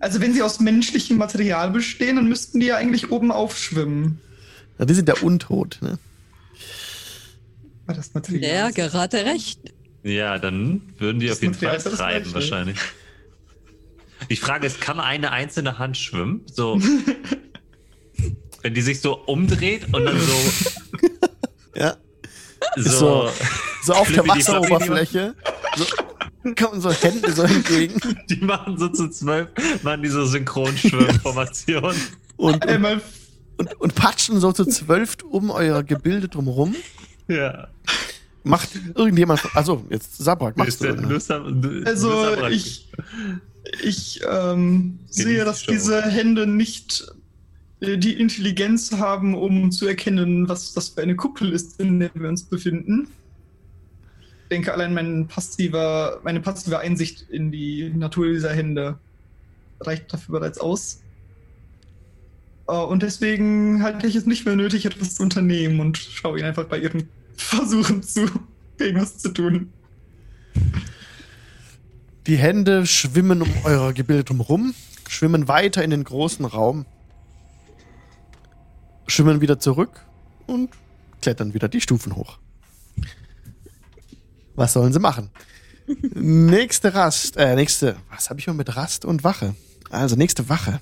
Also wenn sie aus menschlichem Material bestehen, dann müssten die ja eigentlich oben aufschwimmen. Ja, die sind ja untot, ne? Weil das Material. Ja, gerade recht. Ja, dann würden die Das auf jeden Fall treiben, wahrscheinlich. Die Frage ist, kann eine einzelne Hand schwimmen? So. <laughs> wenn die sich so umdreht und dann so. <laughs> Ja. so, so- So auf der Wasseroberfläche. So, kommen so Hände so entgegen. <laughs> Die machen so zu zwölf, machen die so Synchronschwimmformation. Und, und, und, und patschen so zu zwölf um euer Gebilde drumherum. Ja. Macht irgendjemand. Also, jetzt Sabrak, machst du. Ne? Also ich, ich ähm, sehe, dass diese Hände nicht äh, die Intelligenz haben, um zu erkennen, was das für eine Kuppel ist, in der wir uns befinden. Ich denke, allein mein passiver, meine passive Einsicht in die Natur dieser Hände reicht dafür bereits aus. Äh, Und deswegen halte ich es nicht mehr nötig, etwas zu unternehmen und schaue ihnen einfach bei ihren Versuchen zu, irgendwas zu tun. Die Hände schwimmen um euer Gebilde drumherum, schwimmen weiter in den großen Raum, schwimmen wieder zurück und klettern wieder die Stufen hoch. Was sollen sie machen? <laughs> nächste Rast, äh, nächste, was habe ich mal mit Rast und Wache? Also nächste Wache.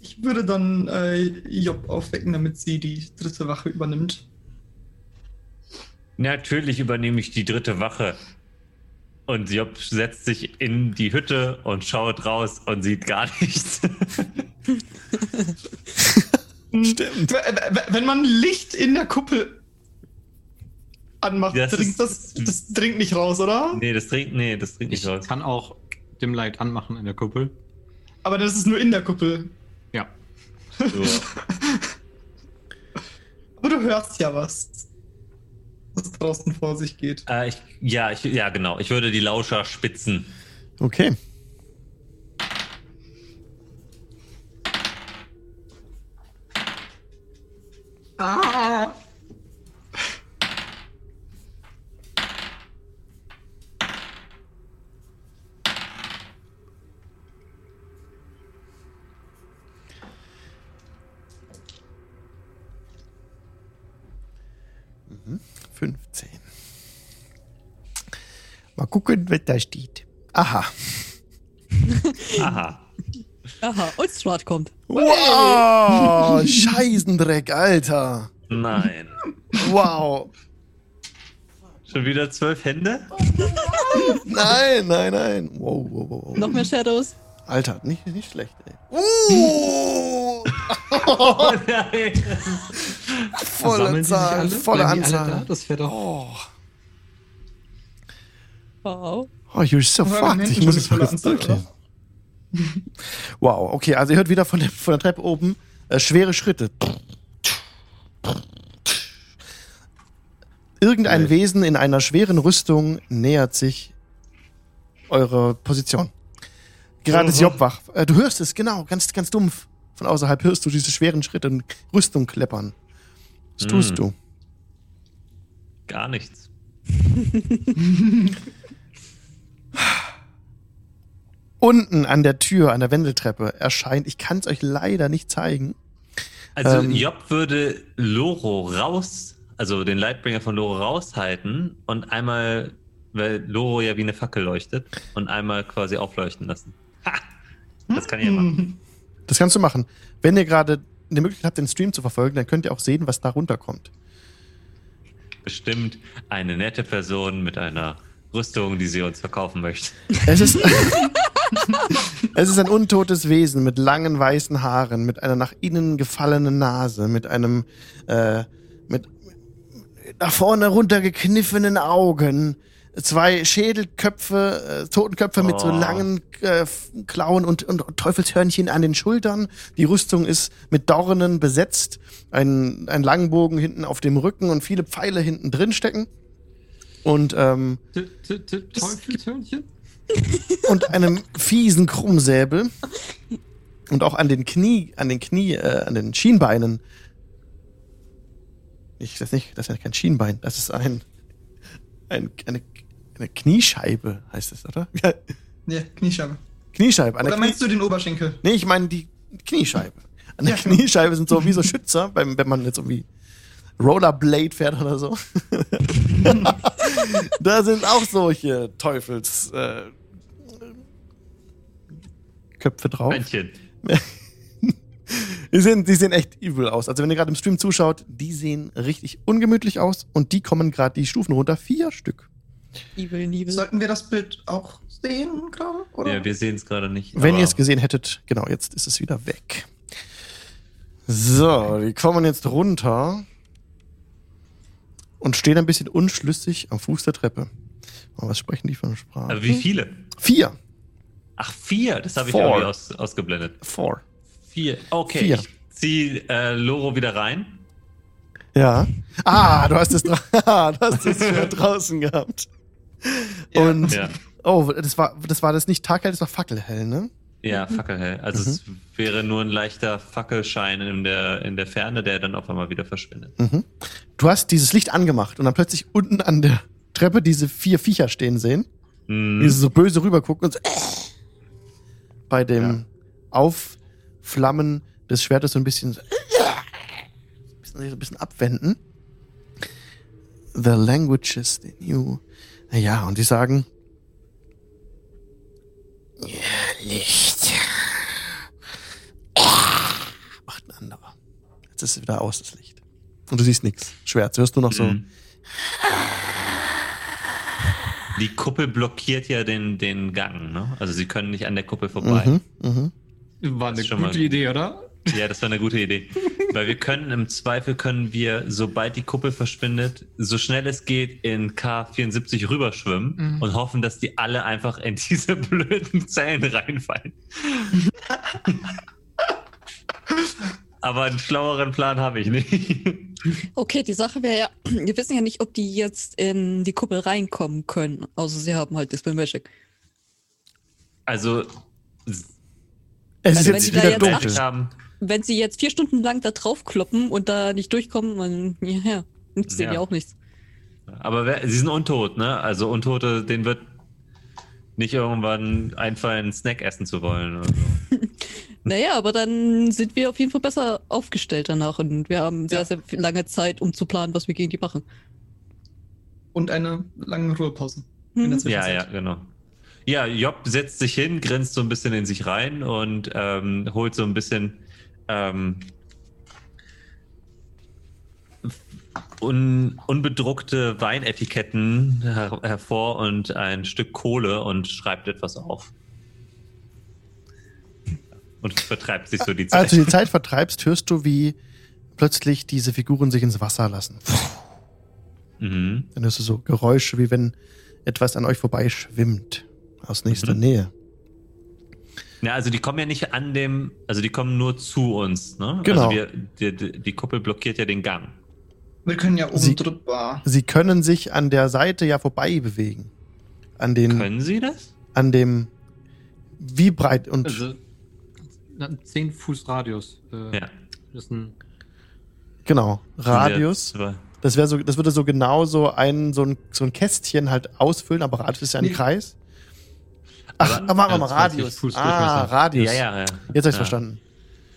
Ich würde dann äh, Job aufwecken, damit sie die dritte Wache übernimmt. Natürlich übernehme ich die dritte Wache. Und Job setzt sich in die Hütte und schaut raus und sieht gar nichts. <laughs> Stimmt. Wenn man Licht in der Kuppel anmacht, Das dringt ist- das, das dringt nicht raus, oder? nee, das trinkt, nee, das trinkt Ich nicht raus. kann auch Dim Light anmachen in der Kuppel. Aber das ist nur in der Kuppel. Ja. So. <laughs> Aber du hörst ja was. <laughs> Was draußen vor sich geht. Äh, ich, ja, ich, ja, genau. Ich würde die Lauscher spitzen. Okay. Ah! Mhm. 15. Mal gucken, was da steht. Aha. Aha. Aha, und Strat kommt. Wow, <laughs> Scheißendreck, Alter. Nein. Wow. Schon wieder zwölf Hände? Nein, nein, nein. Wow, wow, wow. wow. Noch mehr Shadows. Alter, nicht, nicht schlecht, ey. Uh, <laughs> Oh nein. <laughs> volle Zahl, volle Anzahl. Da? Das wäre doch. Oh, Wow. oh, you're so Aber fucked. Ich muss es Anzahl, durchlesen. Wow, okay, also ihr hört wieder von der, von der Treppe oben äh, schwere Schritte. Irgendein Nice. Wesen in einer schweren Rüstung nähert sich eurer Position. Gerade ist. Job wach. Äh, du hörst es, genau, ganz, ganz dumpf. Von außerhalb hörst du diese schweren Schritte und Rüstung kleppern. Was tust Mm. du? Gar nichts. <laughs> Unten an der Tür, an der Wendeltreppe erscheint, ich kann es euch leider nicht zeigen. Also Ähm. Job würde Loro raus, also den Lightbringer von Loro raushalten und einmal, weil Loro ja wie eine Fackel leuchtet, und einmal quasi aufleuchten lassen. Ha! Das kann ich ja machen. Hm. Das kannst du machen. Wenn ihr gerade die Möglichkeit habt, den Stream zu verfolgen, dann könnt ihr auch sehen, was da runterkommt. Bestimmt eine nette Person mit einer Rüstung, die sie uns verkaufen möchte. Es ist, <laughs> es ist ein untotes Wesen mit langen weißen Haaren, mit einer nach innen gefallenen Nase, mit einem äh, mit nach vorne runtergekniffenen Augen, zwei Schädelköpfe, äh, Totenköpfe mit so Oh. langen äh, Klauen und, und Teufelshörnchen an den Schultern. Die Rüstung ist mit Dornen besetzt, ein, ein Langbogen hinten auf dem Rücken und viele Pfeile hinten drin stecken. Und ähm, Teufelshörnchen? <laughs> und einem fiesen Krummsäbel und auch an den Knie, an den Knie, äh, an den Schienbeinen. Ich das nicht, das ist ja kein Schienbein, das ist ein, ein eine, eine Kniescheibe heißt es, oder? Ja, <laughs> Ja, Kniescheibe. Kniescheibe. Oder der Knie meinst du den Oberschenkel? nee, ich meine die Kniescheibe. An der Ja, genau. Kniescheibe sind so wie so Schützer, beim, wenn man jetzt irgendwie Rollerblade fährt oder so. <laughs> da sind auch solche Teufels äh, Köpfe drauf. Männchen. <laughs> Die sehen, die sehen echt übel aus. Also wenn ihr gerade im Stream zuschaut, die sehen richtig ungemütlich aus und die kommen gerade die Stufen runter. Vier Stück. Evil, Evil. Sollten wir das Bild auch sehen gerade? Oder? Ja, wir sehen es gerade nicht. Wenn ihr es gesehen hättet, genau, jetzt ist es wieder weg. So, die kommen jetzt runter und stehen ein bisschen unschlüssig am Fuß der Treppe. Aber was sprechen die für eine Sprache? Aber wie viele? Vier. Ach, vier. Das habe ich irgendwie aus, ausgeblendet. Four. Vier. Okay, Vier. ich zieh äh, Loro wieder rein. Ja. Ah, du hast es, dra <laughs> du hast es Schwert draußen gehabt. Ja. Und, Ja. oh, das war, das war das nicht taghell, das war fackelhell, ne? Ja, fackelhell. Also es wäre nur ein leichter Fackelschein in der, in der Ferne, der dann auf einmal wieder verschwindet. Mhm. Du hast dieses Licht angemacht und dann plötzlich unten an der Treppe diese vier Viecher stehen sehen, die Mhm. so böse rübergucken und so, äh, bei dem Aufflammen des Schwertes so ein bisschen, so, äh, ein bisschen abwenden. The languages they knew. Ja, und die sagen, ja, Licht. Macht ein anderer. Jetzt ist es wieder aus, das Licht. Und du siehst nichts. Schwert. Du hörst nur noch so. Mhm. Die Kuppel blockiert ja den, den Gang, ne? Also sie können nicht an der Kuppel vorbei. Mhm, mhm. War eine gute mal- Idee, oder? Ja, das war eine gute Idee. Weil wir können im Zweifel können wir, sobald die Kuppel verschwindet, so schnell es geht in K74 rüberschwimmen Mhm. und hoffen, dass die alle einfach in diese <laughs> blöden Zellen reinfallen. <laughs> Aber einen schlaueren Plan habe ich nicht. <laughs> Okay, die Sache wäre ja, <clears throat> wir wissen ja nicht, ob die jetzt in die Kuppel reinkommen können, außer sie haben halt Dispel Magic. Also, Es ist Also wenn jetzt wieder jetzt dunkel. acht- haben, Wenn sie jetzt vier Stunden lang da drauf kloppen und da nicht durchkommen, dann, ja, ja, nützt denen Ja. ja auch nichts. aber wer, sie sind untot, ne? Also Untote, denen wird nicht irgendwann einfallen, einen Snack essen zu wollen. Oder so. <laughs> Naja, aber dann sind wir auf jeden Fall besser aufgestellt danach und wir haben sehr, Ja. sehr lange Zeit, um zu planen, was wir gegen die machen. Und eine lange Ruhepause. Mhm. Der Ja, ja, genau. Ja, Job setzt sich hin, grinst so ein bisschen in sich rein und ähm, holt so ein bisschen ähm, un, unbedruckte Weinetiketten her hervor und ein Stück Kohle und schreibt etwas auf. Und vertreibt sich so die Zeit. Als du die Zeit vertreibst, hörst du, wie plötzlich diese Figuren sich ins Wasser lassen. mhm. Dann hörst du so Geräusche, wie wenn etwas an euch vorbeischwimmt. Aus nächster Mhm. Nähe. Ja, also die kommen ja nicht an dem, also die kommen nur zu uns, ne? Genau. Also wir, die, die, die Kuppel blockiert ja den Gang. Wir können ja oben Sie- drüber. Sie können sich an der Seite ja vorbei bewegen. An den, Können sie das? an dem, wie breit und Also, na, 10 Fuß Radius. Äh, Ja. Das ist ein, genau, Radius. Das wäre so, das würde so genau so ein, so ein, so ein Kästchen halt ausfüllen, aber Radius ist ja ein Nee. Kreis. Ach, Aber- machen wir mal 20 Radius. Fuß Ah. Radius. Ja, ja, ja. Jetzt hab ich's ja, verstanden.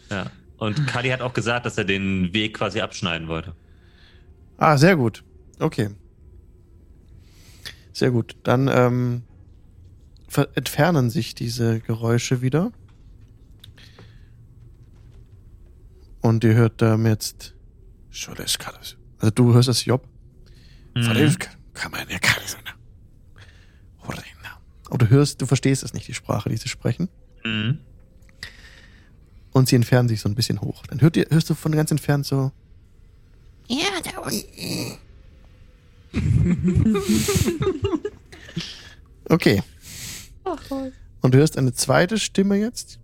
Ja. Und Kali hat auch gesagt, dass er den Weg quasi abschneiden wollte. Ah, sehr gut. Okay. Sehr gut. Dann ähm, entfernen sich diese Geräusche wieder. Und ihr hört ähm, jetzt. Also du hörst das Job. Mhm. Aber du hörst, du verstehst es nicht, die Sprache, die sie sprechen. Mhm. Und sie entfernen sich so ein bisschen hoch. Dann hört ihr, hörst du von ganz entfernt so. Ja, da unten. <laughs> Okay. Und du hörst eine zweite Stimme jetzt.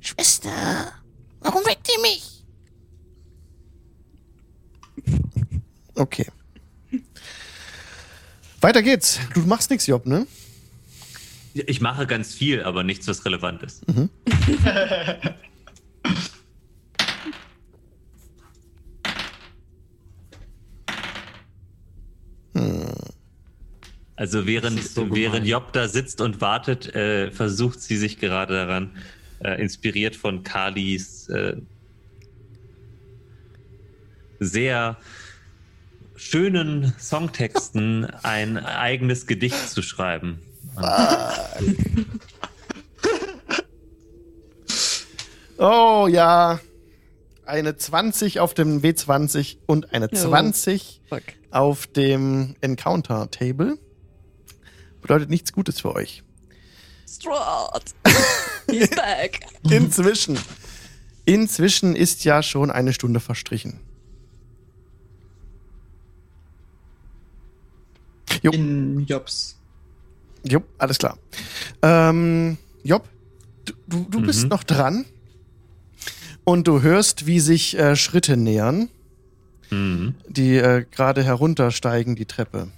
Schwester, warum weckt ihr mich? Okay. Weiter geht's. Du machst nichts, Job, ne? Ich mache ganz viel, aber nichts, was relevant ist. <laughs> Also während, so während. Job da sitzt und wartet, äh, versucht sie sich gerade daran, äh, inspiriert von Kalis äh, sehr schönen Songtexten <laughs> ein eigenes Gedicht zu schreiben. <laughs> Oh ja. Eine 20 auf dem W20 und eine Oh. 20 Fuck. auf dem Encounter Table. Bedeutet nichts Gutes für euch. Strahd. <laughs> He's back. Inzwischen. Inzwischen ist ja schon eine Stunde verstrichen. Jo. In Jobs. Jupp, alles klar. Ähm, Job, du, du, du bist Mhm. noch dran. Und du hörst, wie sich äh, Schritte nähern, Mhm. die äh, gerade heruntersteigen, die Treppe.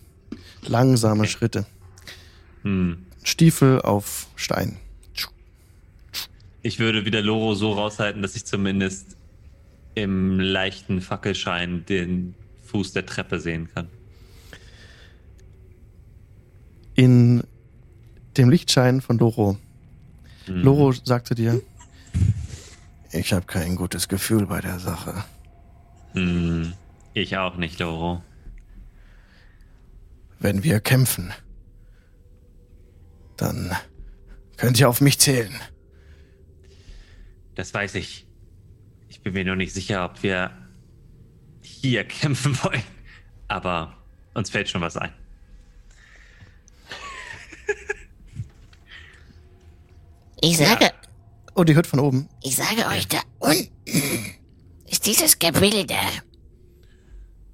Langsame Schritte. Hm. Stiefel auf Stein. Ich würde wieder Loro so raushalten, dass ich zumindest im leichten Fackelschein den Fuß der Treppe sehen kann. In dem Lichtschein von Loro. Mhm. Loro sagt zu dir, ich habe kein gutes Gefühl bei der Sache. Hm. Ich auch nicht, Loro. Wenn wir kämpfen, dann könnt ihr auf mich zählen. Das weiß ich. Ich bin mir nur nicht sicher, ob wir hier <laughs> kämpfen wollen. Aber uns fällt schon was ein. Ich sage, Und ihr hört von oben. ich sage euch, da unten ist dieses Gebilde.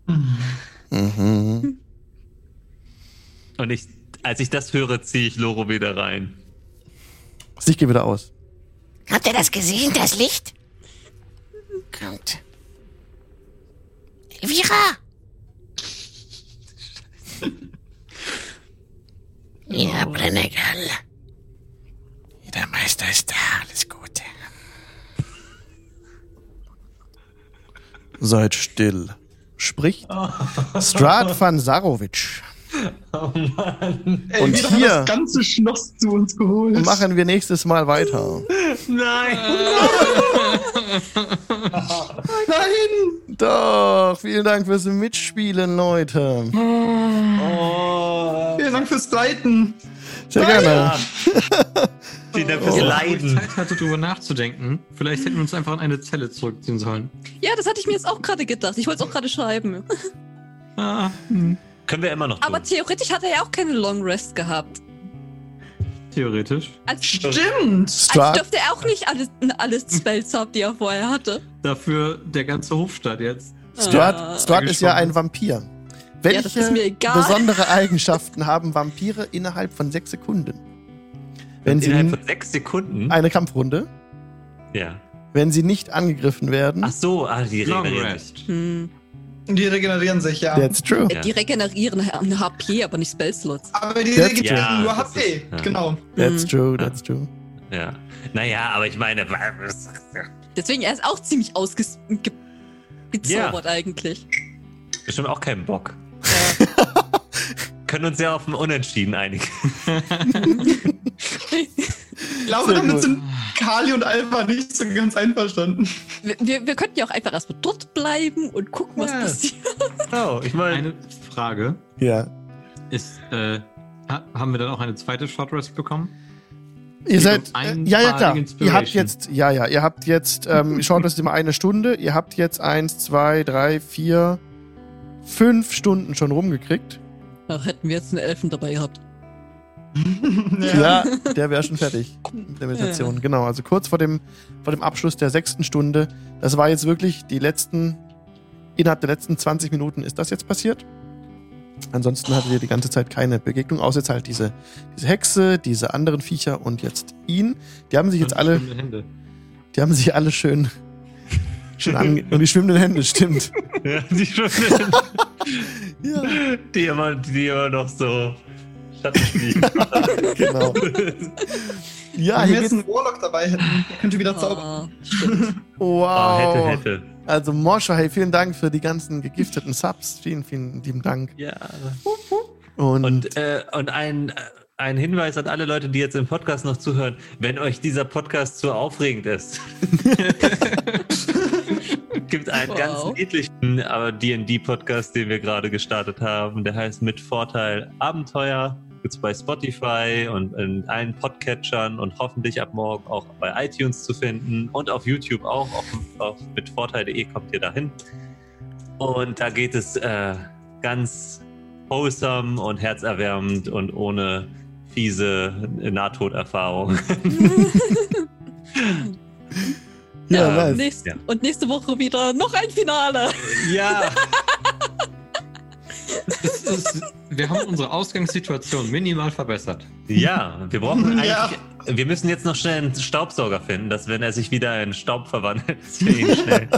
Mhm. Und ich, als ich das höre, ziehe ich Loro wieder rein. Das Licht geht wieder aus. Habt ihr das gesehen, das Licht? Kommt. Elvira! <laughs> Ja, Brennegal. Der Meister ist da, alles Gute. Seid still. Spricht <laughs> Strad van Sarovic. Ey, Und hier- das ganze Schloss zu uns geholt. Machen wir nächstes Mal weiter. Nein! <laughs> Nein! Doch, vielen Dank fürs Mitspielen, Leute. Vielen Dank fürs Leiten. Sehr gerne. <laughs> Vielen Dank fürs Wo ich Leiden. Zeit hatte, darüber nachzudenken. Vielleicht hätten wir uns einfach in eine Zelle zurückziehen sollen. Ja, das hatte ich mir jetzt auch gerade gedacht. Ich wollte es auch gerade schreiben. Ah, hm. Können wir immer noch tun. Aber theoretisch hat er ja auch keine Long Rest gehabt. Theoretisch. Als, Stimmt! als Strad, dürfte er auch nicht alles, alles Spells haben, die er vorher hatte. Dafür der ganze Hofstaat jetzt. Strad, Ah. Strad ist ja ein. Vampir. Ja, Welche das ist mir egal. besondere Eigenschaften haben Vampire innerhalb von sechs Sekunden? Wenn sie Innerhalb von sechs Sekunden? eine Kampfrunde, Ja. wenn sie nicht angegriffen werden, Ach so, ah, die Long. Rest. Hm. Die regenerieren sich, ja. that's true. Äh, Die regenerieren eine HP, aber nicht Spellslots. Aber die That's regenerieren true. nur HP. ist- ja. Genau. That's Hm. true, that's true. Ja. Naja, aber ich meine, Deswegen, er ist auch ziemlich ausgezaubert Ja. eigentlich. bestimmt auch keinen Bock. Können uns ja auf ein Unentschieden einigen. <laughs> <laughs> Ich glaube, Sehr damit gut. sind Kali und Alpha nicht so ganz einverstanden. Wir, wir, wir könnten ja auch einfach erstmal dort bleiben und gucken, was Ja. passiert. Oh, ich meine, Eine Frage Ja. ist, äh, ha haben wir dann auch eine zweite Short Rest bekommen? Ihr seid, äh, ja, ja, klar. Ihr habt jetzt, ja, ja, ihr habt jetzt, ähm, <laughs> schaut das immer eine Stunde. Ihr habt jetzt eins, zwei, drei, vier, fünf Stunden schon rumgekriegt. Ach, hätten wir jetzt einen Elfen dabei gehabt. Ja, <laughs> der wäre schon fertig mit der Meditation. Genau, also kurz vor dem, vor dem Abschluss der sechsten Stunde. Das war jetzt wirklich die letzten, innerhalb der letzten 20 Minuten ist das jetzt passiert. Ansonsten hattet ihr die ganze Zeit keine Begegnung, außer jetzt halt diese, diese Hexe, diese anderen Viecher und jetzt ihn. Die haben sich jetzt alle, Hände. die haben sich alle schön, schön ange und <laughs> die schwimmenden Hände, stimmt. Ja, die, schon, <laughs> Ja, die, immer, die immer noch so Schatten fliegen. <laughs> genau. Ja, Wenn hier wir jetzt einen Warlock dabei hätten, der könnte wieder zaubern. Ah, stimmt. Wow. Ah, hätte, hätte. Also Morscha, hey, vielen Dank für die ganzen gegifteten Subs. Vielen, vielen lieben Dank. Ja. Und, Und, äh, und ein, ein Hinweis an alle Leute, die jetzt im Podcast noch zuhören, wenn euch dieser Podcast zu aufregend ist. <laughs> gibt einen Wow. ganz niedlichen aber D&D-Podcast, den wir gerade gestartet haben. Der heißt mit Vorteil Abenteuer. Gibt's bei Spotify und in allen Podcatchern und hoffentlich ab morgen auch bei iTunes zu finden und auf YouTube auch. Auf, auf mit Vorteil.de kommt ihr dahin. Und da geht es äh, ganz wholesome und herzerwärmend und ohne fiese Nahtoderfahrung. <laughs> ja, ja, nice. Nächst, Ja. Und nächste Woche wieder noch ein Finale. ja. <laughs> Es ist, wir haben unsere Ausgangssituation minimal verbessert. Ja, wir brauchen eigentlich. Ja. Wir müssen jetzt noch schnell einen Staubsauger finden, dass wenn er sich wieder in Staub verwandelt, <laughs> wir ihn schnell.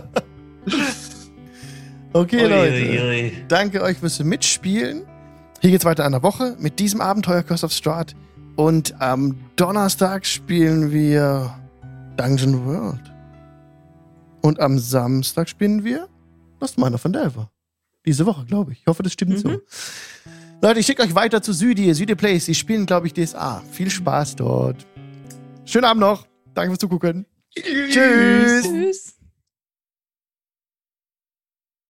Okay, Ui, Leute. ui, ui. Danke euch fürs Mitspielen. Hier geht's weiter an der Woche mit diesem Abenteuer Curse of Strahd. Und am Donnerstag spielen wir Dungeon World. Und am Samstag spielen wir Lost Miner von Delver. Diese Woche, glaube ich. Ich hoffe, das stimmt Mhm. so. Leute, ich schicke euch weiter zu Südi, Südi Place. Sie spielen, glaube ich, DSA. Viel Spaß dort. Schönen Abend noch. Danke fürs Zugucken. Tschüss. Tschüss.